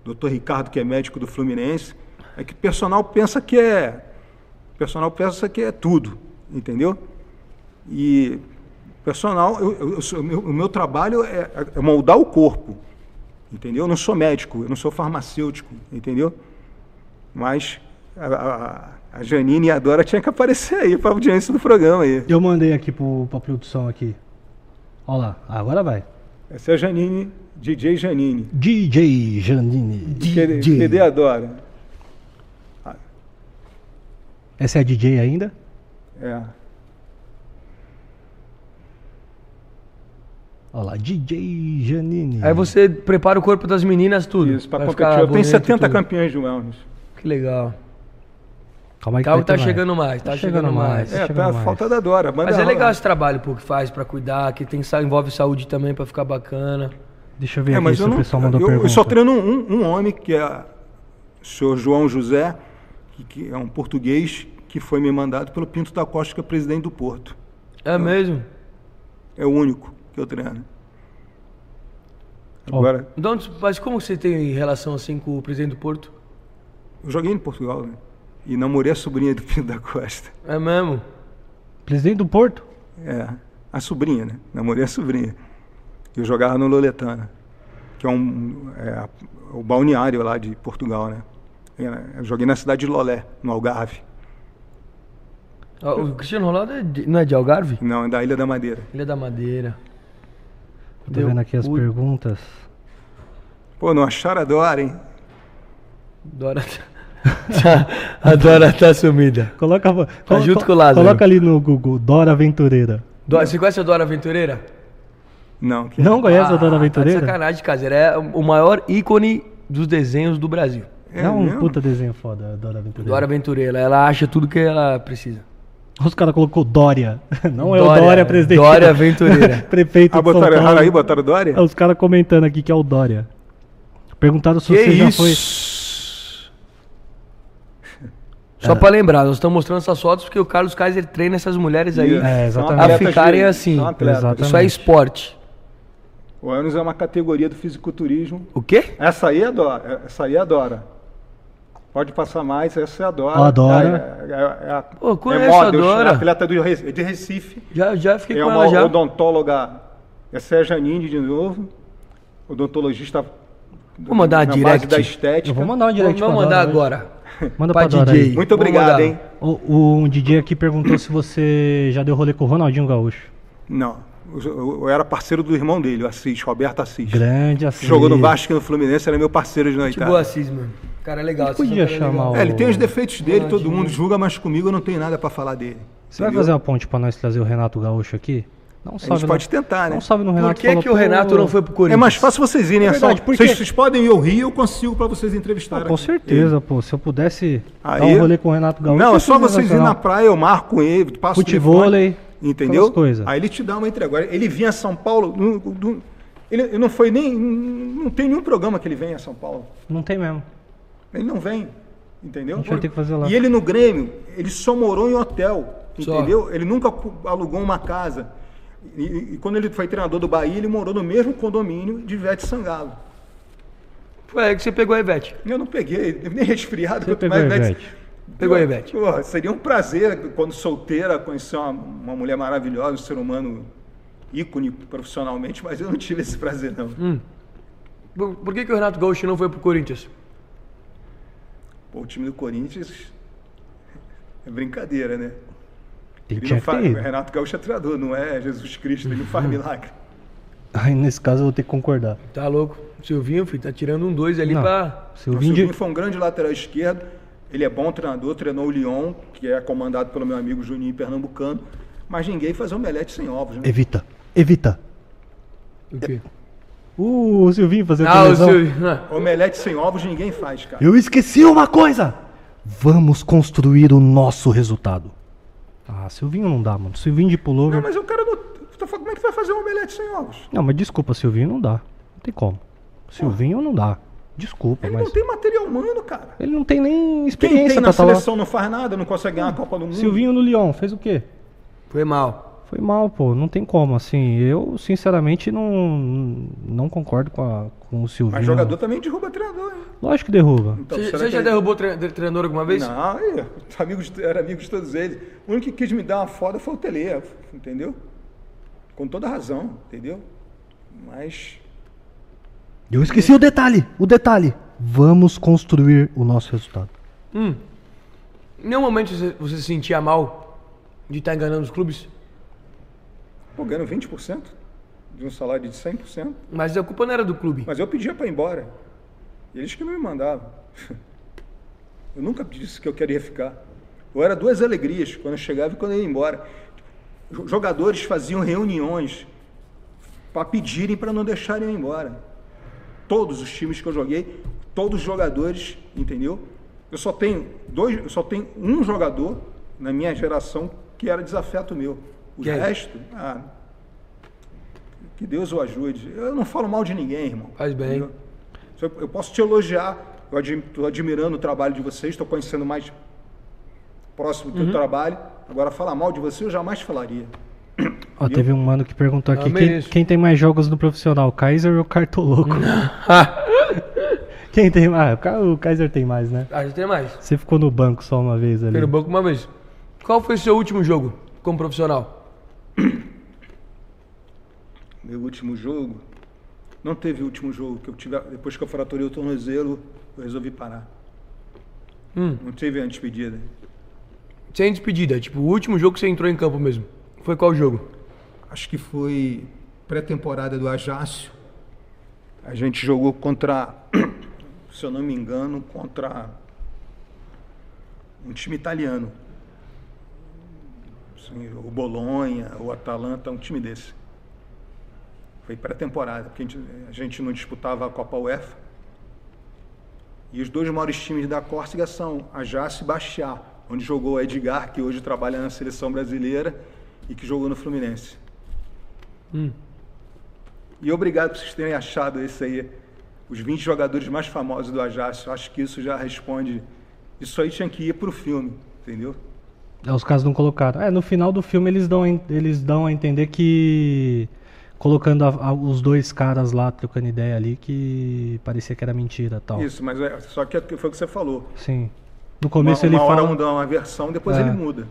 Dr. Ricardo, que é médico do Fluminense. É que personal pensa que é. Personal pensa que é tudo, entendeu? E personal, eu, eu- eu meu, o meu trabalho é, é moldar o corpo, entendeu? Eu não sou médico, eu não sou farmacêutico, entendeu? Mas a, a, a Janine e a Dora tinham que aparecer aí para audiência do programa aí.
Eu mandei aqui pro, pra produção aqui. Ó lá, agora vai.
Essa é a Janine, DJ Janine.
DJ Janine.
Cadê, cadê a Dora?
Essa é a DJ ainda?
É.
Ó lá, DJ Janine.
Aí você prepara o corpo das meninas, tudo.
Isso, para
Vai
competir.
e
70
tudo.
campeões de wellness.
Que legal.
Calma aí que
Calma
vai
que tá
ter mais.
chegando mais, tá,
Tá
chegando,
chegando
mais.
mais.
É,
chegando
tá a
mais.
falta da Dora. Manda
Mas é legal esse trabalho pô, que faz pra cuidar, que tem, envolve saúde também pra ficar bacana.
Deixa eu ver
É,
aqui
mas
se
eu,
o
não,
pessoal mandou
eu,
pergunta.
eu só treino um, um homem, que é o senhor João José, que, que é um português que foi me mandado pelo Pinto da Costa, que é presidente do Porto.
É mesmo?
É o único que eu treino. Agora,
Então, mas como você tem relação assim com o presidente do Porto?
eu joguei em Portugal, né? E namorei a sobrinha do Pinto da Costa.
É mesmo?
Presidente do Porto?
É, a sobrinha, né? Namorei a sobrinha. Eu jogava no Loletana, que é um é, o balneário lá de Portugal, né? É, Eu joguei na cidade de Lolé, no Algarve.
Ó, O Cristiano Ronaldo é de- não é de Algarve?
Não, é da Ilha da Madeira.
É da Madeira.
Tô
Deu
vendo aqui as perguntas.
Pô, não acharam a Dora, hein?
Dora tá... a Dora tá sumida.
Coloca,
Tá junto com o Lázaro.
Coloca ali no Google, Dora Aventureira.
Dora, você conhece a Dora Aventureira?
Não, que
Não conhece a
Ah,
Dora
Tá de
Aventureira?
sacanagem, caseira. É o maior ícone dos desenhos do Brasil.
É, um
mesmo?
puta desenho foda, a Dora Aventureira.
Dora Aventureira. Ela acha tudo que ela precisa.
Os caras colocou Dória. Não é o
Dória,
Dória, presidente.
Dória Aventureira.
Prefeito
Ah,
de São
botaram
Paulo.
errado aí, botaram Dória?
É, Os caras comentando aqui que é o Dória. Perguntaram se
Que
você já
isso?
foi.
Só pra lembrar, nós estamos mostrando essas fotos porque o Carlos Kaiser treina essas mulheres aí
É,
São
exatamente.
a ficarem
de-
assim. Isso é esporte.
O Anos é uma categoria do fisiculturismo.
O quê?
Essa aí é Dora. Essa aí é Dora. Pode passar mais, essa é a Dora.
A Dora.
É, é, é, a-
Pô,
é
conheço a
model,
Dora.
é atleta do, de Recife.
Já, já fiquei
É
com
uma
ela já.
odontóloga. Essa é a Janine de novo. Odontologista.
Vou mandar uma
na
direct.
base da estética.
Eu vou mandar uma direct
Vamos mandar agora.
Manda
pra
pra Dora
DJ.
aí.
Muito obrigado, hein?
O, o DJ aqui perguntou se você já deu rolê com o Ronaldinho Gaúcho.
Não. Eu, era parceiro do irmão dele, o Assis, Roberto Assis.
Grande.
Que jogou no Vasco e no Fluminense, era meu parceiro de noite.
boa, Assis, mano. Cara é legal. Assis é
podia
cara
chamar
legal.
o-
É, ele tem os defeitos dele, todo mundo julga, mas comigo eu não tenho nada pra falar dele.
Você vai
entendeu?
fazer uma ponte pra nós trazer o Renato Gaúcho aqui? Dá um
A gente pode tentar, né?
Um salve no
Por
Renato.
que,
fala,
que o Renato não foi pro
É
Corinthians?
mais fácil vocês irem, é,
É
só.
verdade, porque-
Vocês, vocês podem ir ao Rio, eu consigo pra vocês entrevistarem.
Com certeza, pô. Se eu pudesse dar
Aí-
um rolê com o Renato Gaúcho.
Não, é só vocês irem na praia, eu marco com ele, passo o
Futevôlei,
telefone, entendeu?
coisas.
Aí ele te dá uma entrega. Agora, ele vinha a São Paulo, ele, não foi nem, não tem nenhum programa que ele venha a São Paulo.
Não tem mesmo.
Ele não vem, entendeu?
A gente vai ter que fazer lá.
E ele no Grêmio, ele só morou em hotel,
Só.
entendeu? Ele nunca alugou uma casa. E, e- quando ele foi treinador do Bahia, ele morou no mesmo condomínio de Ivete Sangalo.
Foi aí que você pegou a Ivete.
Eu não peguei, nem resfriado,
Você
quanto mais Ivete.
Ivete.
Pegou a Ivete.
Porra, seria um prazer, quando solteira, conhecer uma, uma mulher maravilhosa, um ser humano ícone profissionalmente, mas eu não tive esse prazer, não.
Hum. Por, por que, que o Renato Gaúcho não foi pro Corinthians?
Pô, o time do Corinthians é brincadeira, né?
Ele
Ele não
que
faz, o. Renato Gaúcho é treinador, não é Jesus Cristo, ele não faz milagre.
Aí nesse caso eu vou ter que concordar.
Tá louco. O Silvinho, filho, tá tirando um dois ali
Não.
pra.
O
Silvinho
Silvinho
de...
foi um grande lateral esquerdo, ele é bom treinador, treinou o Lyon, que é comandado pelo meu amigo Juninho Pernambucano, mas ninguém faz omelete sem ovos, né?
Evita. Evita.
O quê?
Uh, o Silvinho fazendo
Ah, o
televisão.
Silvinho. Ah,
Omelete sem ovos ninguém faz, cara.
Eu esqueci uma coisa! Vamos construir o nosso resultado. Ah, Silvinho não dá, mano. Silvinho de pullover.
Não, mas o cara não. Como é que vai fazer um omelete sem ovos?
Não, mas desculpa, Silvinho não dá. Não tem como. Silvinho não dá. Desculpa,
Ele
mas.
não tem material humano, cara.
Ele não tem nem
Quem
experiência
tem
pra
na
lá.
seleção não faz nada, não consegue ganhar a Copa do Mundo.
Silvinho no Lyon, fez o quê?
Foi mal.
Foi mal, pô. Não tem como, assim. Eu, sinceramente, não, não concordo com, a, com o Silvinho.
Mas jogador também derruba treinador, hein?
Lógico que derruba.
Então,
Você, você
que
já
ele-
derrubou tre- tre- treinador alguma vez?
Não, aí, amigos, era amigos de todos eles. O único que quis me dar uma foda foi o Tele, entendeu? Com toda razão, entendeu? Mas.
Eu esqueci o detalhe. O detalhe. Vamos construir o nosso resultado.
Hum. Em nenhum momento você, você se sentia mal de estar enganando os clubes?
Pô, ganhando 20% de um salário de 100%.
Mas a culpa não era do clube.
Mas eu pedia para ir embora. Eles que não me mandavam. Eu nunca disse que eu queria ficar. Eu era duas alegrias, quando eu chegava e quando eu ia embora. Jo- Jogadores faziam reuniões para pedirem para não deixarem eu ir embora. Todos os times que eu joguei, todos os jogadores, entendeu? Eu só tenho dois, eu só tenho um jogador na minha geração que era desafeto meu. O
Quem?
resto, ah, Que Deus o ajude. Eu não falo mal de ninguém, irmão.
Faz bem.
Eu eu posso te elogiar. Eu estou admirando o trabalho de vocês, estou conhecendo mais próximo
Uhum.
do teu trabalho. Agora, falar mal de você, eu jamais falaria.
Ó, teve um mano que perguntou aqui quem,
mereço.
quem tem mais jogos no profissional, Kaiser ou Cartoloco? Quem tem mais? Ah, o Ka- o Kaiser tem mais, né?
ah, já tem mais.
Você ficou no banco só uma vez ali.
Foi no banco uma vez. Qual foi o seu último jogo como profissional?
Meu último jogo. Não teve último jogo que eu tive. Depois que eu fraturei o tornozelo, eu resolvi parar.
Hum.
Não teve a despedida.
Sem despedida, tipo, o último jogo que você entrou em campo mesmo. Foi qual jogo?
Acho que foi pré-temporada do Ajácio. A gente jogou contra, se eu não me engano, contra um time italiano. Assim, o Bolonha, o Atalanta, um time desse. Foi pré-temporada, porque a gente, a gente não disputava a Copa UEFA. E os dois maiores times da Córcega são Ajácio e Bastiá, onde jogou Edgar, que hoje trabalha na seleção brasileira e que jogou no Fluminense. E obrigado por vocês terem achado esse aí, os 20 jogadores mais famosos do Ajax. Acho que isso já responde. Isso aí tinha que ir pro filme, entendeu?
É, Os caras não colocaram. É, no final do filme eles dão, eles dão a entender que. Colocando a- a- os dois caras lá trocando ideia ali, que parecia que era mentira tal.
Isso, mas é, só que foi o que você falou.
Sim. No começo
uma,
ele
uma hora
fala.
um dá uma versão, depois
É.
ele muda.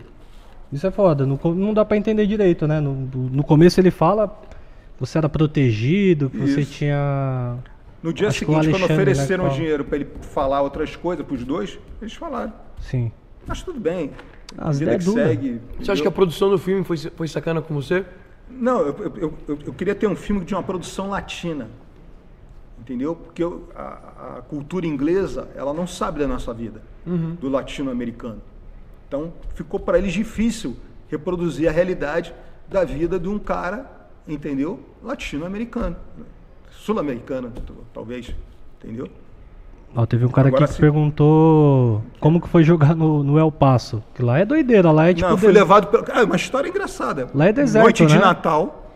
Isso é foda, não, não dá pra entender direito, né? No, no começo ele fala você era protegido, que você tinha.
No dia
Acho que o
seguinte, quando
né,
ofereceram
fala.
dinheiro para ele falar outras coisas para os dois, eles falaram.
Sim.
Mas tudo bem.
As
vida
ideias
que
duras.
segue.
Você acha que a produção do filme foi, foi sacana com você?
Não, eu, eu, eu, eu queria ter um filme de uma produção latina. Entendeu? Porque eu- a, a cultura inglesa, ela não sabe da nossa vida, do latino-americano. Então, ficou para eles difícil reproduzir a realidade da vida de um cara, entendeu? Latino-americano. Sul-americano, t- talvez. Entendeu?
Ó, teve um cara
Agora
aqui que
sim.
perguntou como que foi jogar no, no El Paso. Que lá é doideira, lá é tipo.
não, fui
des-
levado pelo. Ah, uma história engraçada.
Lá é deserto,
Noite de
né?
Natal,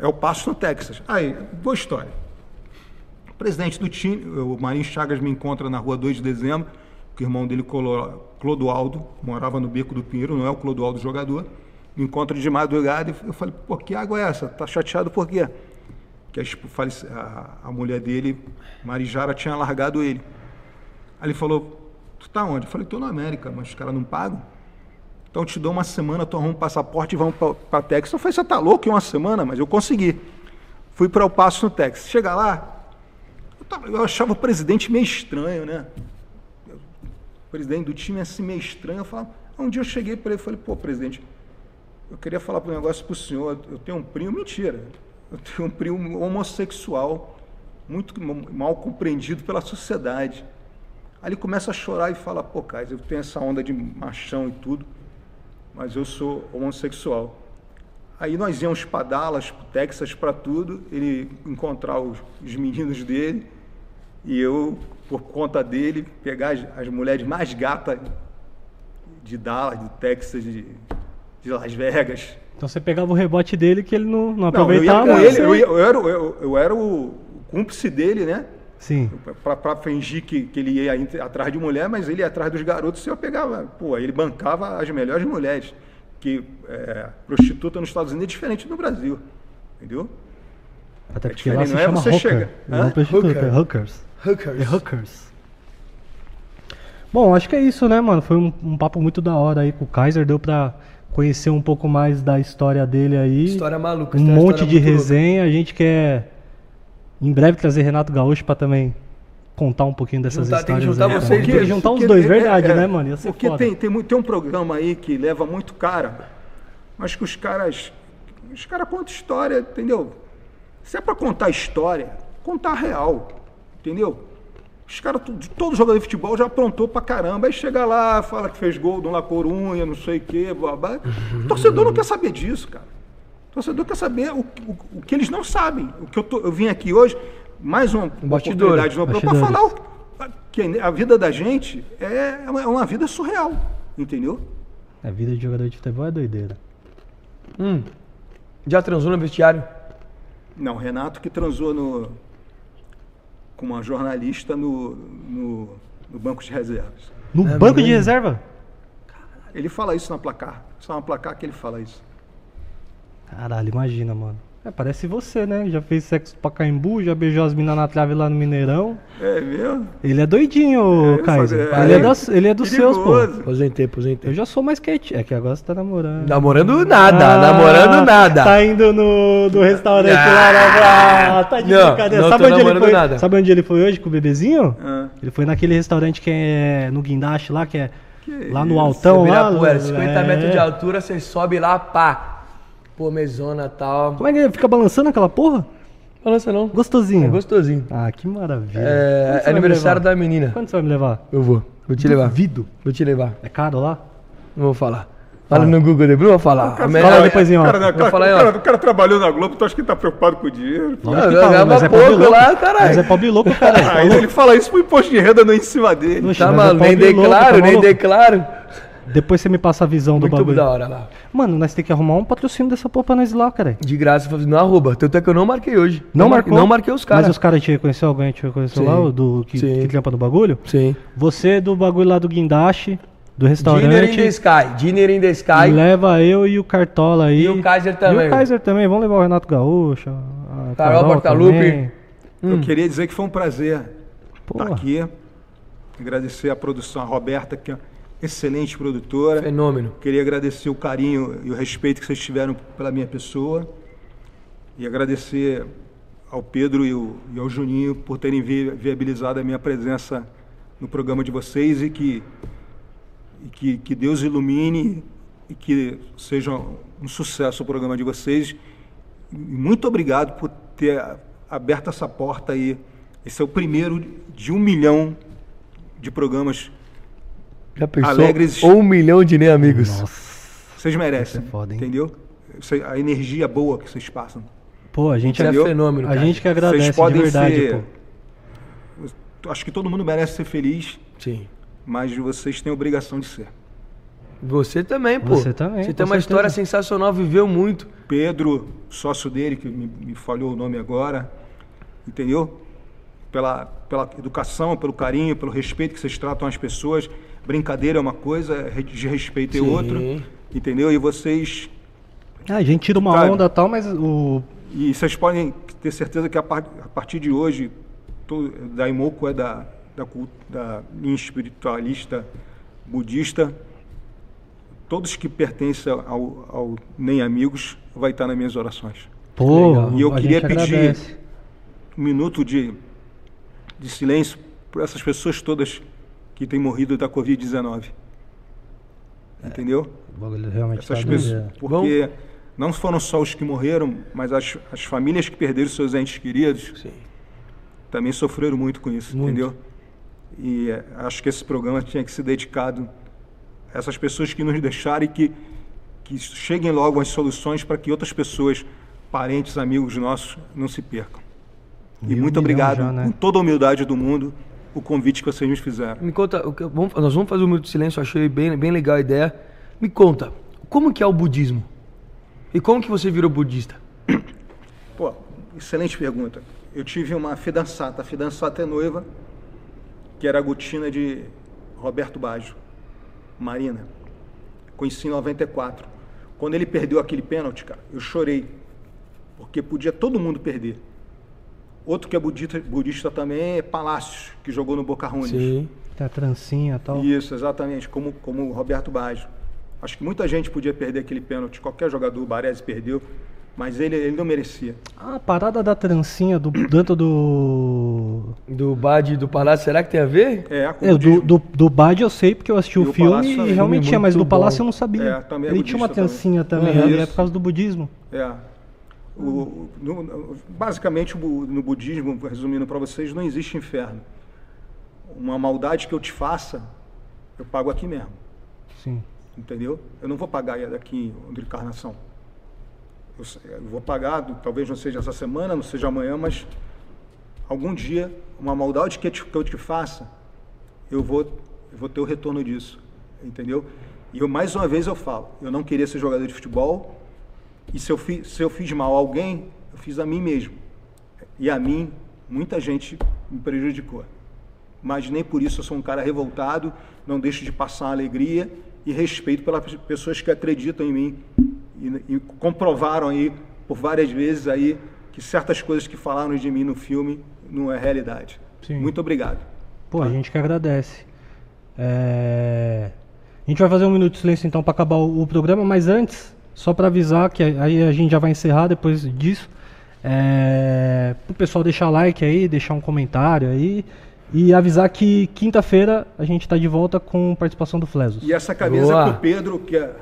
é o Passo no Texas. Aí, boa história. O presidente do time, o Marinho Chagas, me encontra na rua 2 de dezembro, que o irmão dele, Colo- Clodoaldo, morava no Beco do Pinheiro, não é o Clodoaldo jogador. Me encontra de madrugada e eu falei, pô, que água é essa? Tá chateado por quê? Que a, a, mulher dele, Marijara, tinha largado ele. Aí ele falou, tu tá onde? Eu falei, tô na América, mas os caras não pagam. Então te dou uma semana, tu arruma um passaporte e vamos para Texas. Eu falei, você tá louco em uma semana? Mas eu consegui. Fui para o Passo no Texas. Chega lá, eu, tava- eu achava o presidente meio estranho, né? O presidente do time assim meio estranho. Eu falava, um dia eu cheguei para ele e falei, pô, presidente, eu queria falar um negócio pro senhor. Eu tenho um primo, mentira. Eu tenho um primo homossexual, muito mal compreendido pela sociedade. Aí ele começa a chorar e fala, pô, Kais, eu tenho essa onda de machão e tudo, mas eu sou homossexual. Aí nós íamos para Dallas, pro Texas, para tudo, ele encontrar os, os meninos dele e eu, por conta dele, pegar as, as mulheres mais gatas de Dallas, de Texas, de, de Las Vegas.
Então você pegava o rebote dele que ele não, não
Não, eu ia
aproveitava.
com ele, eu, eu era, o- eu, eu era o cúmplice dele, né?
Sim.
para fingir que, que ele ia atrás de mulher, mas ele ia atrás dos garotos e eu pegava. Pô, ele bancava as melhores mulheres. Que é, prostituta nos Estados Unidos é diferente do Brasil. Entendeu?
Até
É
porque lá
diferente,
se
não é
chama
você
hooker.
chega-
Não é prostituta,
Hooker.
é hookers.
Hookers.
É hookers. Bom, acho que é isso, né, mano? Foi um, um papo muito da hora aí com o Kaiser. Deu pra conhecer um pouco mais da história dele aí.
História maluca.
um monte de
muito louca.
resenha. A gente quer em breve trazer Renato Gaúcho pra também contar um pouquinho dessas
Juntar- tem que
histórias.
juntar
aí,
vocês.
Tem que juntar os dois,
é-
verdade,
é-
né, mano? Ia ser
Porque
foda.
tem, tem, muito- tem um programa aí que leva muito cara, mas que os caras. Os caras contam história, entendeu? Se é pra contar história, contar real, entendeu? Os caras, todo jogador de futebol já aprontou pra caramba. Aí chega lá, fala que fez gol do La Corunha, não sei o quê, blá, blá. O torcedor não quer saber disso, cara. O torcedor quer saber o, o, o que eles não sabem. O que eu, tô- eu vim aqui hoje, mais uma
Bastidor.
oportunidade para
Bastidores.
falar o, que a vida da gente é uma, é uma vida surreal, entendeu?
A vida de jogador de futebol é doideira.
Hum. Já transou no vestiário?
Não, Renato que transou no, com uma jornalista no, no, no banco de reservas.
No
É
banco de reserva?
Ele fala isso na placar. Só na placar que ele fala isso.
Caralho, imagina, mano. É, parece você, né? Já fez sexo pra Caimbu, já beijou as minas na trave lá no Mineirão.
É mesmo?
Ele é doidinho,
É,
Kaiser.
é.
ele, é das- ele é dos seus, pô.
Aposentei, aposentei.
Eu já sou mais quietinho. É que agora você tá namorando.
Namorando nada,
Ah,
namorando nada.
Tá indo no, no restaurante
Ah,
lá, lá, lá. Tá de
não,
brincadeira.
não
Sabe
tô
onde ele foi?
nada.
Sabe onde ele foi hoje com o bebezinho?
Ah,
Ele foi naquele restaurante que é no Guindaste lá, que é
Que
lá no
isso,
Altão lá.
Ibirapuera, 50
é.
metros de altura, você sobe lá, pá. Pô, mesona e tal.
Como é que ele fica balançando aquela porra?
Balança não.
Gostosinho.
É gostosinho.
Ah, que maravilha.
É,
me
aniversário da menina.
Quando você vai me levar?
Eu vou. Vou te levar.
Duvido.
Vou te levar.
É caro lá?
Não vou falar. Fala no Google de Blue, vou falar. A melhor-
Fala depois em off.
cara, não,
Vou
cara,
falar aí,
o,
ó.
cara, o cara trabalhou na Globo, tu acha que ele tá preocupado com o dinheiro?
eu
que tá,
ganhava
mas é
pouco
pobre louco.
lá, caralho.
Mas é pobre louco, caralho. Tá
Aí ele fala isso pro imposto de renda não em cima dele.
Oxe,
Tá
mas é
maluco, nem
louco,
declaro,
tá
nem declaro.
Depois você me passa a visão do
Muito
bagulho.
da hora lá.
Mano, nós temos que arrumar um patrocínio dessa porra pra nós ir lá, cara.
De graça, no arroba. Tanto é que eu não marquei hoje.
Não
mar-
marcou?
Não marquei os caras.
Mas os caras te reconheceu? Alguém te reconheceu
Sim.
lá? o Do, que,
Sim.
que trampa no bagulho?
Sim.
Você do bagulho lá do guindaste, do
Dinner in the
restaurante.
Sky. Dinner in the Sky.
Leva eu e o Cartola aí.
E o Kaiser também.
E o Kaiser também. Vamos levar o Renato Gaúcho. A
Carol
Carol também.
Eu queria dizer que foi um prazer
Porra.
estar aqui. Agradecer a produção, a Roberta, que é excelente produtora.
Fenômeno.
Queria agradecer o carinho e o respeito que vocês tiveram pela minha pessoa. E agradecer ao Pedro e, o- e ao Juninho por terem vi- viabilizado a minha presença no programa de vocês e que, e que, que Deus ilumine e que seja um sucesso o programa de vocês. E muito obrigado por ter aberto essa porta aí. Esse é o primeiro de um milhão de programas.
Já pensou?
Alegres.
Um milhão de nem amigos.
Vocês merecem,
é foda, hein?
entendeu? A energia boa que vocês passam.
Pô, a gente,
é
Entendeu?
fenômeno,
a
cara.
gente que agradece
Vocês podem
de verdade,
ser.
pô.
Acho que todo mundo merece ser feliz,
Sim.
mas vocês têm a obrigação de ser.
Você também, pô.
Você também,
Você tem uma
certeza.
história sensacional, viveu muito.
Pedro, sócio dele, que me, me falhou o nome agora, entendeu? Pela, pela educação, pelo carinho, pelo respeito que vocês tratam as pessoas. Brincadeira é uma coisa, re- de respeito é
Sim.
outra, entendeu? E vocês
Ah, a gente tira uma
Sabe?
onda e tal, mas o.
E vocês podem ter certeza que a, par- a partir de hoje, da Imoco é da, da, da linha espiritualista budista. Todos que pertencem ao, ao Nem Amigos vai estar nas minhas orações.
Pô,
legal.
E eu
a
queria
gente
pedir-
agradece.
Um minuto de, de silêncio por essas pessoas todas que têm morrido da Covid-19. Entendeu?
O bagulho realmente
Essas
tá
pessoas,
é.
porque não foram só os que morreram, mas as, as famílias que perderam seus entes queridos
Sim.
também sofreram muito com isso,
Muito.
entendeu? E é, acho que esse programa tinha que ser dedicado a essas pessoas que nos deixaram e que, que cheguem logo as soluções para que outras pessoas, parentes, amigos nossos, não se percam.
E
E
um
muito obrigado,
já, né?
com toda a humildade do mundo, o convite que vocês me fizeram.
Me conta, nós vamos fazer um minuto de silêncio, achei bem, bem legal a ideia. Me conta, como que é o budismo? E como que você virou budista?
Pô, excelente pergunta. Eu tive uma fidançata, a fidançata é noiva, que era a Gutina de Roberto Baggio, Marina. Conheci em 94. Quando ele perdeu aquele pênalti, cara, eu chorei. Porque podia todo mundo perder. Outro que é budista, budista também é Palácios, que jogou no Boca Juniors.
Sim.
Tem a trancinha e tal.
Isso, exatamente, como, como o Roberto Baggio. Acho que muita gente podia perder aquele pênalti, qualquer jogador, o Baresi perdeu, mas ele, ele não merecia.
Ah, a parada da trancinha do dentro do.
Do Bad do Palácio, será que tem a ver?
É, com
É, do, do, do Bad eu sei porque eu assisti
E
o
o
filme
Palácio
e
também.
realmente tinha, mas do Palácio
bom.
eu não sabia.
É, também é
Ele tinha uma trancinha também,
Uhum.
ali, é por causa do budismo.
É. O, no- basicamente, no budismo, resumindo para vocês, não existe inferno. Uma maldade que eu te faça, eu pago aqui mesmo,
Sim.
entendeu? Eu não vou pagar daqui de encarnação. Eu, eu vou pagar, talvez não seja essa semana, não seja amanhã, mas algum dia, uma maldade que eu te, que eu te faça, eu vou, eu vou ter o retorno disso, entendeu? E eu, mais uma vez eu falo, eu não queria ser jogador de futebol, e se eu, fi, se eu fiz mal a alguém, Eu fiz a mim mesmo. E a mim, muita gente me prejudicou. Mas nem por isso eu sou um cara revoltado, não deixo de passar alegria e respeito pelas pessoas que acreditam em mim e, e comprovaram aí por várias vezes aí que certas coisas que falaram de mim no filme não é realidade.
Sim.
Muito obrigado.
Pô, a gente que agradece. É, A gente vai fazer um minuto de silêncio então para acabar o, o programa, mas antes, só para avisar que aí a gente já vai encerrar depois disso. É... O pessoal deixar like aí, deixar um comentário aí. E avisar que quinta-feira a gente tá de volta com participação do Flesos.
E essa camisa
Boa.
que o Pedro, que é-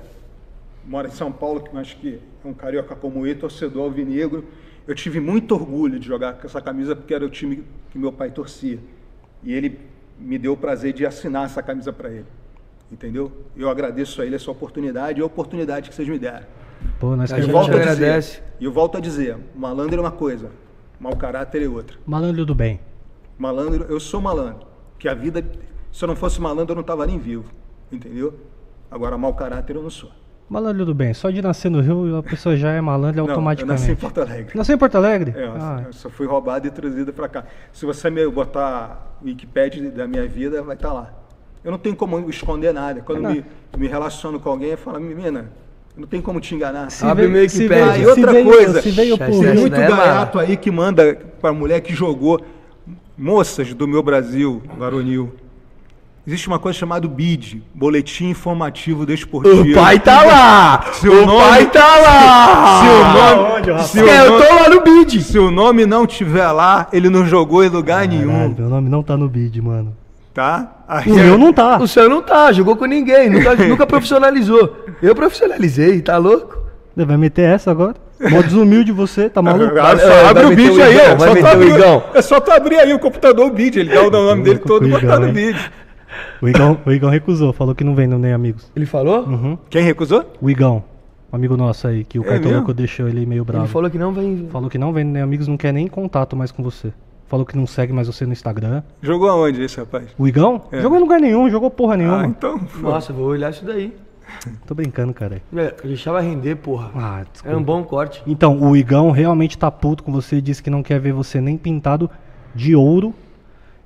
mora em São Paulo, que acho que é um carioca como eu, torcedor alvinegro, eu tive muito orgulho de jogar com essa camisa porque era o time que meu pai torcia. E ele me deu o prazer de assinar essa camisa para ele. Entendeu? Eu agradeço a ele essa oportunidade e a oportunidade que vocês me deram.
Pô, nós que
E
gente
volto a
agradece.
dizer, e eu volto a dizer, malandro é uma coisa, mau caráter é outra.
Malandro do bem.
Malandro, eu sou malandro. Que a vida, se eu não fosse malandro, eu não estava nem vivo. Entendeu? Agora, mau caráter eu não sou.
Malandro do bem. Só de nascer no Rio a pessoa já é malandro
Não, eu
automaticamente.
nasci em Porto Alegre.
Nasceu em Porto Alegre?
É, eu
Ah,
eu só fui roubado e trazido para cá. Se você me botar o Wikipedia da minha vida, vai estar lá. Eu não tenho como esconder nada. Quando me, me relaciono com alguém, eu falo, menina, não tem como te enganar.
se
Abre
veio-
meio que
se
pede.
Ah, e
se
outra
veio-
coisa,
Se veio por
Tem muito
daí é
gaiato aí que manda para mulher que jogou moças do meu Brasil, varonil. Existe uma coisa chamada BID, Boletim Informativo Desportivo.
O pai tá lá!
Seu
o
nome-
pai tá lá!
Se o nome,
Aonde, rapaz?
se o
É, eu
nome-
tô lá no bid!
se o nome não tiver lá, ele não jogou em lugar
Caralho,
nenhum,
meu nome não tá no bid, mano.
Tá? Aí,
O meu não tá.
O seu não tá, jogou com ninguém, nunca, nunca profissionalizou. Eu profissionalizei, tá louco?
Vai meter essa agora? Modo desumilde você, tá maluco?
Ah, só
É,
abre o
meter
bid
o
aí, é
vai
só,
o
abrir,
Igão.
é só tu abrir aí o computador, o bid, ele dá o nome dele
louco
todo e
o
botar no bid.
O Igão, o Igão recusou, falou que não vem no Nem Amigos.
Ele falou?
Uhum.
Quem recusou?
O Igão, um amigo nosso aí, que o
É
cartoloco
mesmo?
deixou ele meio bravo.
Ele falou que não vem.
Falou que não vem no Nem Amigos, não quer nem contato mais com você. Falou que não segue mais você no Instagram.
Jogou aonde esse rapaz?
O Igão?
É.
Jogou em lugar nenhum, jogou porra nenhuma.
Ah, então. pô.
Nossa, vou olhar isso daí.
Tô brincando, cara.
É, deixava render, porra.
Ah,
É
desculpa.
um bom corte.
Então, o Igão realmente tá puto com você, disse que não quer ver você nem pintado de ouro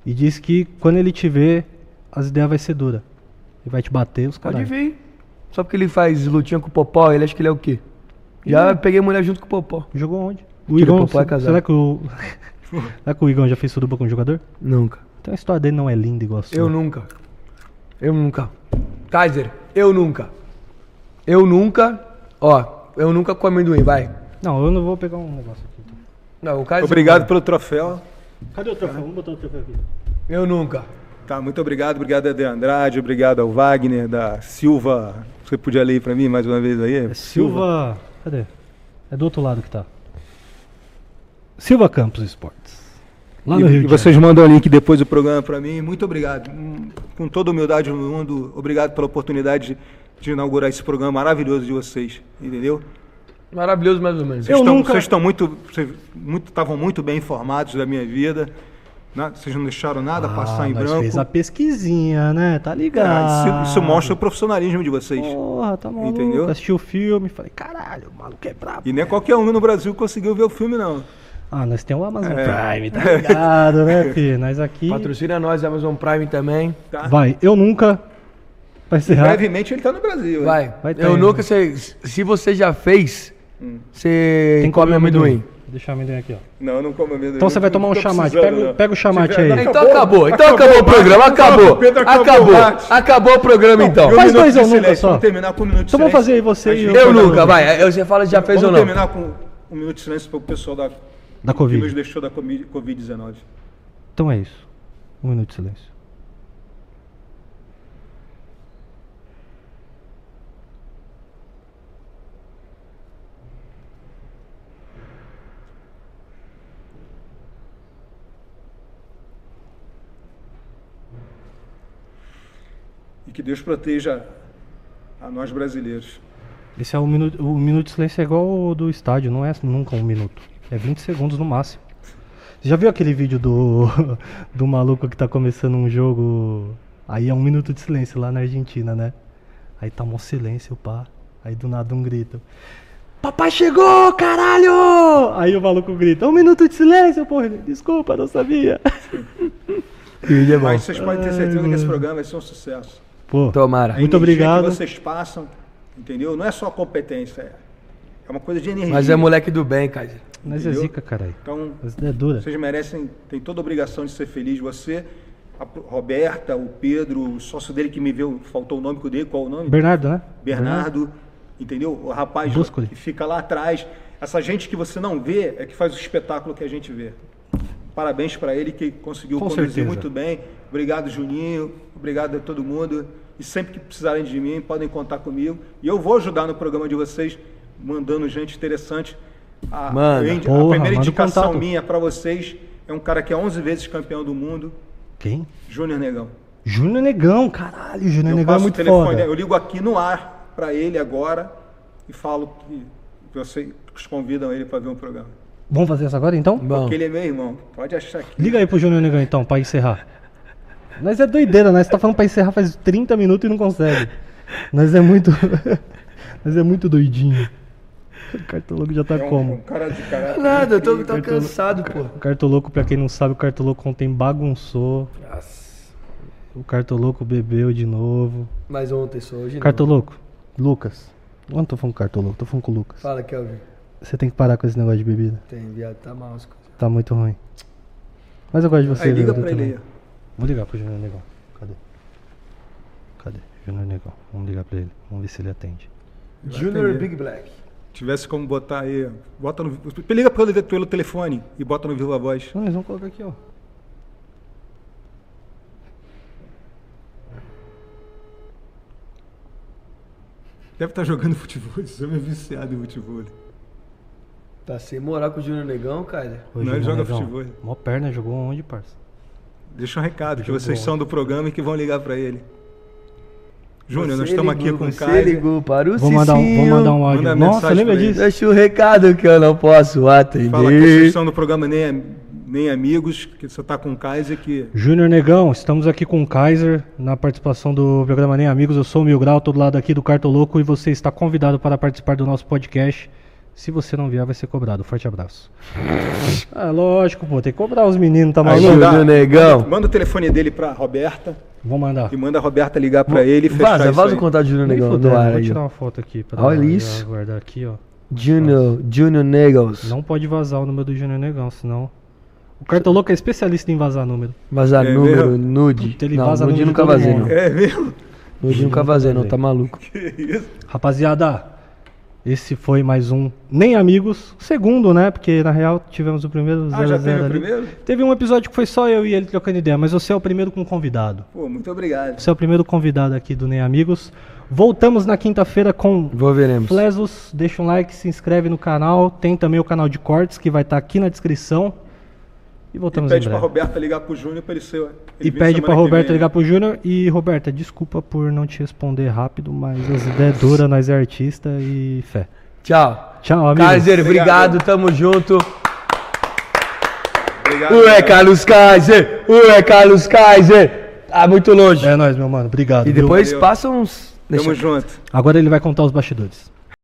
e disse que quando ele te ver, as ideias vai ser dura. Ele vai te bater, os
Pode
caras.
vir. Só porque ele faz lutinha com o Popó, ele acha que ele é o quê? Já peguei mulher junto com o Popó.
Jogou onde? O Igão,
o Popó é casado.
será que o Será que o Igão já fez suruba com um jogador?
Nunca.
Então a história dele não é linda igual a sua.
Eu nunca. Eu nunca. Kaiser, eu nunca. Eu nunca. Ó, eu nunca com amendoim, vai.
Não, eu não vou pegar um negócio aqui. Então.
Não, o Kaiser.
Obrigado pelo troféu.
Cadê o troféu? Vamos botar o troféu aqui.
Eu nunca.
Tá, muito obrigado. Obrigado a De Andrade, obrigado ao Wagner, da Silva. Você podia ler para mim mais uma vez aí?
É Silva. Cadê? É do outro lado que tá. Silva Campos Esportes. Lá no
E,
Rio
e vocês mandam o link depois do programa para mim. Muito obrigado. Hum, Com toda a humildade do mundo, obrigado pela oportunidade de, inaugurar esse programa maravilhoso de vocês. Entendeu?
Maravilhoso mais ou menos.
Vocês estão,
nunca-
vocês estão muito, vocês muito, estavam muito bem informados da minha vida. né? Vocês não deixaram nada passar em
Ah, nós
branco.
fez a pesquisinha, né? Tá
Ah,
ligado.
isso, isso mostra o profissionalismo de vocês.
Porra, tá maluco.
Entendeu?
Assisti o filme, falei, caralho, o maluco é brabo.
E nem é qualquer um no Brasil conseguiu ver o filme, não.
Ah, nós temos o Amazon
É.
Prime, tá ligado, né, filho? Nós aqui.
Patrocina nós, Amazon Prime também.
Tá?
Vai, eu nunca. Pra encerrar.
Brevemente ele está no Brasil. hein?
Vai.
Vai ter,
eu nunca sei. Se você já fez,
Hum.
você
Tem
come
comer
amendoim.
Deixa o amendoim aqui, ó.
Não, não como amendoim.
Então você vai tomar um
Não
chamate. Pega o-
não.
pega o chamate
Se tiver-
aí.
Então acabou, então acabou, o
mate.
programa, acabou.
Pedro, acabou
Acabou,
o
acabou o programa então.
E um
Faz dois eu nunca só.
Vamos terminar com um minuto de
Então vamos fazer aí você e eu.
Eu
vai
nunca, vai. aí Você fala se já fez ou
Vamos
não.
terminar com um minuto de silêncio para o pessoal da,
Da
que
Covid.
nos deixou da Covid- Covid-19.
Então é isso. Um minuto de silêncio.
E que Deus proteja a nós brasileiros.
Esse é o minuto. O minuto de silêncio é igual o do estádio, não é nunca um minuto. É 20 segundos no máximo. Você já viu aquele vídeo do, do maluco que tá começando um jogo? Aí é um minuto de silêncio lá na Argentina, né? Aí tá mó silêncio, pá. Aí do nada um grito. Papai chegou, caralho! Aí o maluco grita, um minuto de silêncio, porra. Desculpa, não sabia.
Vídeo é bom.
Mas vocês podem ter certeza que esse programa vai ser um sucesso.
Pô,
Tomara.
A
Muito obrigado.
que vocês passam, entendeu? Não é só competência, é, é uma coisa de energia.
Mas é moleque do bem, Kaiser.
Nós é zica, caralho.
Então,
é dura.
vocês merecem, tem toda a obrigação de ser feliz. Você, a Roberta, o Pedro, o sócio dele que me viu, faltou o nome que eu dei, qual o nome?
Bernardo, né?
Bernardo, entendeu? O rapaz
Buscoli.
que fica lá atrás. Essa gente que você não vê é que faz o espetáculo que a gente vê. Parabéns para ele que conseguiu
Com
conduzir
certeza.
muito bem. Obrigado, Juninho. Obrigado a todo mundo. E sempre que precisarem de mim, podem contar comigo. E eu vou ajudar no programa de vocês, mandando gente interessante. A, eu indi-
Porra,
a primeira indicação
contato.
minha para vocês é um cara que é 11 vezes campeão do mundo,
Quem?
Júnior Negão.
Júnior Negão, caralho, Júnior
Eu
Negão é muito
telefone,
foda.
eu ligo aqui no ar para ele agora e falo que vocês convidam ele para ver um programa.
Vamos fazer isso agora então?
Bom.
Porque ele é meu irmão. Pode achar que.
Liga aí pro Júnior Negão então, pra encerrar. Nós é doideira, nós tá falando pra encerrar faz 30 minutos e não consegue. Nós é muito. nós é muito doidinho. O cartoloco já tá
É um,
como?
um cara de caráter.
Nada, eu tô, tô cansado, pô.
O cartoloco, pra quem não sabe, o cartoloco ontem bagunçou. O cartoloco bebeu de novo.
Mas ontem só, hoje não.
Cartoloco, Lucas. Eu não tô falando com o cartoloco, tô falando com o Lucas.
Fala, Kelvin.
Você tem que parar com esse negócio de bebida.
Tem, viado, tá mal as coisas.
Tá muito ruim. Mas eu gosto de você,
Aí liga pra
também.
ele.
Vou ligar pro Júnior Negão. Cadê? Cadê? Júnior Negão. Vamos ligar pra ele. Vamos ver se ele atende.
Junior
atender.
Big Black.
Tivesse como botar aí. Bota no, liga pelo, pelo telefone e bota no Viva Voz.
Não, eles vão colocar aqui, ó.
Deve estar jogando futebol. Esse homem é viciado em futebol.
Tá sem moral com o Junior Negão, Kaiser.
Ô,
Não, ele
Júnior
joga
Negão,
futebol.
Mó perna, jogou onde, parça?
Deixa um recado que
Jogou.
vocês são do programa e que vão ligar pra ele. Júnior, nós estamos aqui com o
Você
Caio.
ligou para o
Vou mandar, um, vou mandar um áudio.
Manda
Nossa, lembra disso?
Deixa o recado que eu não posso atender.
Fala que vocês são do programa Nem, Nem Amigos, que você tá com o Kaiser que.
Júnior Negão, estamos aqui com o Kaiser na participação do programa Nem Amigos. Eu sou o Mil Grau, todo lado aqui do Cartoloco e você está convidado para participar do nosso podcast. Se você não vier, vai ser cobrado. Forte abraço. ah, lógico, pô, tem que cobrar os meninos, tá maluco?
Júnior Negão.
Manda, manda o telefone dele pra Roberta
Vou mandar.
e manda a Roberta ligar pra ele e fechar
Vaza, vaza o contato do Junior
Nem
Negão
fudendo,
do ar
vou
aí.
tirar uma foto aqui pra
Olha isso.
guardar aqui, ó.
Junior, Junior Negos.
Não pode vazar o número do Júnior Negão, senão. O Cartoloco é especialista em vazar número.
Vazar
É
número,
mesmo?
nude.
Puta, ele
não,
vaza
nude nunca vazei, não.
É mesmo?
Nude nunca vazei, não. Tá maluco.
Que isso?
Rapaziada, esse foi mais um Nem Amigos. Segundo, né? Porque na real tivemos o primeiro 0
Ah, já
0
teve o
ali.
primeiro?
Teve um episódio que foi só eu e ele trocando ideia, mas você é o primeiro com convidado.
Pô, muito obrigado.
Você é o primeiro convidado aqui do Nem Amigos. Voltamos na quinta-feira com
Vou veremos.
Flesos. Deixa um like, se inscreve no canal. Tem também o canal de cortes que vai estar aqui na descrição. E
E
voltamos
pede
em
pra
breve.
Roberta ligar pro Júnior pra ele ser. ele
E pede
que
Roberta ligar pro Júnior. E Roberta, desculpa por não te responder rápido, mas as ideias duras, nós é artista e fé.
Tchau.
Tchau, amigos.
Kaiser, obrigado,
Obrigado.
tamo junto.
Obrigado.
Ué. Carlos Kaiser! Ué, Carlos Kaiser! Tá muito longe.
É nóis, meu mano. Obrigado.
E
viu?
depois
Valeu.
passa uns.
Tamo
Deixa-
junto.
Agora ele vai contar os bastidores.